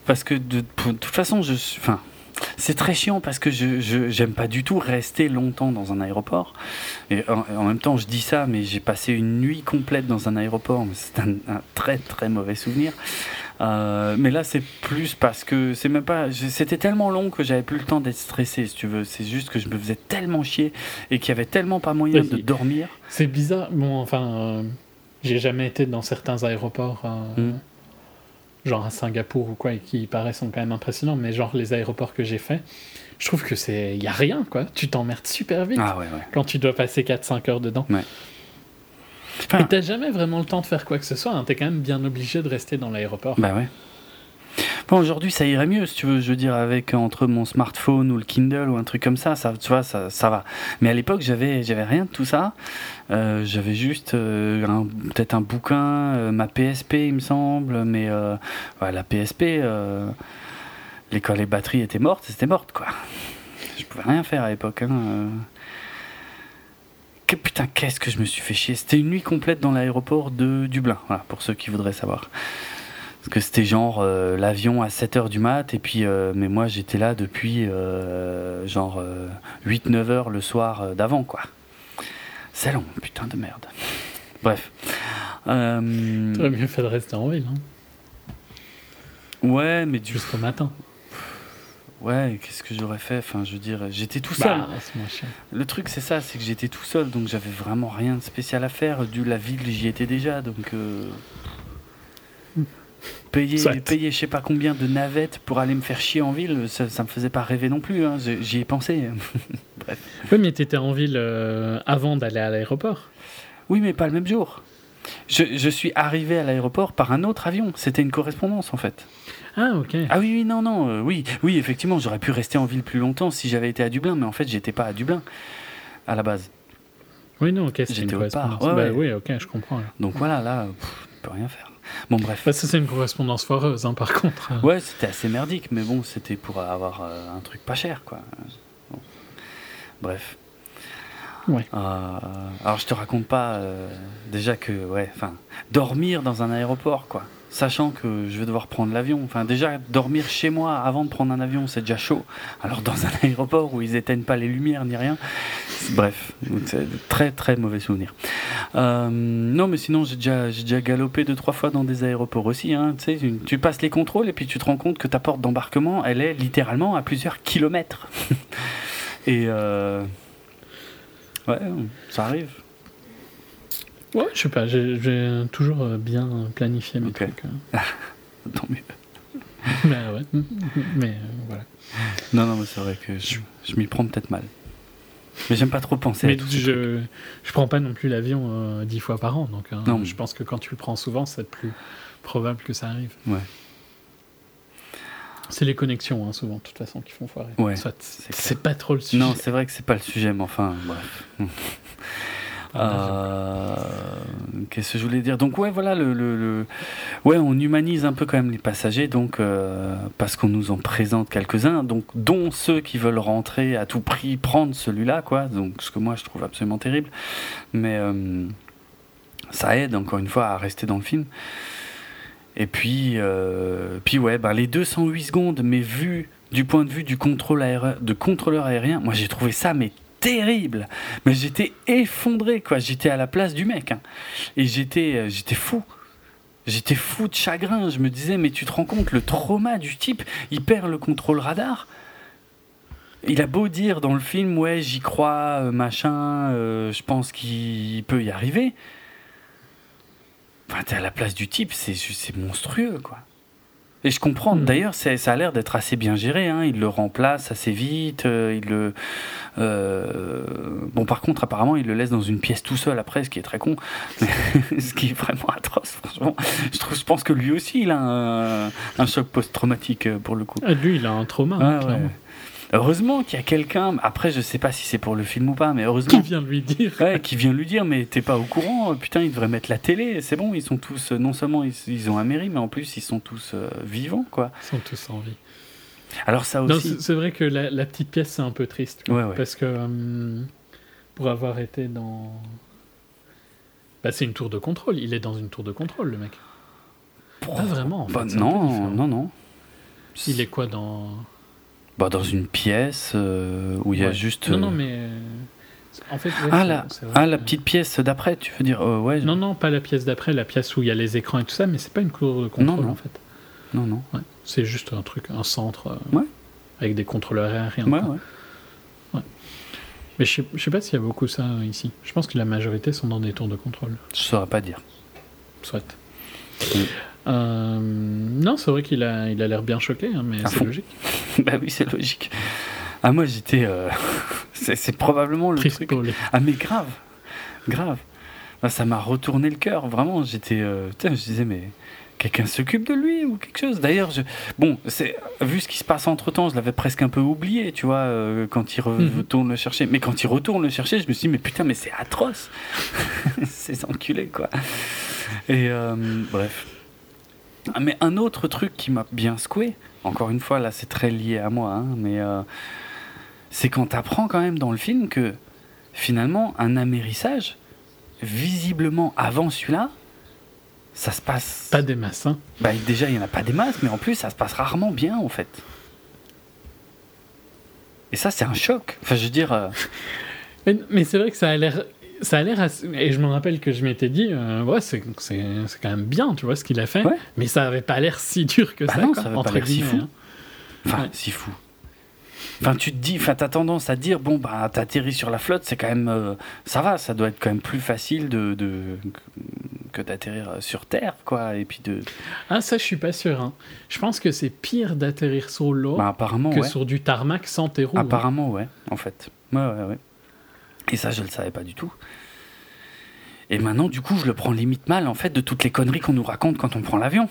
[SPEAKER 1] parce que de, toute façon je suis- enfin c'est très chiant parce que je j'aime pas du tout rester longtemps dans un aéroport et en, en même temps je dis ça mais j'ai passé une nuit complète dans un aéroport c'est un, un très très mauvais souvenir Euh, mais là c'est plus parce que c'est même pas c'était tellement long que j'avais plus le temps d'être stressé si tu veux c'est juste que je me faisais tellement chier et qu'il y avait tellement pas moyen
[SPEAKER 2] Oui.
[SPEAKER 1] de dormir
[SPEAKER 2] C'est bizarre. Bon, enfin, euh, j'ai jamais été dans certains aéroports, euh,
[SPEAKER 1] Mm.
[SPEAKER 2] Genre à Singapour ou quoi, et qui paraissent sont quand même impressionnants, mais genre les aéroports que j'ai fait, je trouve que c'est. Y a rien, quoi. Tu t'emmerdes super vite
[SPEAKER 1] ah ouais ouais
[SPEAKER 2] quand tu dois passer 4-5 heures dedans.
[SPEAKER 1] Enfin,
[SPEAKER 2] Et t'as jamais vraiment le temps de faire quoi que ce soit, hein. t'es quand même bien obligé de rester dans l'aéroport.
[SPEAKER 1] Bah ouais. Bon, aujourd'hui, ça irait mieux, si tu veux, je veux dire, avec entre mon smartphone ou le Kindle ou un truc comme ça, ça tu vois, ça, ça va. Mais à l'époque, j'avais, j'avais rien de tout ça. Euh, j'avais juste euh, peut-être un bouquin, euh, ma PSP, il me semble, mais euh, la PSP, euh, les, quand les batteries étaient mortes, c'était morte, quoi. Je pouvais rien faire à l'époque. Hein. euh. Que, putain, qu'est-ce que je me suis fait chier. C'était une nuit complète dans l'aéroport de Dublin, pour ceux qui voudraient savoir. Parce que c'était genre euh, l'avion à 7h du mat, et puis, euh, mais moi j'étais là depuis euh, genre 8-9 heures le soir d'avant, quoi. C'est long, putain de merde. Bref. Euh,
[SPEAKER 2] T'aurais mieux fait de rester en ville, hein,
[SPEAKER 1] ouais, mais du
[SPEAKER 2] jusqu'au matin.
[SPEAKER 1] Ouais, qu'est-ce que j'aurais fait? Enfin, je veux dire, j'étais tout seul.
[SPEAKER 2] Bah.
[SPEAKER 1] Le truc, c'est ça, c'est que j'étais tout seul, donc j'avais vraiment rien de spécial à faire. Du la ville, j'y étais déjà, donc euh, payer,
[SPEAKER 2] Soit.
[SPEAKER 1] payer, je sais pas combien de navettes pour aller me faire chier en ville, ça, ça me faisait pas rêver non plus. hein. J'y ai pensé.
[SPEAKER 2] Oui, mais t'étais en ville euh, avant d'aller à l'aéroport.
[SPEAKER 1] Oui, mais pas le même jour. Je, je suis arrivé à l'aéroport par un autre avion. C'était une correspondance en fait.
[SPEAKER 2] Ah, ok.
[SPEAKER 1] Ah oui, oui, non, non, euh, oui, oui, effectivement, j'aurais pu rester en ville plus longtemps si j'avais été à Dublin, mais en fait, j'étais pas à Dublin à la base.
[SPEAKER 2] Oui, non, ok, c'était une correspondance.
[SPEAKER 1] part, ouais,
[SPEAKER 2] bah
[SPEAKER 1] ouais.
[SPEAKER 2] oui, ok, je comprends.
[SPEAKER 1] Donc voilà, là, pff, on peut rien faire. Bon, bref.
[SPEAKER 2] Bah, ça, c'est une correspondance foireuse, hein, par contre.
[SPEAKER 1] Ouais, c'était assez merdique, mais bon, c'était pour avoir euh, un truc pas cher, quoi. Bon. Bref.
[SPEAKER 2] Ouais.
[SPEAKER 1] Euh, alors, je te raconte pas euh, déjà que, ouais, enfin, dormir dans un aéroport, quoi. Sachant que je vais devoir prendre l'avion. Enfin, déjà, dormir chez moi avant de prendre un avion, c'est déjà chaud. Alors, dans un aéroport où ils éteignent pas les lumières ni rien. Bref, c'est très très mauvais souvenir. Euh, non, mais sinon, j'ai déjà, galopé deux, trois fois dans des aéroports aussi. Hein. Tu passes les contrôles et puis tu te rends compte que ta porte d'embarquement, elle est littéralement à plusieurs kilomètres. et. Euh, ouais, ça arrive.
[SPEAKER 2] Ouais, je sais pas, j'ai toujours euh, bien planifié mes trucs.
[SPEAKER 1] Tant mieux.
[SPEAKER 2] Mais ouais, mais euh, voilà.
[SPEAKER 1] Non, non, mais c'est vrai que je, je m'y prends peut-être mal. Mais j'aime pas trop penser à
[SPEAKER 2] Mais
[SPEAKER 1] tout ce truc.
[SPEAKER 2] je, je prends pas non plus l'avion euh, dix fois par an, donc hein,
[SPEAKER 1] Non.
[SPEAKER 2] je pense que quand tu le prends souvent, c'est plus probable que ça arrive.
[SPEAKER 1] Ouais.
[SPEAKER 2] C'est les connexions, hein, souvent, de toute façon, qui font foirer.
[SPEAKER 1] Ouais, c'est
[SPEAKER 2] pas trop le sujet.
[SPEAKER 1] Non, c'est vrai que c'est pas le sujet, mais enfin, bref. Euh, Qu'est-ce que je voulais dire? Donc ouais, voilà, le, le, ouais, on humanise un peu quand même les passagers, donc euh, parce qu'on nous en présente quelques-uns, donc dont ceux qui veulent rentrer à tout prix prendre celui-là, quoi. Donc ce que moi je trouve absolument terrible, mais euh, ça aide encore une fois à rester dans le film. Et puis, puis ouais, bah, les 208 secondes, mais vu du point de vue du contrôle de contrôleur aérien, moi j'ai trouvé ça mais terrible. Mais j'étais effondré, quoi. J'étais à la place du mec, hein. et j'étais, euh, j'étais fou. J'étais fou de chagrin. Je me disais, mais tu te rends compte le trauma du type Il perd le contrôle radar. Il a beau dire dans le film, ouais, j'y crois, euh, machin, euh, je pense qu'il peut y arriver. Enfin, t'es à la place du type, c'est c'est monstrueux, quoi. Et je comprends.
[SPEAKER 2] Mhm.
[SPEAKER 1] D'ailleurs, ça a l'air d'être assez bien géré. Hein. Il le remplace assez vite. euh, il le. euh, Bon, par contre, apparemment, il le laisse dans une pièce tout seul après, ce qui est très con. ce qui est vraiment atroce, franchement. Je, trouve, je pense que lui aussi, il a un, un choc post-traumatique euh, pour le coup.
[SPEAKER 2] Ah, lui, il a un trauma,
[SPEAKER 1] Ah,
[SPEAKER 2] hein,
[SPEAKER 1] ouais. Heureusement qu'il y a quelqu'un. Après, je sais pas si c'est pour le film ou pas, mais
[SPEAKER 2] Qui
[SPEAKER 1] heureusement.
[SPEAKER 2] vient de lui dire
[SPEAKER 1] Ouais, qui vient lui dire, mais t'es pas au courant, euh, putain, ils devraient mettre la télé, c'est bon, ils sont tous, euh, non seulement ils, ils ont un mairie, mais en plus ils sont tous euh, vivants, quoi.
[SPEAKER 2] Ils sont tous en vie.
[SPEAKER 1] Alors ça aussi.
[SPEAKER 2] c'est vrai que la, la petite pièce, c'est un peu triste. quoi.
[SPEAKER 1] Ouais, ouais.
[SPEAKER 2] Parce que pour avoir été dans. Bah, c'est une tour de contrôle. Il est dans une tour de contrôle, le mec. Pas vraiment, en
[SPEAKER 1] Bah, non, non, non.
[SPEAKER 2] Il est quoi dans.
[SPEAKER 1] Bah, dans une pièce euh, où il y a
[SPEAKER 2] Ouais.
[SPEAKER 1] juste.
[SPEAKER 2] Non, non, mais. euh, En fait, ouais,
[SPEAKER 1] Ah, la, ah, la petite pièce d'après, tu veux dire euh, Ouais.
[SPEAKER 2] Non, non, pas la pièce d'après, la pièce où il y a les écrans et tout ça, mais c'est pas une tour de contrôle,
[SPEAKER 1] non.
[SPEAKER 2] en fait.
[SPEAKER 1] non, non.
[SPEAKER 2] Ouais. C'est juste un truc, un centre. euh,
[SPEAKER 1] Ouais.
[SPEAKER 2] Avec des contrôleurs aériens.
[SPEAKER 1] Ouais, ouais.
[SPEAKER 2] Mais je sais, je sais pas s'il y a beaucoup ça ici. Je pense que la majorité sont dans des tours de contrôle.
[SPEAKER 1] Je saurais pas dire.
[SPEAKER 2] Soit.
[SPEAKER 1] Mm.
[SPEAKER 2] Euh, non, c'est vrai qu'il a il a l'air bien choqué, hein, mais
[SPEAKER 1] À
[SPEAKER 2] c'est logique.
[SPEAKER 1] bah oui, c'est logique. Ah, moi j'étais. euh, c'est c'est probablement le
[SPEAKER 2] Triste
[SPEAKER 1] truc. Ah mais grave, grave. Bah, ça m'a retourné le cœur, vraiment. J'étais, euh, je disais mais quelqu'un s'occupe de lui ou quelque chose? D'ailleurs, je... bon, c'est vu ce qui se passe entre temps, je l'avais presque un peu oublié, tu vois, euh, quand il
[SPEAKER 2] Mhm.
[SPEAKER 1] retourne le chercher. Mais quand il retourne le chercher, je me suis dit mais putain, mais c'est atroce, ces enculés quoi. Et euh, bref. Ah, Mais un autre truc qui m'a bien secoué, encore une fois là, c'est très lié à moi, hein, mais euh, c'est quand t'apprends quand même dans le film que finalement, un amérissage, visiblement avant celui-là, ça se passe.
[SPEAKER 2] Pas des masses, hein.
[SPEAKER 1] Bah, déjà, il n'y en a pas des masses, mais en plus, ça se passe rarement bien, en fait. Et ça, c'est un choc. Enfin, je veux dire. euh,
[SPEAKER 2] Mais, mais c'est vrai que ça a l'air. Ça a l'air assez- Et je me rappelle que je m'étais dit, euh, ouais, c'est c'est- c'est quand même bien, tu vois, ce qu'il a fait.
[SPEAKER 1] Ouais.
[SPEAKER 2] Mais ça avait pas l'air si dur que
[SPEAKER 1] Bah
[SPEAKER 2] ça,
[SPEAKER 1] non,
[SPEAKER 2] quoi,
[SPEAKER 1] ça avait pas
[SPEAKER 2] entre
[SPEAKER 1] l'air si fou.
[SPEAKER 2] hein.
[SPEAKER 1] Enfin,
[SPEAKER 2] Ouais.
[SPEAKER 1] si fou. Enfin, tu te dis, enfin, t'as tendance à dire, bon, bah, t'atterris sur la flotte, c'est quand même. euh, ça va, ça doit être quand même plus facile de, de- que d'atterrir sur Terre, quoi. Et puis de.
[SPEAKER 2] Ah, ça, je suis pas sûr. hein. Je pense que c'est pire d'atterrir sur l'eau
[SPEAKER 1] Bah, apparemment,
[SPEAKER 2] que
[SPEAKER 1] ouais.
[SPEAKER 2] sur du tarmac sans tes roues. hein.
[SPEAKER 1] Apparemment, ouais, en fait. Ouais, ouais, ouais. Et ça, je le savais pas du tout. Et maintenant, du coup, je le prends limite mal, en fait, de toutes les conneries qu'on nous raconte quand on prend l'avion.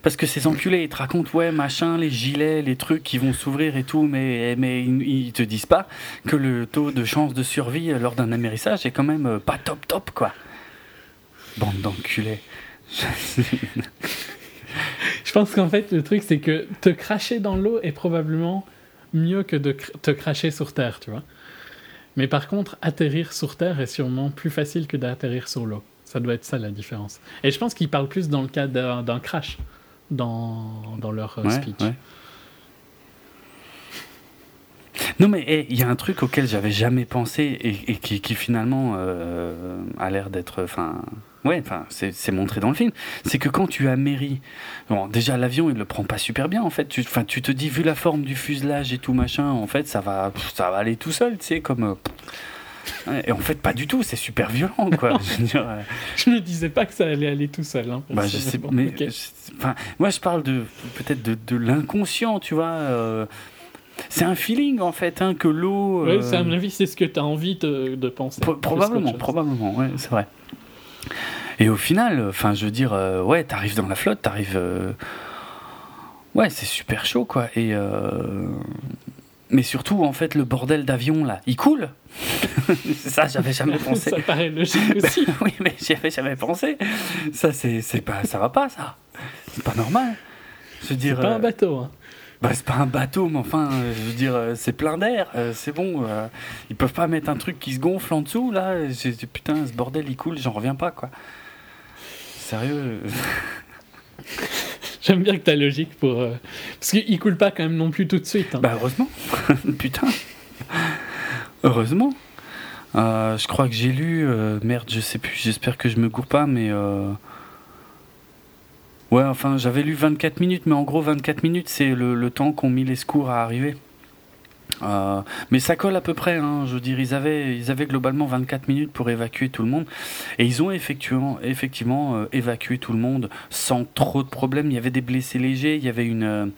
[SPEAKER 1] Parce que ces enculés, ils te racontent, ouais, machin, les gilets, les trucs qui vont s'ouvrir et tout, mais, mais ils, ils te disent pas que le taux de chance de survie euh, lors d'un amérissage est quand même euh, pas top top, quoi. Bande d'enculés.
[SPEAKER 2] Je pense qu'en fait, le truc, c'est que te cracher dans l'eau est probablement mieux que de te cracher sur Terre, tu vois. Mais par contre, atterrir sur Terre est sûrement plus facile que d'atterrir sur l'eau. Ça doit être ça la différence. Et je pense qu'ils parlent plus dans le cas d'un crash dans, dans leur euh, speech.
[SPEAKER 1] Non mais eh, il y a un truc auquel j'avais jamais pensé et, qui, qui, finalement euh, a l'air d'être, enfin, ouais, enfin, c'est montré dans le film. C'est que quand tu améris, bon, déjà l'avion il le prend pas super bien en fait. Tu, enfin, tu te dis vu la forme du fuselage et tout machin, en fait ça va, ça va aller tout seul, tu sais, comme. Euh, et en fait, pas du tout, c'est super violent, quoi.
[SPEAKER 2] je, ne disais pas que ça allait aller tout seul. Hein,
[SPEAKER 1] bah, je sais, mais, enfin, moi, je parle de peut-être de, de l'inconscient, tu vois. Euh, c'est un feeling en fait hein, que l'eau.
[SPEAKER 2] Oui, c'est à mon avis, c'est ce que tu as envie de, de penser.
[SPEAKER 1] probablement, probablement, ouais, c'est vrai. Et au final, enfin, je veux dire, euh, ouais, t'arrives dans la flotte, t'arrives. Euh, ouais, c'est super chaud, quoi. Et. Euh, mais surtout, en fait, le bordel d'avion, là, il coule. ça, j'avais jamais pensé.
[SPEAKER 2] ça paraît logique aussi.
[SPEAKER 1] oui, mais j'y avais jamais pensé. Ça, c'est pas, ça va pas, ça. C'est pas normal.
[SPEAKER 2] Je veux dire. C'est pas un bateau, hein.
[SPEAKER 1] Bah, c'est pas un bateau, mais enfin, euh, je veux dire, euh, c'est plein d'air, euh, c'est bon. ils peuvent pas mettre un truc qui se gonfle en dessous, là. Putain, ce bordel, il coule, j'en reviens pas, quoi. Sérieux
[SPEAKER 2] J'aime bien que ta logique pour. Parce qu'il coule pas quand même non plus tout de suite. Hein.
[SPEAKER 1] Bah, heureusement. Putain. Heureusement. je crois que j'ai lu. merde, je sais plus, j'espère que je me gourre pas, mais. Ouais, enfin, j'avais lu 24 minutes, mais en gros, 24 minutes, c'est le, temps qu'ont mis les secours à arriver. Euh, mais ça colle à peu près, hein, je veux dire, ils avaient, ils avaient globalement 24 minutes pour évacuer tout le monde. Et ils ont effectivement, euh, évacué tout le monde sans trop de problèmes. Il y avait des blessés légers, il y avait une...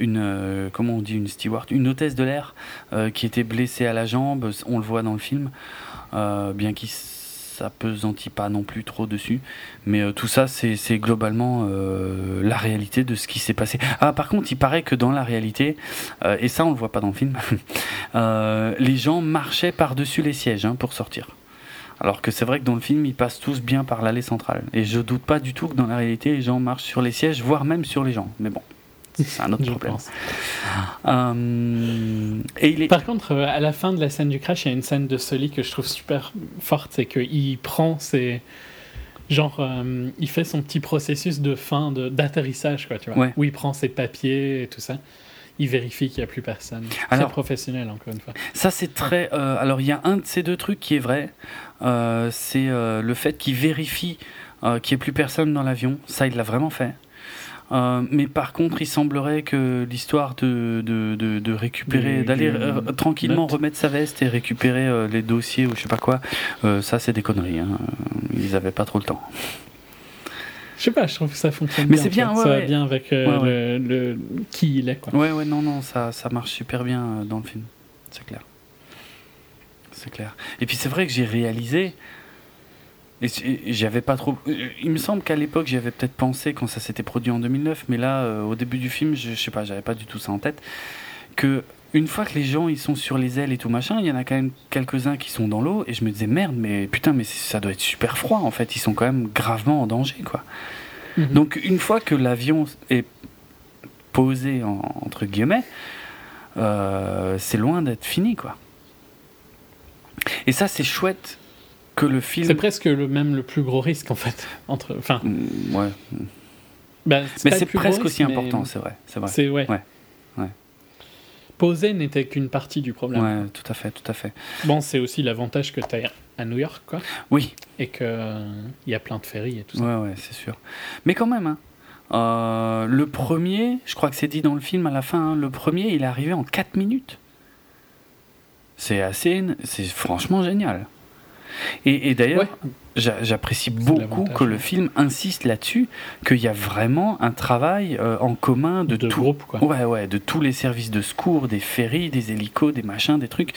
[SPEAKER 1] Euh, comment on dit une steward une hôtesse de l'air qui était blessée à la jambe on le voit dans le film bien qu'il ça pesantit pas non plus trop dessus. Mais euh, tout ça, c'est globalement euh, la réalité de ce qui s'est passé. Ah, par contre, il paraît que dans la réalité, euh, et ça on le voit pas dans le film, les gens marchaient par-dessus les sièges hein, pour sortir. Alors que c'est vrai que dans le film, ils passent tous bien par l'allée centrale. Et je doute pas du tout que dans la réalité, les gens marchent sur les sièges, voire même sur les gens. Mais bon c'est un autre problème. Euh,
[SPEAKER 2] et il est... Par contre, euh, à la fin de la scène du crash, il y a une scène de Sully que je trouve super forte, c'est qu'il prend ses... Genre, euh, il fait son petit processus de fin d'atterrissage, quoi, tu vois, où il prend ses papiers et tout ça. Il vérifie qu'il n'y a plus personne. C'est professionnel, encore une fois.
[SPEAKER 1] Ça, c'est très. alors, il y a un de ces deux trucs qui est vrai. c'est le fait qu'il vérifie qu'il n'y ait plus personne dans l'avion. Ça, il l'a vraiment fait. Euh, mais par contre, il semblerait que l'histoire de, de, de, récupérer, d'aller euh, tranquillement remettre sa veste et récupérer euh, les dossiers ou je sais pas quoi, ça c'est des conneries. Hein. Ils avaient pas trop le temps.
[SPEAKER 2] Je sais pas, je trouve que ça fonctionne mais bien. C'est bien, ouais, ça va bien avec Le, qui il est. Quoi.
[SPEAKER 1] Ouais, ouais, non, non, ça, ça marche super bien dans le film. C'est clair. C'est clair. Et puis c'est vrai que j'ai réalisé j'avais pas trop. Il me semble qu'à l'époque, j'y avais peut-être pensé quand ça s'était produit en 2009, mais là, euh, au début du film, je, sais pas, j'avais pas du tout ça en tête. Que une fois que les gens ils sont sur les ailes et tout machin, il y en a quand même quelques-uns qui sont dans l'eau, et je me disais merde, mais putain, mais ça doit être super froid en fait. Ils sont quand même gravement en danger, quoi. Mhm. Donc une fois que l'avion est posé entre guillemets, euh, c'est loin d'être fini, quoi. Et ça, c'est chouette que le film.
[SPEAKER 2] C'est presque le même le plus gros risque en fait. Entre, enfin.
[SPEAKER 1] Mm, ouais. Ben, mais c'est presque aussi important, c'est vrai. C'est vrai.
[SPEAKER 2] C'est ouais. ouais. Poser n'était qu'une partie du problème.
[SPEAKER 1] Ouais, tout à fait, tout à fait.
[SPEAKER 2] Bon, c'est aussi l'avantage que tu as à New York, quoi.
[SPEAKER 1] Oui.
[SPEAKER 2] Et qu'il il y a plein de ferries et tout
[SPEAKER 1] ça. Ouais, ouais, c'est sûr. Mais quand même, hein, euh, le premier, je crois que c'est dit dans le film à la fin, hein, le premier, il est arrivé en 4 minutes. C'est assez. C'est franchement génial. Et, d'ailleurs, j'apprécie beaucoup que le film insiste là-dessus, qu'il y a vraiment un travail euh, en commun de,
[SPEAKER 2] tout, groupe, quoi.
[SPEAKER 1] Ouais, ouais, de tous les services de secours, des ferries, des hélicos, des machins, des trucs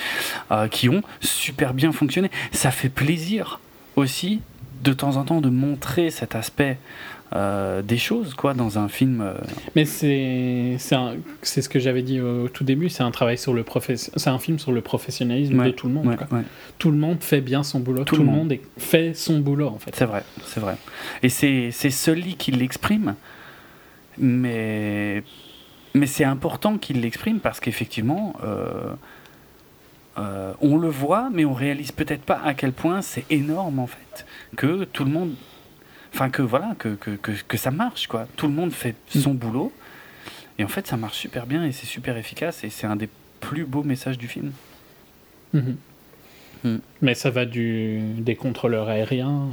[SPEAKER 1] euh, qui ont super bien fonctionné. Ça fait plaisir aussi de temps en temps de montrer cet aspect euh, des choses quoi dans un film. euh,
[SPEAKER 2] Mais c'est c'est ce que j'avais dit au tout début, c'est un travail sur le c'est un film sur le professionnalisme
[SPEAKER 1] Ouais,
[SPEAKER 2] de tout le monde.
[SPEAKER 1] ouais,
[SPEAKER 2] quoi.
[SPEAKER 1] ouais.
[SPEAKER 2] Tout le monde fait bien son boulot, tout, le monde, est- fait son boulot en fait.
[SPEAKER 1] C'est vrai, c'est vrai. Et c'est c'est Sully qui l'exprime, mais mais c'est important qu'il l'exprime parce qu'effectivement. euh, on le voit, mais on réalise peut-être pas à quel point c'est énorme en fait que tout le monde, enfin que voilà, que, que, que, que ça marche quoi. Tout le monde fait son boulot et en fait ça marche super bien et c'est super efficace et c'est un des plus beaux messages du film.
[SPEAKER 2] Mhm.
[SPEAKER 1] Mm.
[SPEAKER 2] Mais ça va du, des contrôleurs aériens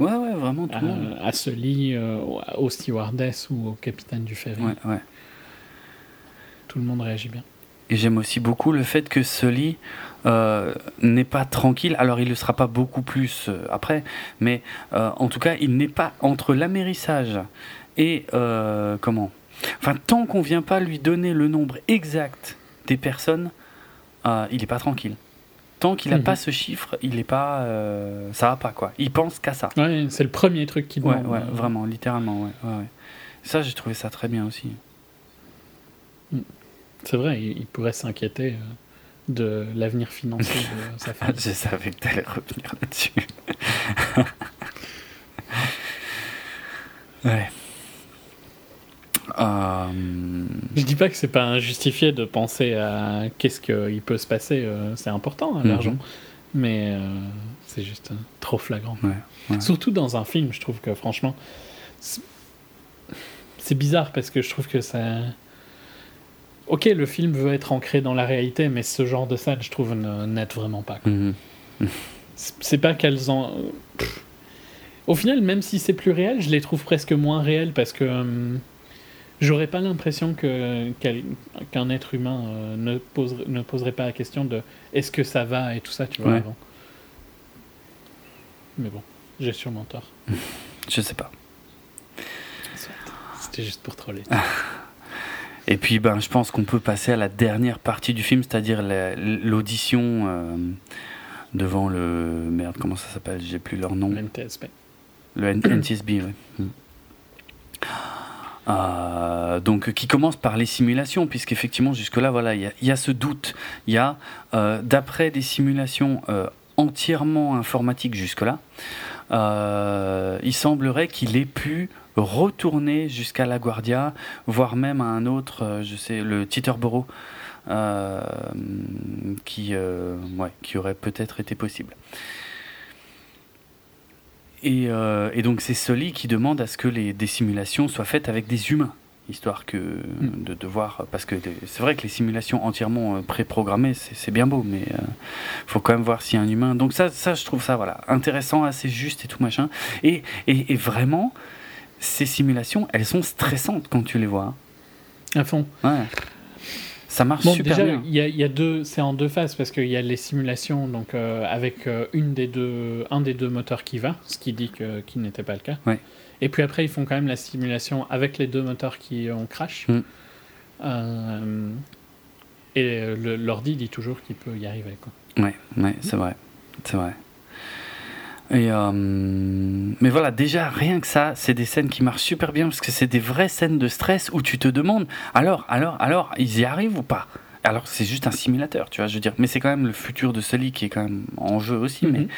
[SPEAKER 2] euh,
[SPEAKER 1] Ouais ouais vraiment tout
[SPEAKER 2] à,
[SPEAKER 1] le monde.
[SPEAKER 2] à Sully, euh, au stewardess ou au capitaine du ferry.
[SPEAKER 1] Ouais ouais.
[SPEAKER 2] Tout le monde réagit bien.
[SPEAKER 1] Et j'aime aussi beaucoup le fait que Sully euh, n'est pas tranquille. Alors il ne le sera pas beaucoup plus euh, après, mais euh, en tout cas il n'est pas entre l'amérissage et euh, comment? Enfin tant qu'on vient pas lui donner le nombre exact des personnes, il n'est pas tranquille. Tant qu'il n'a
[SPEAKER 2] Mhm.
[SPEAKER 1] pas ce chiffre, il n'est pas, ça va pas quoi. Il pense qu'à ça.
[SPEAKER 2] Ouais, c'est le premier truc qu'il
[SPEAKER 1] Ouais, ouais, vraiment, littéralement, ouais, ouais, ouais. Ça j'ai trouvé ça très bien aussi.
[SPEAKER 2] C'est vrai, il, il pourrait s'inquiéter euh, de l'avenir financier de sa femme.
[SPEAKER 1] Je savais que tu allais revenir là-dessus. ouais. Euh,
[SPEAKER 2] Je dis pas que c'est pas injustifié de penser à qu'est-ce qu'il peut se passer, euh, c'est important hein,
[SPEAKER 1] Mhm.
[SPEAKER 2] l'argent, mais euh, c'est juste trop flagrant.
[SPEAKER 1] Ouais, ouais.
[SPEAKER 2] Surtout dans un film, je trouve que franchement, c'est bizarre parce que je trouve que ça. Ok, le film veut être ancré dans la réalité, mais ce genre de scène, je trouve, n'aide vraiment pas.
[SPEAKER 1] Mhm.
[SPEAKER 2] C'est pas qu'elles en. Pff. Au final, même si c'est plus réel, je les trouve presque moins réelles parce que hum, j'aurais pas l'impression qu'un être humain euh, ne, poserait, ne poserait pas la question de est-ce que ça va? et tout ça, tu vois.
[SPEAKER 1] Ouais.
[SPEAKER 2] avant. Mais bon, j'ai sûrement tort.
[SPEAKER 1] Je sais pas.
[SPEAKER 2] C'était juste pour troller.
[SPEAKER 1] Et puis, ben, je pense qu'on peut passer à la dernière partie du film, c'est-à-dire la- l'audition euh, devant le. Merde, comment ça s'appelle? J'ai plus leur nom.
[SPEAKER 2] NTSB.
[SPEAKER 1] Le N- NTSB, ouais. Mm. Euh, donc, qui commence par les simulations, puisqu'effectivement, jusque-là, voilà, il y, a- il y a ce doute. Il y a, euh, d'après des simulations euh, entièrement informatiques jusque-là, il semblerait qu'il ait pu retourner jusqu'à La Guardia, voire même à un autre, euh, je sais, le Teterboro, euh, qui, euh, ouais, qui aurait peut-être été possible. Et, euh, et donc c'est Sully qui demande à ce que les, des simulations soient faites avec des humains, histoire que de, de voir, parce que c'est vrai que les simulations entièrement euh, préprogrammées, c'est bien beau, mais il faut quand même voir s'il y a un humain. Donc ça, ça, je trouve ça voilà intéressant, assez juste et tout machin. Et, et, et vraiment, ces simulations, elles sont stressantes quand tu les vois.
[SPEAKER 2] À fond.
[SPEAKER 1] hein. Ouais. Ça marche
[SPEAKER 2] Bon,
[SPEAKER 1] super
[SPEAKER 2] déjà,
[SPEAKER 1] bien.
[SPEAKER 2] il y a, y a deux, c'est en deux phases parce qu'il y a les simulations, donc euh, avec euh, une des deux, un des deux moteurs qui va, ce qui dit que qui n'était pas le cas.
[SPEAKER 1] Ouais.
[SPEAKER 2] Et puis après, ils font quand même la simulation avec les deux moteurs qui ont crash.
[SPEAKER 1] Mm.
[SPEAKER 2] Euh, et l'ordi dit toujours qu'il peut y arriver. Quoi.
[SPEAKER 1] Ouais, ouais, c'est vrai, c'est vrai. Et euh, mais voilà, déjà rien que ça, c'est des scènes qui marchent super bien parce que c'est des vraies scènes de stress où tu te demandes, alors, alors, alors, ils y arrivent ou pas? Alors c'est juste un simulateur, tu vois, je veux dire. Mais c'est quand même le futur de Sully qui est quand même en jeu aussi. Mais
[SPEAKER 2] Mhm.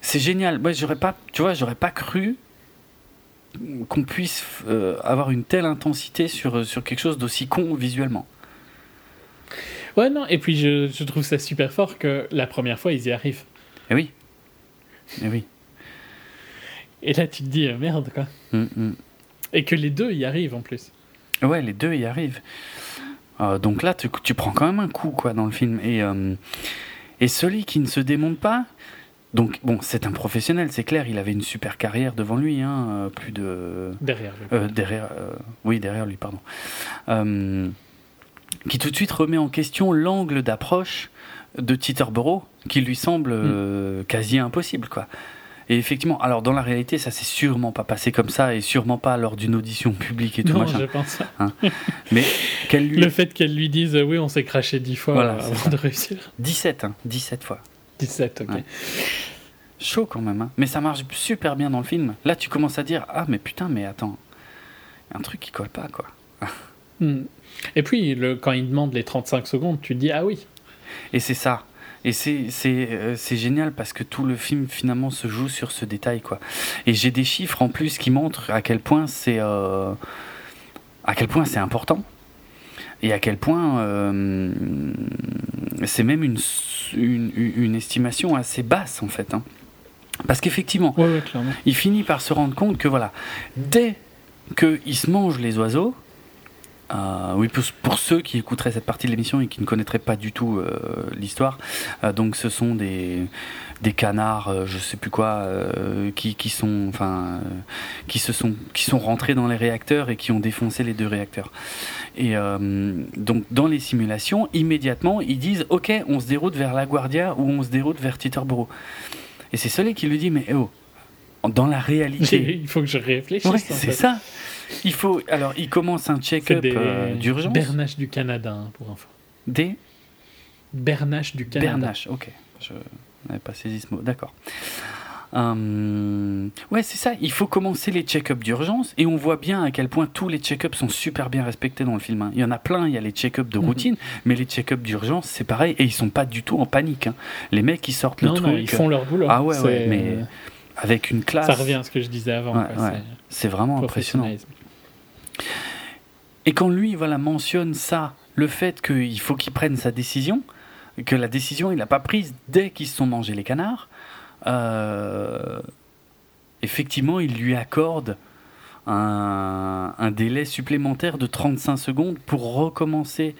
[SPEAKER 1] c'est génial. Moi, j'aurais pas, tu vois, j'aurais pas cru qu'on puisse euh, avoir une telle intensité sur sur quelque chose d'aussi con visuellement.
[SPEAKER 2] Ouais, non, et puis je, je trouve ça super fort que la première fois, ils y arrivent.
[SPEAKER 1] Eh oui, eh oui.
[SPEAKER 2] Et là, tu te dis, euh, merde, quoi.
[SPEAKER 1] Mm, mm.
[SPEAKER 2] Et que les deux y arrivent en plus.
[SPEAKER 1] Ouais, les deux y arrivent. Euh, donc là, tu, tu prends quand même un coup quoi dans le film. Et, euh, et celui qui ne se démonte pas, donc bon, c'est un professionnel, c'est clair, il avait une super carrière devant lui, hein, plus de.
[SPEAKER 2] Derrière lui.
[SPEAKER 1] euh, derrière, oui, derrière lui, pardon. Qui tout de suite remet en question l'angle d'approche de Teterboro, qui lui semble euh, quasi impossible, quoi. Et effectivement, alors dans la réalité, ça s'est sûrement pas passé comme ça, et sûrement pas lors d'une audition publique et tout
[SPEAKER 2] non,
[SPEAKER 1] machin.
[SPEAKER 2] je pense.
[SPEAKER 1] Mais qu'elle lui
[SPEAKER 2] Le fait qu'elle lui dise euh, oui, on s'est craché 10 fois
[SPEAKER 1] Voilà,
[SPEAKER 2] avant
[SPEAKER 1] ça.
[SPEAKER 2] de réussir.
[SPEAKER 1] 17, hein, 17 fois.
[SPEAKER 2] 17, ok.
[SPEAKER 1] Ouais. Chaud quand même. hein. Mais ça marche super bien dans le film. Là, tu commences à dire Ah, mais putain, mais attends. y a un truc qui colle pas, quoi.
[SPEAKER 2] Hmm. Et puis, le, quand il demande les 35 secondes, tu te dis Ah oui.
[SPEAKER 1] Et c'est ça. Et c'est euh, génial parce que tout le film finalement se joue sur ce détail quoi. Et j'ai des chiffres en plus qui montrent à quel point c'est euh, à quel point c'est important et à quel point euh, c'est même une, une une estimation assez basse en fait. hein. Parce qu'effectivement,
[SPEAKER 2] Ouais, ouais, clairement.
[SPEAKER 1] il finit par se rendre compte que voilà, dès qu'il se mange les oiseaux, euh, oui, pour, pour ceux qui écouteraient cette partie de l'émission et qui ne connaîtraient pas du tout euh, l'histoire, euh, donc ce sont des, des canards, je sais plus quoi, qui, qui sont, enfin, qui se sont, qui sont rentrés dans les réacteurs et qui ont défoncé les deux réacteurs. Et donc dans les simulations, immédiatement, ils disent, ok, on se déroute vers La Guardia ou on se déroute vers Teterboro. Et c'est Soleil qui lui dit, mais oh, dans la réalité.
[SPEAKER 2] Il faut que je réfléchisse.
[SPEAKER 1] Ouais, c'est ça. Il faut. Alors, il commence un check-up euh, d'urgence.
[SPEAKER 2] Bernaches du Canada, hein, pour info.
[SPEAKER 1] Des
[SPEAKER 2] Bernaches du Canada.
[SPEAKER 1] Bernache. Ok. Je n'avais pas saisi ce mot. D'accord. Hum, ouais, c'est ça. Il faut commencer les check-ups d'urgence et on voit bien à quel point tous les check-ups sont super bien respectés dans le film. hein. Il y en a plein. Il y a les check-ups de
[SPEAKER 2] Mhm.
[SPEAKER 1] routine, mais les check-ups d'urgence, c'est pareil et ils sont pas du tout en panique. hein. Les mecs, ils sortent le
[SPEAKER 2] Non,
[SPEAKER 1] truc
[SPEAKER 2] non, ils font leur boulot.
[SPEAKER 1] Ah ouais, ouais, mais avec une classe.
[SPEAKER 2] Ça revient à ce que je disais avant.
[SPEAKER 1] Ouais, ouais.
[SPEAKER 2] C'est
[SPEAKER 1] vraiment impressionnant. Et quand lui, voilà, mentionne ça, le fait qu'il faut qu'il prenne sa décision, que la décision, il n'a pas prise dès qu'ils se sont mangés les canards, euh, effectivement, il lui accorde un, un délai supplémentaire de 35 secondes pour recommencer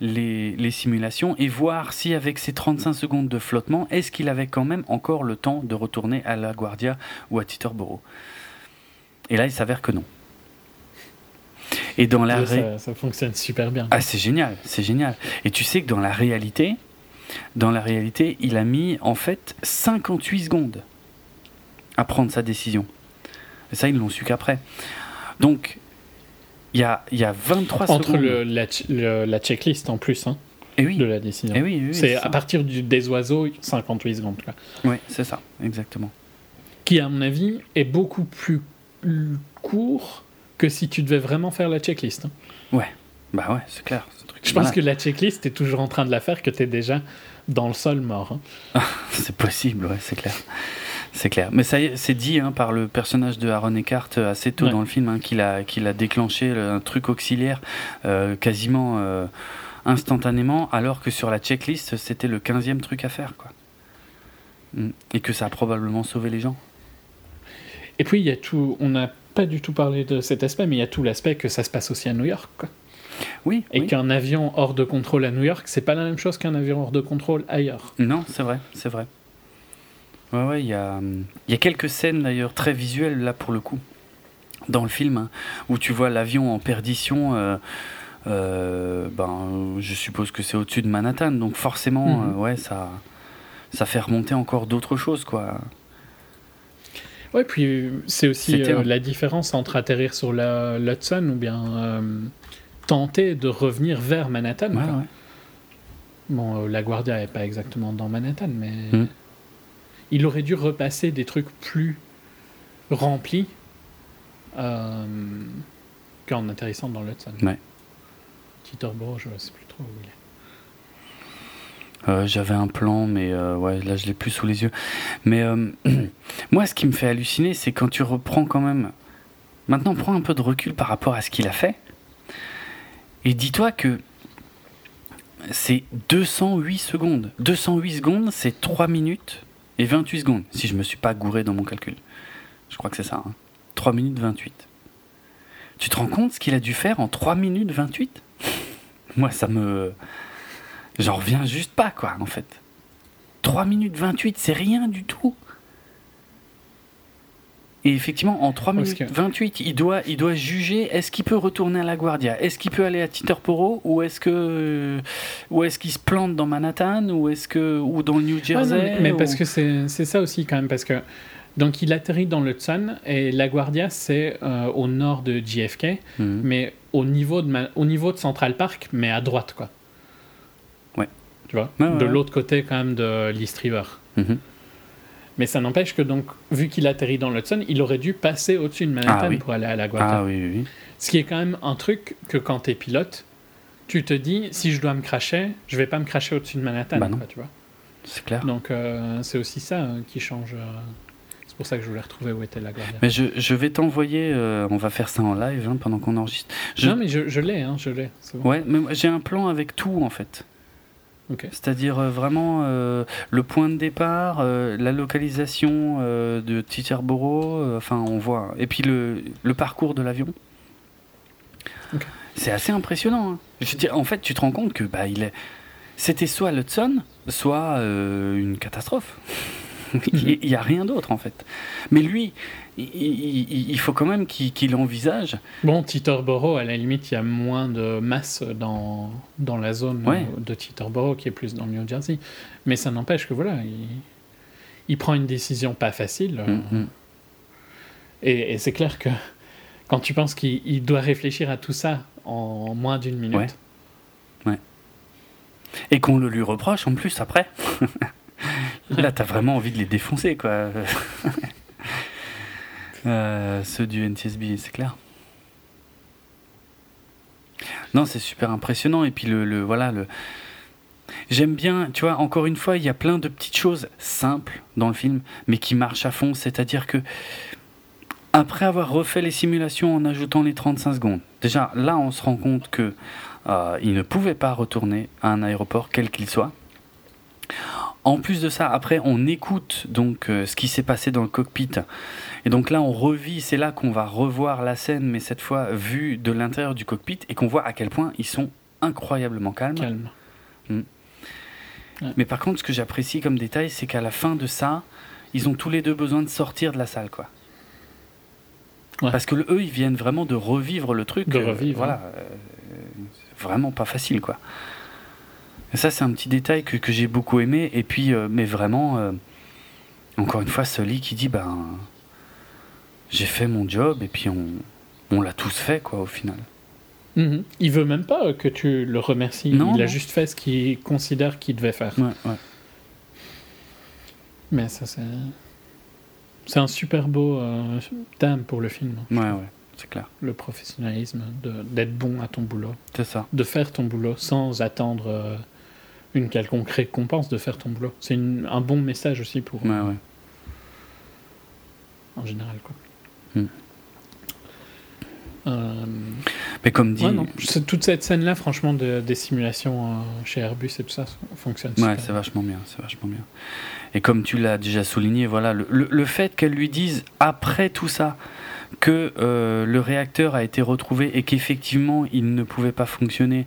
[SPEAKER 1] les, les simulations et voir si avec ces 35 secondes de flottement, est-ce qu'il avait quand même encore le temps de retourner à la Guardia ou à Teterboro. Et là, il s'avère que non. Et dans la ré-
[SPEAKER 2] ça, ça fonctionne super bien.
[SPEAKER 1] ah, c'est génial, c'est génial. Et tu sais que dans la réalité, dans la réalité, il a mis en fait 58 secondes à prendre sa décision. Et ça, ils l'ont su qu'après. Donc, il y a, il y a 23
[SPEAKER 2] Entre
[SPEAKER 1] secondes.
[SPEAKER 2] le, la, le- la checklist en plus hein,
[SPEAKER 1] Et oui,
[SPEAKER 2] de la décision.
[SPEAKER 1] et oui, oui, oui,
[SPEAKER 2] c'est à partir du, des oiseaux, 58 secondes. quoi.
[SPEAKER 1] Oui, c'est ça, exactement.
[SPEAKER 2] Qui, à mon avis, est beaucoup plus court que si tu devais vraiment faire la checklist. hein.
[SPEAKER 1] Bah ouais, c'est clair. truc
[SPEAKER 2] Je pense
[SPEAKER 1] malade.
[SPEAKER 2] que la checklist, tu es toujours en train de la faire, que tu es déjà dans le sol mort. hein.
[SPEAKER 1] C'est possible, ouais, c'est clair. C'est clair. Mais ça c'est dit hein, par le personnage de Aaron Eckhart euh, assez tôt
[SPEAKER 2] Ouais.
[SPEAKER 1] dans le film hein, qu'il a, qu'il a déclenché le- un truc auxiliaire euh, quasiment euh, instantanément, alors que sur la checklist, c'était le 15e truc à faire. Quoi. Mm. Et que ça a probablement sauvé les gens.
[SPEAKER 2] Et puis, il y a tout. On n'a pas du tout parlé de cet aspect, mais il y a tout l'aspect que ça se passe aussi à New York. quoi.
[SPEAKER 1] Oui,
[SPEAKER 2] Et
[SPEAKER 1] oui.
[SPEAKER 2] qu'un avion hors de contrôle à New York, c'est pas la même chose qu'un avion hors de contrôle ailleurs.
[SPEAKER 1] Non, c'est vrai, c'est vrai. Ouais, ouais, il y a, y a quelques scènes d'ailleurs très visuelles là pour le coup dans le film hein, où tu vois l'avion en perdition. euh, euh, ben, je suppose que c'est au-dessus de Manhattan, donc forcément,
[SPEAKER 2] Mhm.
[SPEAKER 1] euh, ouais, ça, ça fait remonter encore d'autres choses, quoi.
[SPEAKER 2] Ouais, puis euh, c'est aussi euh, la différence entre atterrir sur l'Hudson ou bien euh, tenter de revenir vers Manhattan.
[SPEAKER 1] Ouais,
[SPEAKER 2] quoi.
[SPEAKER 1] ouais.
[SPEAKER 2] Bon, euh, la Guardia n'est pas exactement dans Manhattan, mais
[SPEAKER 1] Mhm.
[SPEAKER 2] il aurait dû repasser des trucs plus remplis qu'en atterrissant dans l'Hudson.
[SPEAKER 1] Ouais.
[SPEAKER 2] Je ne sais plus trop où il est.
[SPEAKER 1] Euh, J'avais un plan, mais euh, là je l'ai plus sous les yeux. Mais euh, moi, ce qui me fait halluciner, c'est quand tu reprends quand même. Maintenant, prends un peu de recul par rapport à ce qu'il a fait. Et dis-toi que c'est 208 secondes. 208 secondes, c'est 3 minutes et 28 secondes, si je me suis pas gouré dans mon calcul. Je crois que c'est ça. hein. 3 minutes 28. Tu te rends compte ce qu'il a dû faire en 3 minutes 28 Moi, ça me. J'en reviens juste pas, quoi, en fait. 3 minutes 28, c'est rien du tout. Et effectivement, en 3
[SPEAKER 2] Parce
[SPEAKER 1] minutes
[SPEAKER 2] que-
[SPEAKER 1] 28, il doit, il doit juger est-ce qu'il peut retourner à la Guardia? Est-ce qu'il peut aller à Teterboro Ou est-ce que ou est-ce qu'il se plante dans Manhattan? Ou est-ce que ou dans le New
[SPEAKER 2] Ouais,
[SPEAKER 1] Jersey?
[SPEAKER 2] non, mais,
[SPEAKER 1] ou-
[SPEAKER 2] parce que c'est ça aussi quand même, parce que donc il atterrit dans l'Hudson et la Guardia c'est euh, au nord de JFK,
[SPEAKER 1] Mhm.
[SPEAKER 2] mais au niveau de au niveau de Central Park, mais à droite quoi. Tu vois, de
[SPEAKER 1] ouais.
[SPEAKER 2] l'autre côté quand même de l'East River.
[SPEAKER 1] Mhm.
[SPEAKER 2] Mais ça n'empêche que, donc, vu qu'il atterrit dans l'Hudson, il aurait dû passer au-dessus de Manhattan
[SPEAKER 1] Ah oui.
[SPEAKER 2] pour aller à la Guardia.
[SPEAKER 1] Ah oui, oui, oui.
[SPEAKER 2] Ce qui est quand même un truc que quand t'es pilote, tu te dis, si je dois me cracher, je vais pas me cracher au-dessus de Manhattan.
[SPEAKER 1] Bah non.
[SPEAKER 2] quoi, tu vois.
[SPEAKER 1] c'est clair.
[SPEAKER 2] Donc euh, c'est aussi ça euh, qui change. euh, C'est pour ça que je voulais retrouver où était la Guardia.
[SPEAKER 1] Mais je, je vais t'envoyer, on va faire ça en live hein, pendant qu'on enregistre. Je-
[SPEAKER 2] Non mais je, je l'ai, hein, je l'ai. c'est bon.
[SPEAKER 1] Ouais, mais j'ai un plan avec tout en fait. C'est-à-dire euh, vraiment euh, le point de départ, euh, la localisation euh, de Teterboro, enfin on voit, et puis le, le parcours de l'avion. C'est assez impressionnant. hein. Je en fait, tu te rends compte que bah, il est... c'était soit l'Hudson, soit une catastrophe. il n'y a rien d'autre en fait. Mais lui, il, il- il- il faut quand même qu'il envisage.
[SPEAKER 2] Bon, Teterboro, à la limite, il y a moins de masse dans, dans la zone
[SPEAKER 1] Ouais.
[SPEAKER 2] de Teterboro qui est plus dans le New Jersey. Mais ça n'empêche que voilà, il, il prend une décision pas facile.
[SPEAKER 1] Mm, mm.
[SPEAKER 2] Et, et c'est clair que quand tu penses qu'il il doit réfléchir à tout ça en moins d'une minute.
[SPEAKER 1] Ouais. Et qu'on le lui reproche en plus après. Là, t'as vraiment envie de les défoncer, quoi. Euh, ceux du NTSB, c'est clair. Non, c'est super impressionnant. Et puis, le, le- voilà, le. J'aime bien, tu vois, encore une fois, il y a plein de petites choses simples dans le film, mais qui marchent à fond. C'est-à-dire que, après avoir refait les simulations en ajoutant les 35 secondes, déjà là, on se rend compte que euh, il ne pouvait pas retourner à un aéroport, quel qu'il soit. En plus de ça, après, on écoute donc euh, ce qui s'est passé dans le cockpit. Et donc là, on revit, c'est là qu'on va revoir la scène, mais cette fois vue de l'intérieur du cockpit, et qu'on voit à quel point ils sont incroyablement calmes.
[SPEAKER 2] Calme.
[SPEAKER 1] Mais par contre, ce que j'apprécie comme détail, c'est qu'à la fin de ça, ils ont tous les deux besoin de sortir de la salle, quoi.
[SPEAKER 2] Ouais.
[SPEAKER 1] Parce que eux, ils viennent vraiment de revivre le truc.
[SPEAKER 2] De
[SPEAKER 1] euh,
[SPEAKER 2] revivre,
[SPEAKER 1] voilà. euh, c'est vraiment pas facile, quoi. Et ça, c'est un petit détail que, que j'ai beaucoup aimé. Et puis, euh, mais vraiment, euh, encore une fois, Sully qui dit, ben, j'ai fait mon job, et puis on, on l'a tous fait, quoi, au final.
[SPEAKER 2] Mhm. Il veut même pas que tu le remercies.
[SPEAKER 1] Non,
[SPEAKER 2] il a
[SPEAKER 1] non.
[SPEAKER 2] juste fait ce qu'il considère qu'il devait faire.
[SPEAKER 1] Ouais, ouais.
[SPEAKER 2] Mais ça, c'est. C'est un super beau euh, thème pour le film.
[SPEAKER 1] Ouais, ouais, c'est clair.
[SPEAKER 2] Le professionnalisme, d'être bon à ton boulot.
[SPEAKER 1] C'est ça.
[SPEAKER 2] De faire ton boulot sans attendre euh, une quelconque récompense de faire ton boulot. C'est un bon message aussi pour.
[SPEAKER 1] Ouais, ouais.
[SPEAKER 2] En général, quoi. Euh,
[SPEAKER 1] Mais comme dit.
[SPEAKER 2] ouais, non. C'est- Toute cette scène-là, franchement, de- des simulations euh, chez Airbus et tout ça, fonctionne
[SPEAKER 1] Ouais, c'est vachement bien, c'est vachement bien. Et comme tu l'as déjà souligné, voilà, le, le- le fait qu'elle lui dise après tout ça que euh, le réacteur a été retrouvé et qu'effectivement il ne pouvait pas fonctionner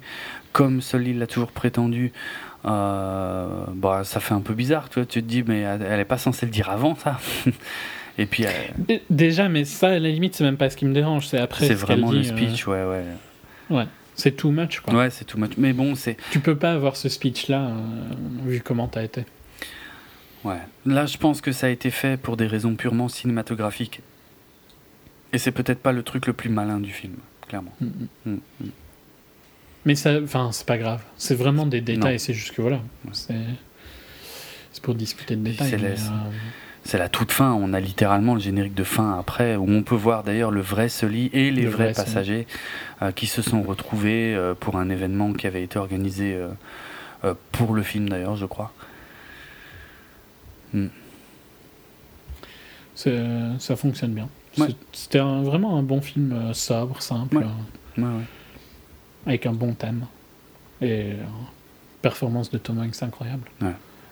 [SPEAKER 1] comme Sully l'a toujours prétendu, euh, bah, ça fait un peu bizarre, tu vois, tu te dis mais elle elle est pas censée le dire avant ça. et puis euh,
[SPEAKER 2] Dé- Déjà, mais ça, à la limite, c'est même pas ce qui me dérange. C'est après
[SPEAKER 1] c'est
[SPEAKER 2] ce
[SPEAKER 1] vraiment le
[SPEAKER 2] dit, euh,
[SPEAKER 1] speech, ouais, ouais.
[SPEAKER 2] ouais, c'est too much, quoi.
[SPEAKER 1] Ouais, c'est too much. Mais bon, c'est
[SPEAKER 2] Tu peux pas avoir ce speech-là, euh, vu comment t'as été.
[SPEAKER 1] Ouais. Là, je pense que ça a été fait pour des raisons purement cinématographiques. Et c'est peut-être pas le truc le plus malin du film, clairement.
[SPEAKER 2] Mm, mm.
[SPEAKER 1] Mm.
[SPEAKER 2] Mais ça, enfin, c'est pas grave. C'est vraiment des détails. C'est juste que voilà, c'est c'est pour discuter de détails.
[SPEAKER 1] c'est
[SPEAKER 2] mais, euh,
[SPEAKER 1] C'est la toute fin. On a littéralement le générique de fin après, où on peut voir d'ailleurs le vrai Sully et les
[SPEAKER 2] Le
[SPEAKER 1] vrais
[SPEAKER 2] vrai
[SPEAKER 1] passagers euh, qui se sont retrouvés euh, pour un événement qui avait été organisé euh, pour le film d'ailleurs, je crois.
[SPEAKER 2] c'est- ça fonctionne bien.
[SPEAKER 1] Ouais.
[SPEAKER 2] C'était vraiment un bon film sobre, simple,
[SPEAKER 1] Ouais. Ouais, ouais.
[SPEAKER 2] avec un bon thème. Et performance de Tom Hanks incroyable.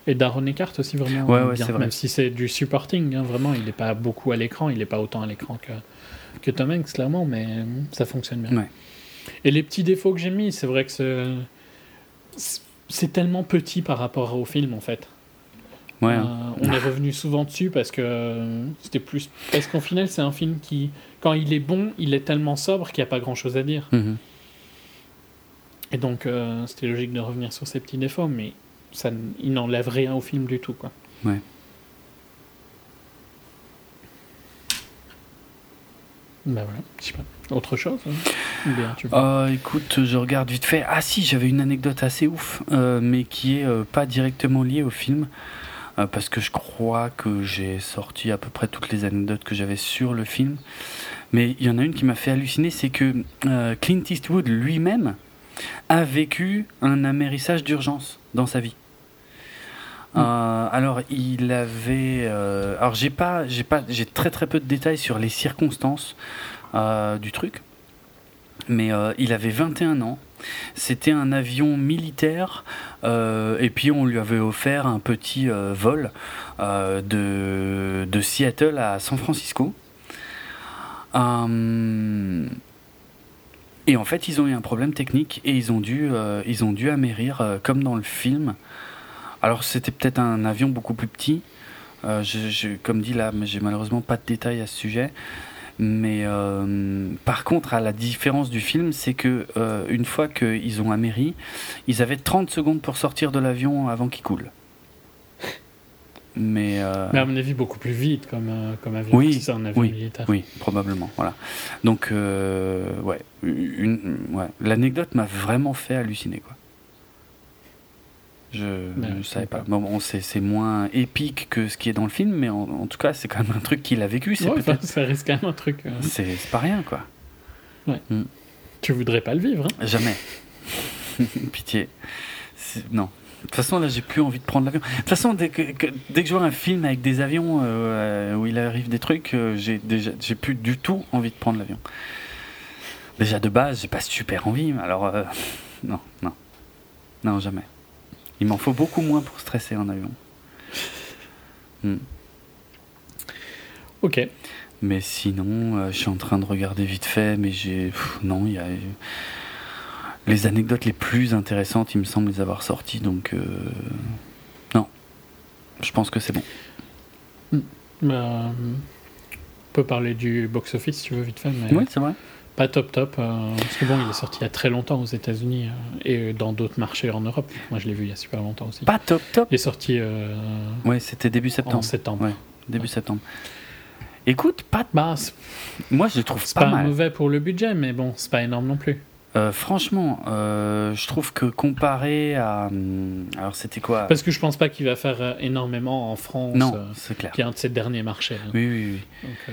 [SPEAKER 2] Et Darren Eckhart aussi vraiment
[SPEAKER 1] Ouais, ouais,
[SPEAKER 2] bien,
[SPEAKER 1] vrai.
[SPEAKER 2] même si c'est du supporting, hein, vraiment, il n'est pas beaucoup à l'écran, il n'est pas autant à l'écran que, que Tom Hanks, clairement, mais ça fonctionne bien.
[SPEAKER 1] Ouais.
[SPEAKER 2] Et les petits défauts que j'ai mis, c'est vrai que c'est- tellement petit par rapport au film, en fait.
[SPEAKER 1] Ouais,
[SPEAKER 2] Euh,
[SPEAKER 1] hein.
[SPEAKER 2] on est revenu souvent dessus parce que c'était plus. Parce qu'en final, c'est un film qui, quand il est bon, il est tellement sobre qu'il n'y a pas grand chose à dire.
[SPEAKER 1] Mhm.
[SPEAKER 2] Et donc, euh, c'était logique de revenir sur ces petits défauts, mais ça, il n'enlève rien au film du tout, quoi.
[SPEAKER 1] Ouais.
[SPEAKER 2] Bah voilà, je sais pas. Autre chose hein? Bien, tu
[SPEAKER 1] Euh, écoute, je regarde vite fait. Ah si, j'avais une anecdote assez ouf, euh, mais qui est euh, pas directement liée au film. euh, parce que je crois que j'ai sorti à peu près toutes les anecdotes que j'avais sur le film. Mais il y en a une qui m'a fait halluciner, c'est que Clint Eastwood lui-même a vécu un amérissage d'urgence dans sa vie. Euh, alors il avait, euh, alors j'ai pas, j'ai pas, j'ai très très peu de détails sur les circonstances euh, du truc, mais il avait 21 ans. C'était un avion militaire et puis on lui avait offert un petit vol de, de Seattle à San Francisco. Et en fait, ils ont eu un problème technique et ils ont dû, ils ont dû amérir comme dans le film. Alors c'était peut-être un avion beaucoup plus petit. Euh, je, je- comme dit là, j'ai malheureusement pas de détails à ce sujet. Mais euh, par contre, à la différence du film, c'est que euh, une fois qu'ils ont améri, ils avaient 30 secondes pour sortir de l'avion avant qu'il coule. Mais, euh,
[SPEAKER 2] Mais à mon avis, beaucoup plus vite comme, comme avion.
[SPEAKER 1] Oui,
[SPEAKER 2] c'est un avion
[SPEAKER 1] oui,
[SPEAKER 2] militaire.
[SPEAKER 1] oui, probablement. Voilà. Donc, euh, ouais, une, ouais. l'anecdote m'a vraiment fait halluciner, quoi. Je
[SPEAKER 2] Ben,
[SPEAKER 1] ne savais pas. Bon, bon, c'est, moins épique que ce qui est dans le film, mais en, en tout cas, c'est quand même un truc qu'il a vécu.
[SPEAKER 2] Ouais, enfin, ça risque quand même un truc. euh,
[SPEAKER 1] c'est, pas rien, quoi.
[SPEAKER 2] Tu voudrais pas le vivre. hein.
[SPEAKER 1] Jamais. Pitié. Non. De toute façon, là, j'ai plus envie de prendre l'avion. De toute façon, dès que, que- dès que je vois un film avec des avions euh, où il arrive des trucs, euh, j'ai déjà, j'ai plus du tout envie de prendre l'avion. Déjà de base, j'ai pas super envie. mais Alors, euh, non, non, non, jamais. Il m'en faut beaucoup moins pour stresser en avion. Hmm.
[SPEAKER 2] Ok.
[SPEAKER 1] Mais sinon, euh, je suis en train de regarder vite fait, mais j'ai. pff, Non, il y a. Les anecdotes les plus intéressantes, il me semble les avoir sorties, donc. euh, Non. Je pense que c'est bon.
[SPEAKER 2] Bah, euh, on peut parler du box-office si tu veux, vite fait. Mais
[SPEAKER 1] Oui, c'est vrai.
[SPEAKER 2] Pas top top. euh, parce que bon, il est sorti il y a très longtemps aux États-Unis euh, et dans d'autres marchés en Europe. Moi, je l'ai vu il y a super longtemps aussi.
[SPEAKER 1] Pas top top.
[SPEAKER 2] Il est sorti euh,
[SPEAKER 1] Ouais, c'était début
[SPEAKER 2] en
[SPEAKER 1] septembre.
[SPEAKER 2] septembre.
[SPEAKER 1] Ouais, début septembre. Écoute, pas.
[SPEAKER 2] Bah,
[SPEAKER 1] Moi, je le trouve
[SPEAKER 2] c'est
[SPEAKER 1] pas,
[SPEAKER 2] pas,
[SPEAKER 1] mal.
[SPEAKER 2] mauvais pour le budget, mais bon, c'est pas énorme non plus.
[SPEAKER 1] Euh, franchement, euh, je trouve que comparé à. hum, Alors, c'était quoi?
[SPEAKER 2] Parce que je pense pas qu'il va faire énormément en France,
[SPEAKER 1] Non,
[SPEAKER 2] euh,
[SPEAKER 1] c'est clair.
[SPEAKER 2] qui est un de ses derniers marchés. hein.
[SPEAKER 1] Oui, oui, oui.
[SPEAKER 2] Donc, euh,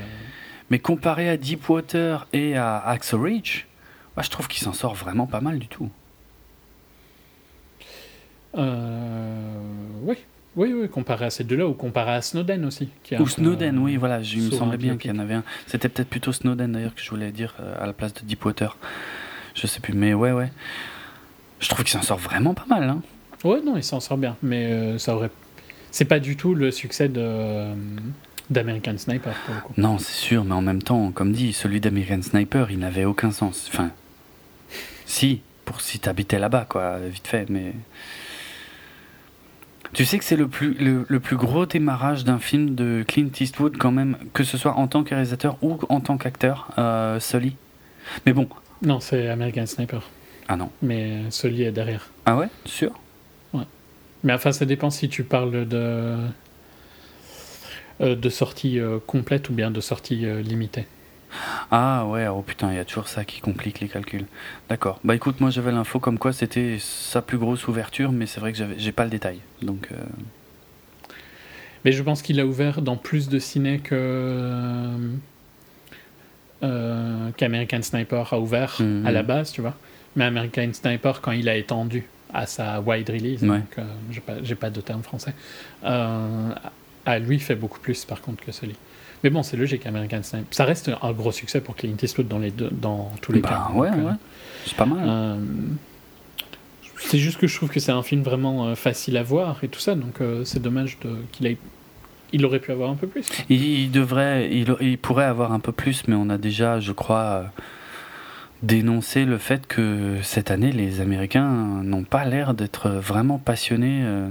[SPEAKER 1] Mais comparé à Deepwater et à Axel Ridge, moi, je trouve qu'il s'en sort vraiment pas mal du tout.
[SPEAKER 2] euh, oui. Oui, oui, comparé à ces deux-là, ou comparé à Snowden aussi. Qui
[SPEAKER 1] Ou Snowden,
[SPEAKER 2] euh,
[SPEAKER 1] oui, voilà, je- il me semblait bien qu'il y en avait un. C'était peut-être plutôt Snowden d'ailleurs que je voulais dire euh, à la place de Deepwater. Je sais plus, mais ouais, ouais. Je trouve qu'il s'en sort vraiment pas mal. Hein.
[SPEAKER 2] Ouais, non, il s'en sort bien, mais euh, ça aurait. C'est pas du tout le succès de d'American Sniper pour le coup.
[SPEAKER 1] Non, c'est sûr, mais en même temps, comme dit, celui d'American Sniper, il n'avait aucun sens. Enfin, si, pour si t'habitais là-bas, quoi, vite fait, mais. Tu sais que c'est le plus, le, le plus gros démarrage d'un film de Clint Eastwood, quand même, que ce soit en tant que réalisateur ou en tant qu'acteur, euh, Sully. Mais bon.
[SPEAKER 2] Non, c'est American Sniper,
[SPEAKER 1] Ah non.
[SPEAKER 2] mais Sully est derrière.
[SPEAKER 1] Ah ouais? Sûr?
[SPEAKER 2] Mais enfin, ça dépend si tu parles de de sortie euh, complète ou bien de sortie euh, limitée.
[SPEAKER 1] Ah ouais, oh putain, il y a toujours ça qui complique les calculs. D'accord. Bah écoute, moi j'avais l'info comme quoi c'était sa plus grosse ouverture, mais c'est vrai que j'ai pas le détail. Donc. euh,
[SPEAKER 2] Mais je pense qu'il a ouvert dans plus de ciné que euh, qu'American Sniper a ouvert
[SPEAKER 1] Mhm.
[SPEAKER 2] à la base, tu vois. Mais American Sniper, quand il a étendu à sa wide release,
[SPEAKER 1] Ouais.
[SPEAKER 2] donc euh, j'ai pas, de terme français, euh, à lui fait beaucoup plus par contre que celui. Mais bon, c'est logique, American Sniper. Ça reste un gros succès pour Clint Eastwood dans, les deux, dans tous les
[SPEAKER 1] bah
[SPEAKER 2] cas.
[SPEAKER 1] ouais,
[SPEAKER 2] euh,
[SPEAKER 1] ouais. C'est pas mal.
[SPEAKER 2] euh, c'est juste que je trouve que c'est un film vraiment euh, facile à voir et tout ça, donc euh, c'est dommage qu'il ait. Il aurait pu avoir un peu plus.
[SPEAKER 1] Il, il devrait, il, il pourrait avoir un peu plus, mais on a déjà, je crois, euh, dénoncé le fait que cette année, les Américains n'ont pas l'air d'être vraiment passionnés euh,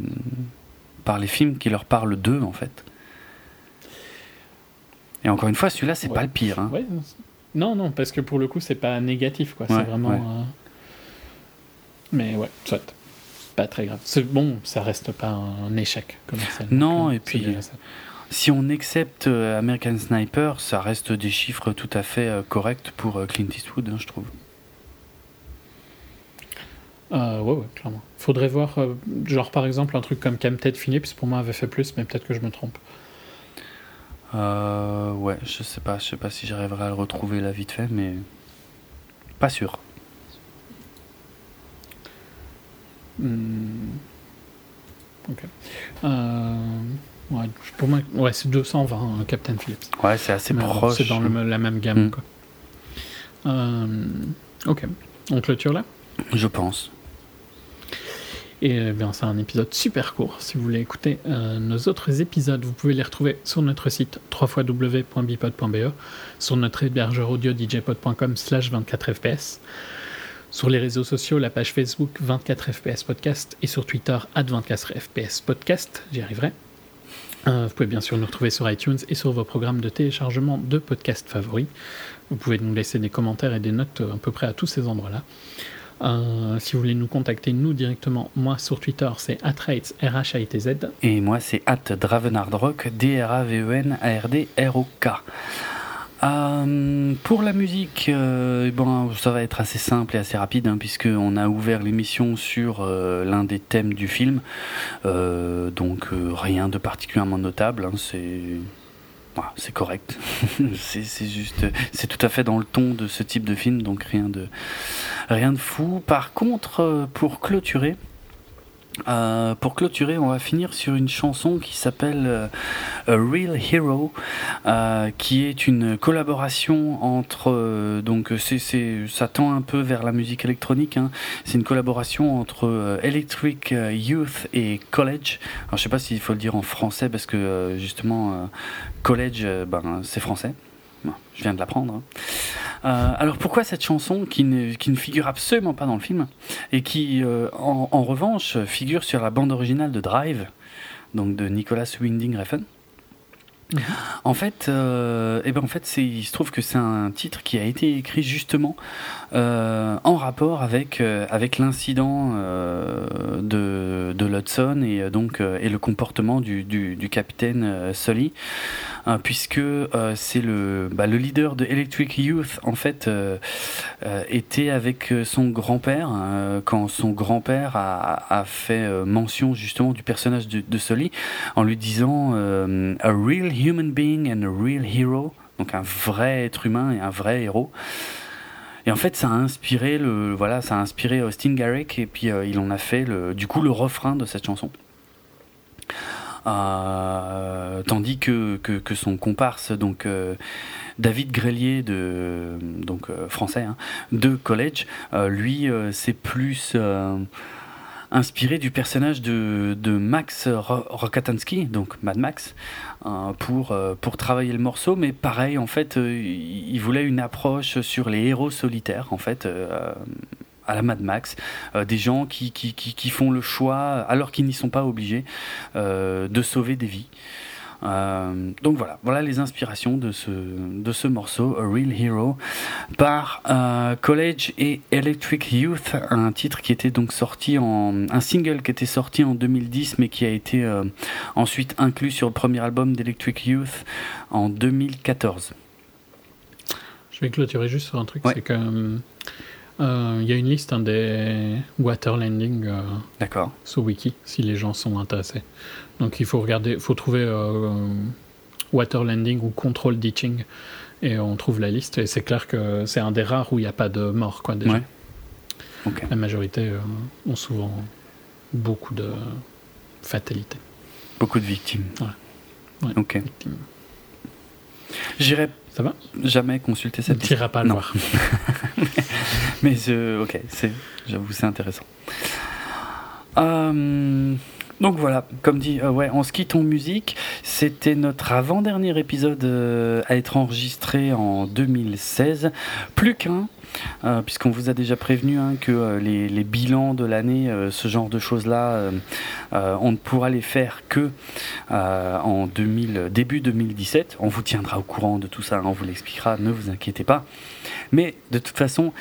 [SPEAKER 1] par les films qui leur parlent d'eux, en fait. Et encore une fois, celui-là, c'est
[SPEAKER 2] Ouais.
[SPEAKER 1] pas le pire. hein.
[SPEAKER 2] Ouais, non, non, parce que pour le coup, c'est pas négatif, quoi.
[SPEAKER 1] Ouais,
[SPEAKER 2] c'est vraiment. euh, Mais ouais, soit. C'est pas très grave. C'est bon, ça reste pas un échec commercial.
[SPEAKER 1] Non,
[SPEAKER 2] Donc, euh,
[SPEAKER 1] et puis-. Si on accepte euh, American Sniper, ça reste des chiffres tout à fait corrects pour Clint Eastwood, hein, je trouve.
[SPEAKER 2] Euh, ouais, ouais, clairement. Faudrait voir, euh, genre par exemple, un truc comme Camted Phillips, pour moi avait fait plus, mais peut-être que je me trompe.
[SPEAKER 1] Euh, ouais, je sais pas, je sais pas si j'arriverai à le retrouver là vite fait, mais pas sûr.
[SPEAKER 2] Hmm. Ok. Euh, ouais, pour moi, ouais, c'est 220, hein, Captain Phillips.
[SPEAKER 1] Ouais, c'est assez
[SPEAKER 2] Mais
[SPEAKER 1] proche.
[SPEAKER 2] C'est dans le- la même gamme,
[SPEAKER 1] Mm.
[SPEAKER 2] quoi. Euh, ok. On clôture là?
[SPEAKER 1] Je pense.
[SPEAKER 2] Et eh bien, c'est un épisode super court. Si vous voulez écouter euh, nos autres épisodes, vous pouvez les retrouver sur notre site www.bipod.be, sur notre hébergeur audio djpod.com slash 24fps, sur les réseaux sociaux, la page Facebook 24fps podcast et sur Twitter at 24fps podcast, j'y arriverai. Euh, vous pouvez bien sûr nous retrouver sur iTunes et sur vos programmes de téléchargement de podcasts favoris. Vous pouvez nous laisser des commentaires et des notes euh, à peu près à tous ces endroits-là. Euh, si vous voulez nous contacter, nous directement, moi sur Twitter, c'est atrates, R-H-A-I-T-Z.
[SPEAKER 1] Et moi, c'est at Dravenardrock, D-R-A-V-E-N-A-R-D-R-O-K. Euh, pour la musique, euh, bon, ça va être assez simple et assez rapide, hein, puisqu'on a ouvert l'émission sur l'un des thèmes du film. Donc, rien de particulièrement notable. hein, c'est. C'est correct. c'est c'est juste. C'est tout à fait dans le ton de ce type de film, donc rien de, rien de fou. Par contre, euh, pour clôturer. Euh, pour clôturer, on va finir sur une chanson qui s'appelle euh, A Real Hero, euh, qui est une collaboration entre euh, donc c'est ça tend un peu vers la musique électronique. hein. C'est une collaboration entre euh, Electric euh, Youth et College. Alors je sais pas s'il faut le dire en français parce que justement College, ben c'est français. Je viens de l'apprendre. hein. Euh, alors pourquoi cette chanson qui ne, figure absolument pas dans le film et qui euh, en, revanche figure sur la bande originale de Drive, donc de Nicolas Winding Refn? En fait, euh, eh ben en fait, il se trouve que c'est un titre qui a été écrit justement euh, en rapport avec l'incident de de l'Hudson et donc et le comportement du du, capitaine Sully, euh, puisque euh, c'est le bah, le leader de Electric Youth en fait euh, euh, était avec son grand-père euh, quand son grand-père a, a fait mention justement du personnage de, Sully en lui disant a real human being and a real hero. Donc un vrai être humain et un vrai héros. Et en fait ça a inspiré le voilà ça a inspiré Austin Garrick et puis il en a fait le, du coup le refrain de cette chanson tandis que, son comparse donc euh, David Grelier de donc euh, français hein, de College euh, lui euh, c'est plus euh, inspiré du personnage de, Max Ro- Rokatansky, donc Mad Max, euh, pour, euh, travailler le morceau. Mais pareil, en fait, euh, il voulait une approche sur les héros solitaires, en fait. À la Mad Max, euh, des gens qui, qui, qui, qui font le choix, alors qu'ils n'y sont pas obligés, euh, de sauver des vies. Euh, donc voilà, voilà les inspirations de ce, de ce morceau, A Real Hero, par euh, College et Electric Youth, un titre qui était donc sorti en. un single qui était sorti en 2010, mais qui a été euh, ensuite inclus sur le premier album d'Electric Youth en 2014.
[SPEAKER 2] Je vais clôturer juste sur un truc,
[SPEAKER 1] Ouais.
[SPEAKER 2] c'est que euh, il y a une liste hein, des water landing euh,
[SPEAKER 1] D'accord.
[SPEAKER 2] sur Wiki, si les gens sont intéressés. Donc il faut regarder, il faut trouver euh, water landing ou control ditching, et on trouve la liste. Et c'est clair que c'est un des rares où il n'y a pas de mort, quoi. Déjà.
[SPEAKER 1] Ouais.
[SPEAKER 2] La majorité euh, ont souvent beaucoup de fatalités.
[SPEAKER 1] Beaucoup de victimes.
[SPEAKER 2] Ouais.
[SPEAKER 1] Ok. J'irai
[SPEAKER 2] Ça va?
[SPEAKER 1] Jamais consulter
[SPEAKER 2] Tu
[SPEAKER 1] cette
[SPEAKER 2] n'iras pas le
[SPEAKER 1] Non.
[SPEAKER 2] voir.
[SPEAKER 1] Mais je- ok, c'est, j'avoue, c'est intéressant. Euh, donc voilà, comme dit, euh, ouais, on se quitte en musique. C'était notre avant-dernier épisode euh, à être enregistré en 2016. Plus qu'un. euh, Puisqu'on vous a déjà prévenu hein, que euh, les, bilans de l'année, ce genre de choses-là, on ne pourra les faire que en 2000, début 2017. On vous tiendra au courant de tout ça, hein, on vous l'expliquera, ne vous inquiétez pas. Mais de toute façon,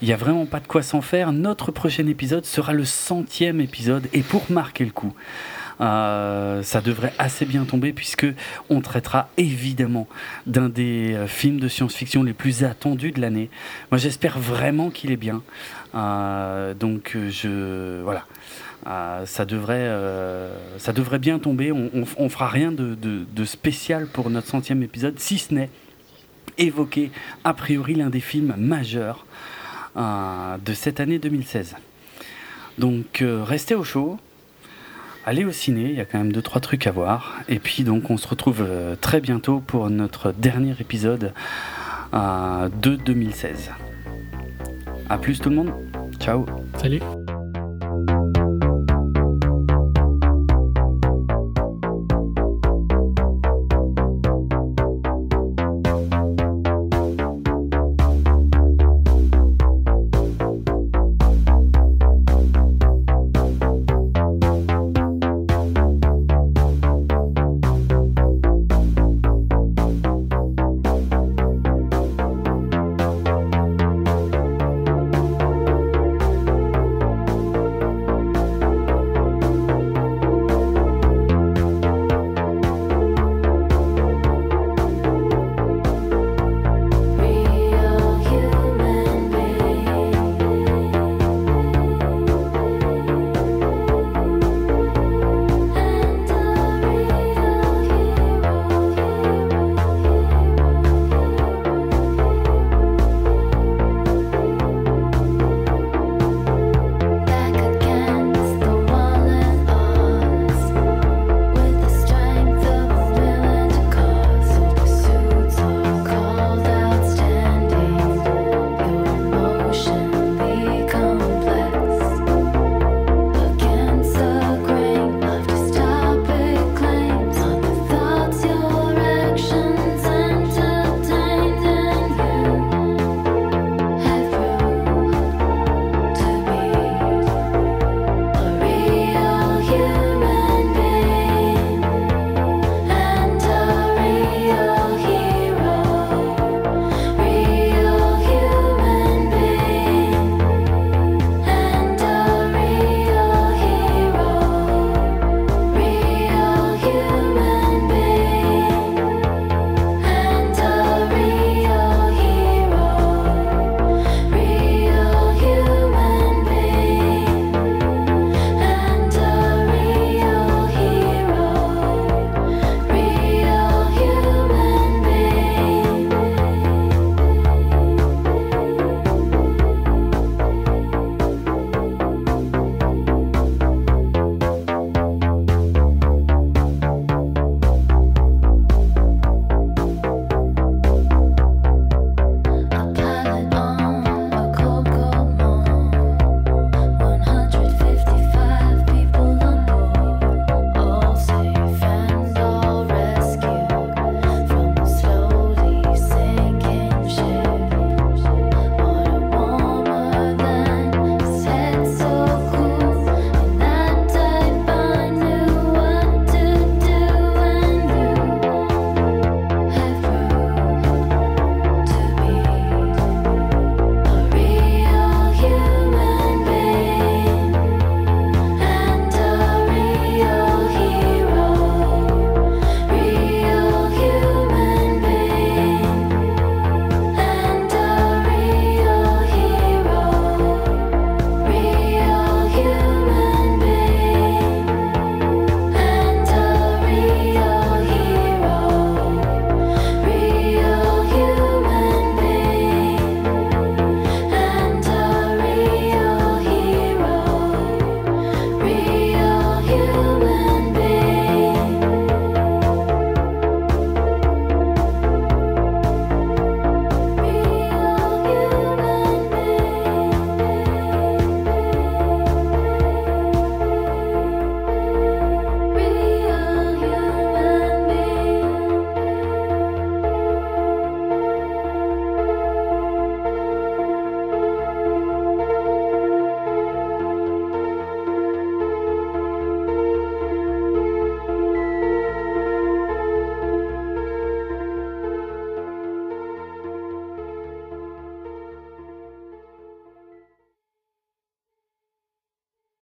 [SPEAKER 1] il n'y a vraiment pas de quoi s'en faire. Notre prochain épisode sera le centième épisode et pour marquer le coup, Euh, ça devrait assez bien tomber puisque on traitera évidemment d'un des euh, films de science-fiction les plus attendus de l'année. Moi, j'espère vraiment qu'il est bien. Euh, donc, je voilà. ça, devrait, bien tomber. On, on, fera rien de, de, spécial pour notre centième épisode, si ce n'est évoquer a priori l'un des films majeurs de cette année 2016. Donc restez au chaud, allez au ciné, il y a quand même deux trois trucs à voir. Et puis donc on se retrouve euh, très bientôt pour notre dernier épisode euh, de 2016. A plus tout le monde, ciao.
[SPEAKER 2] Salut.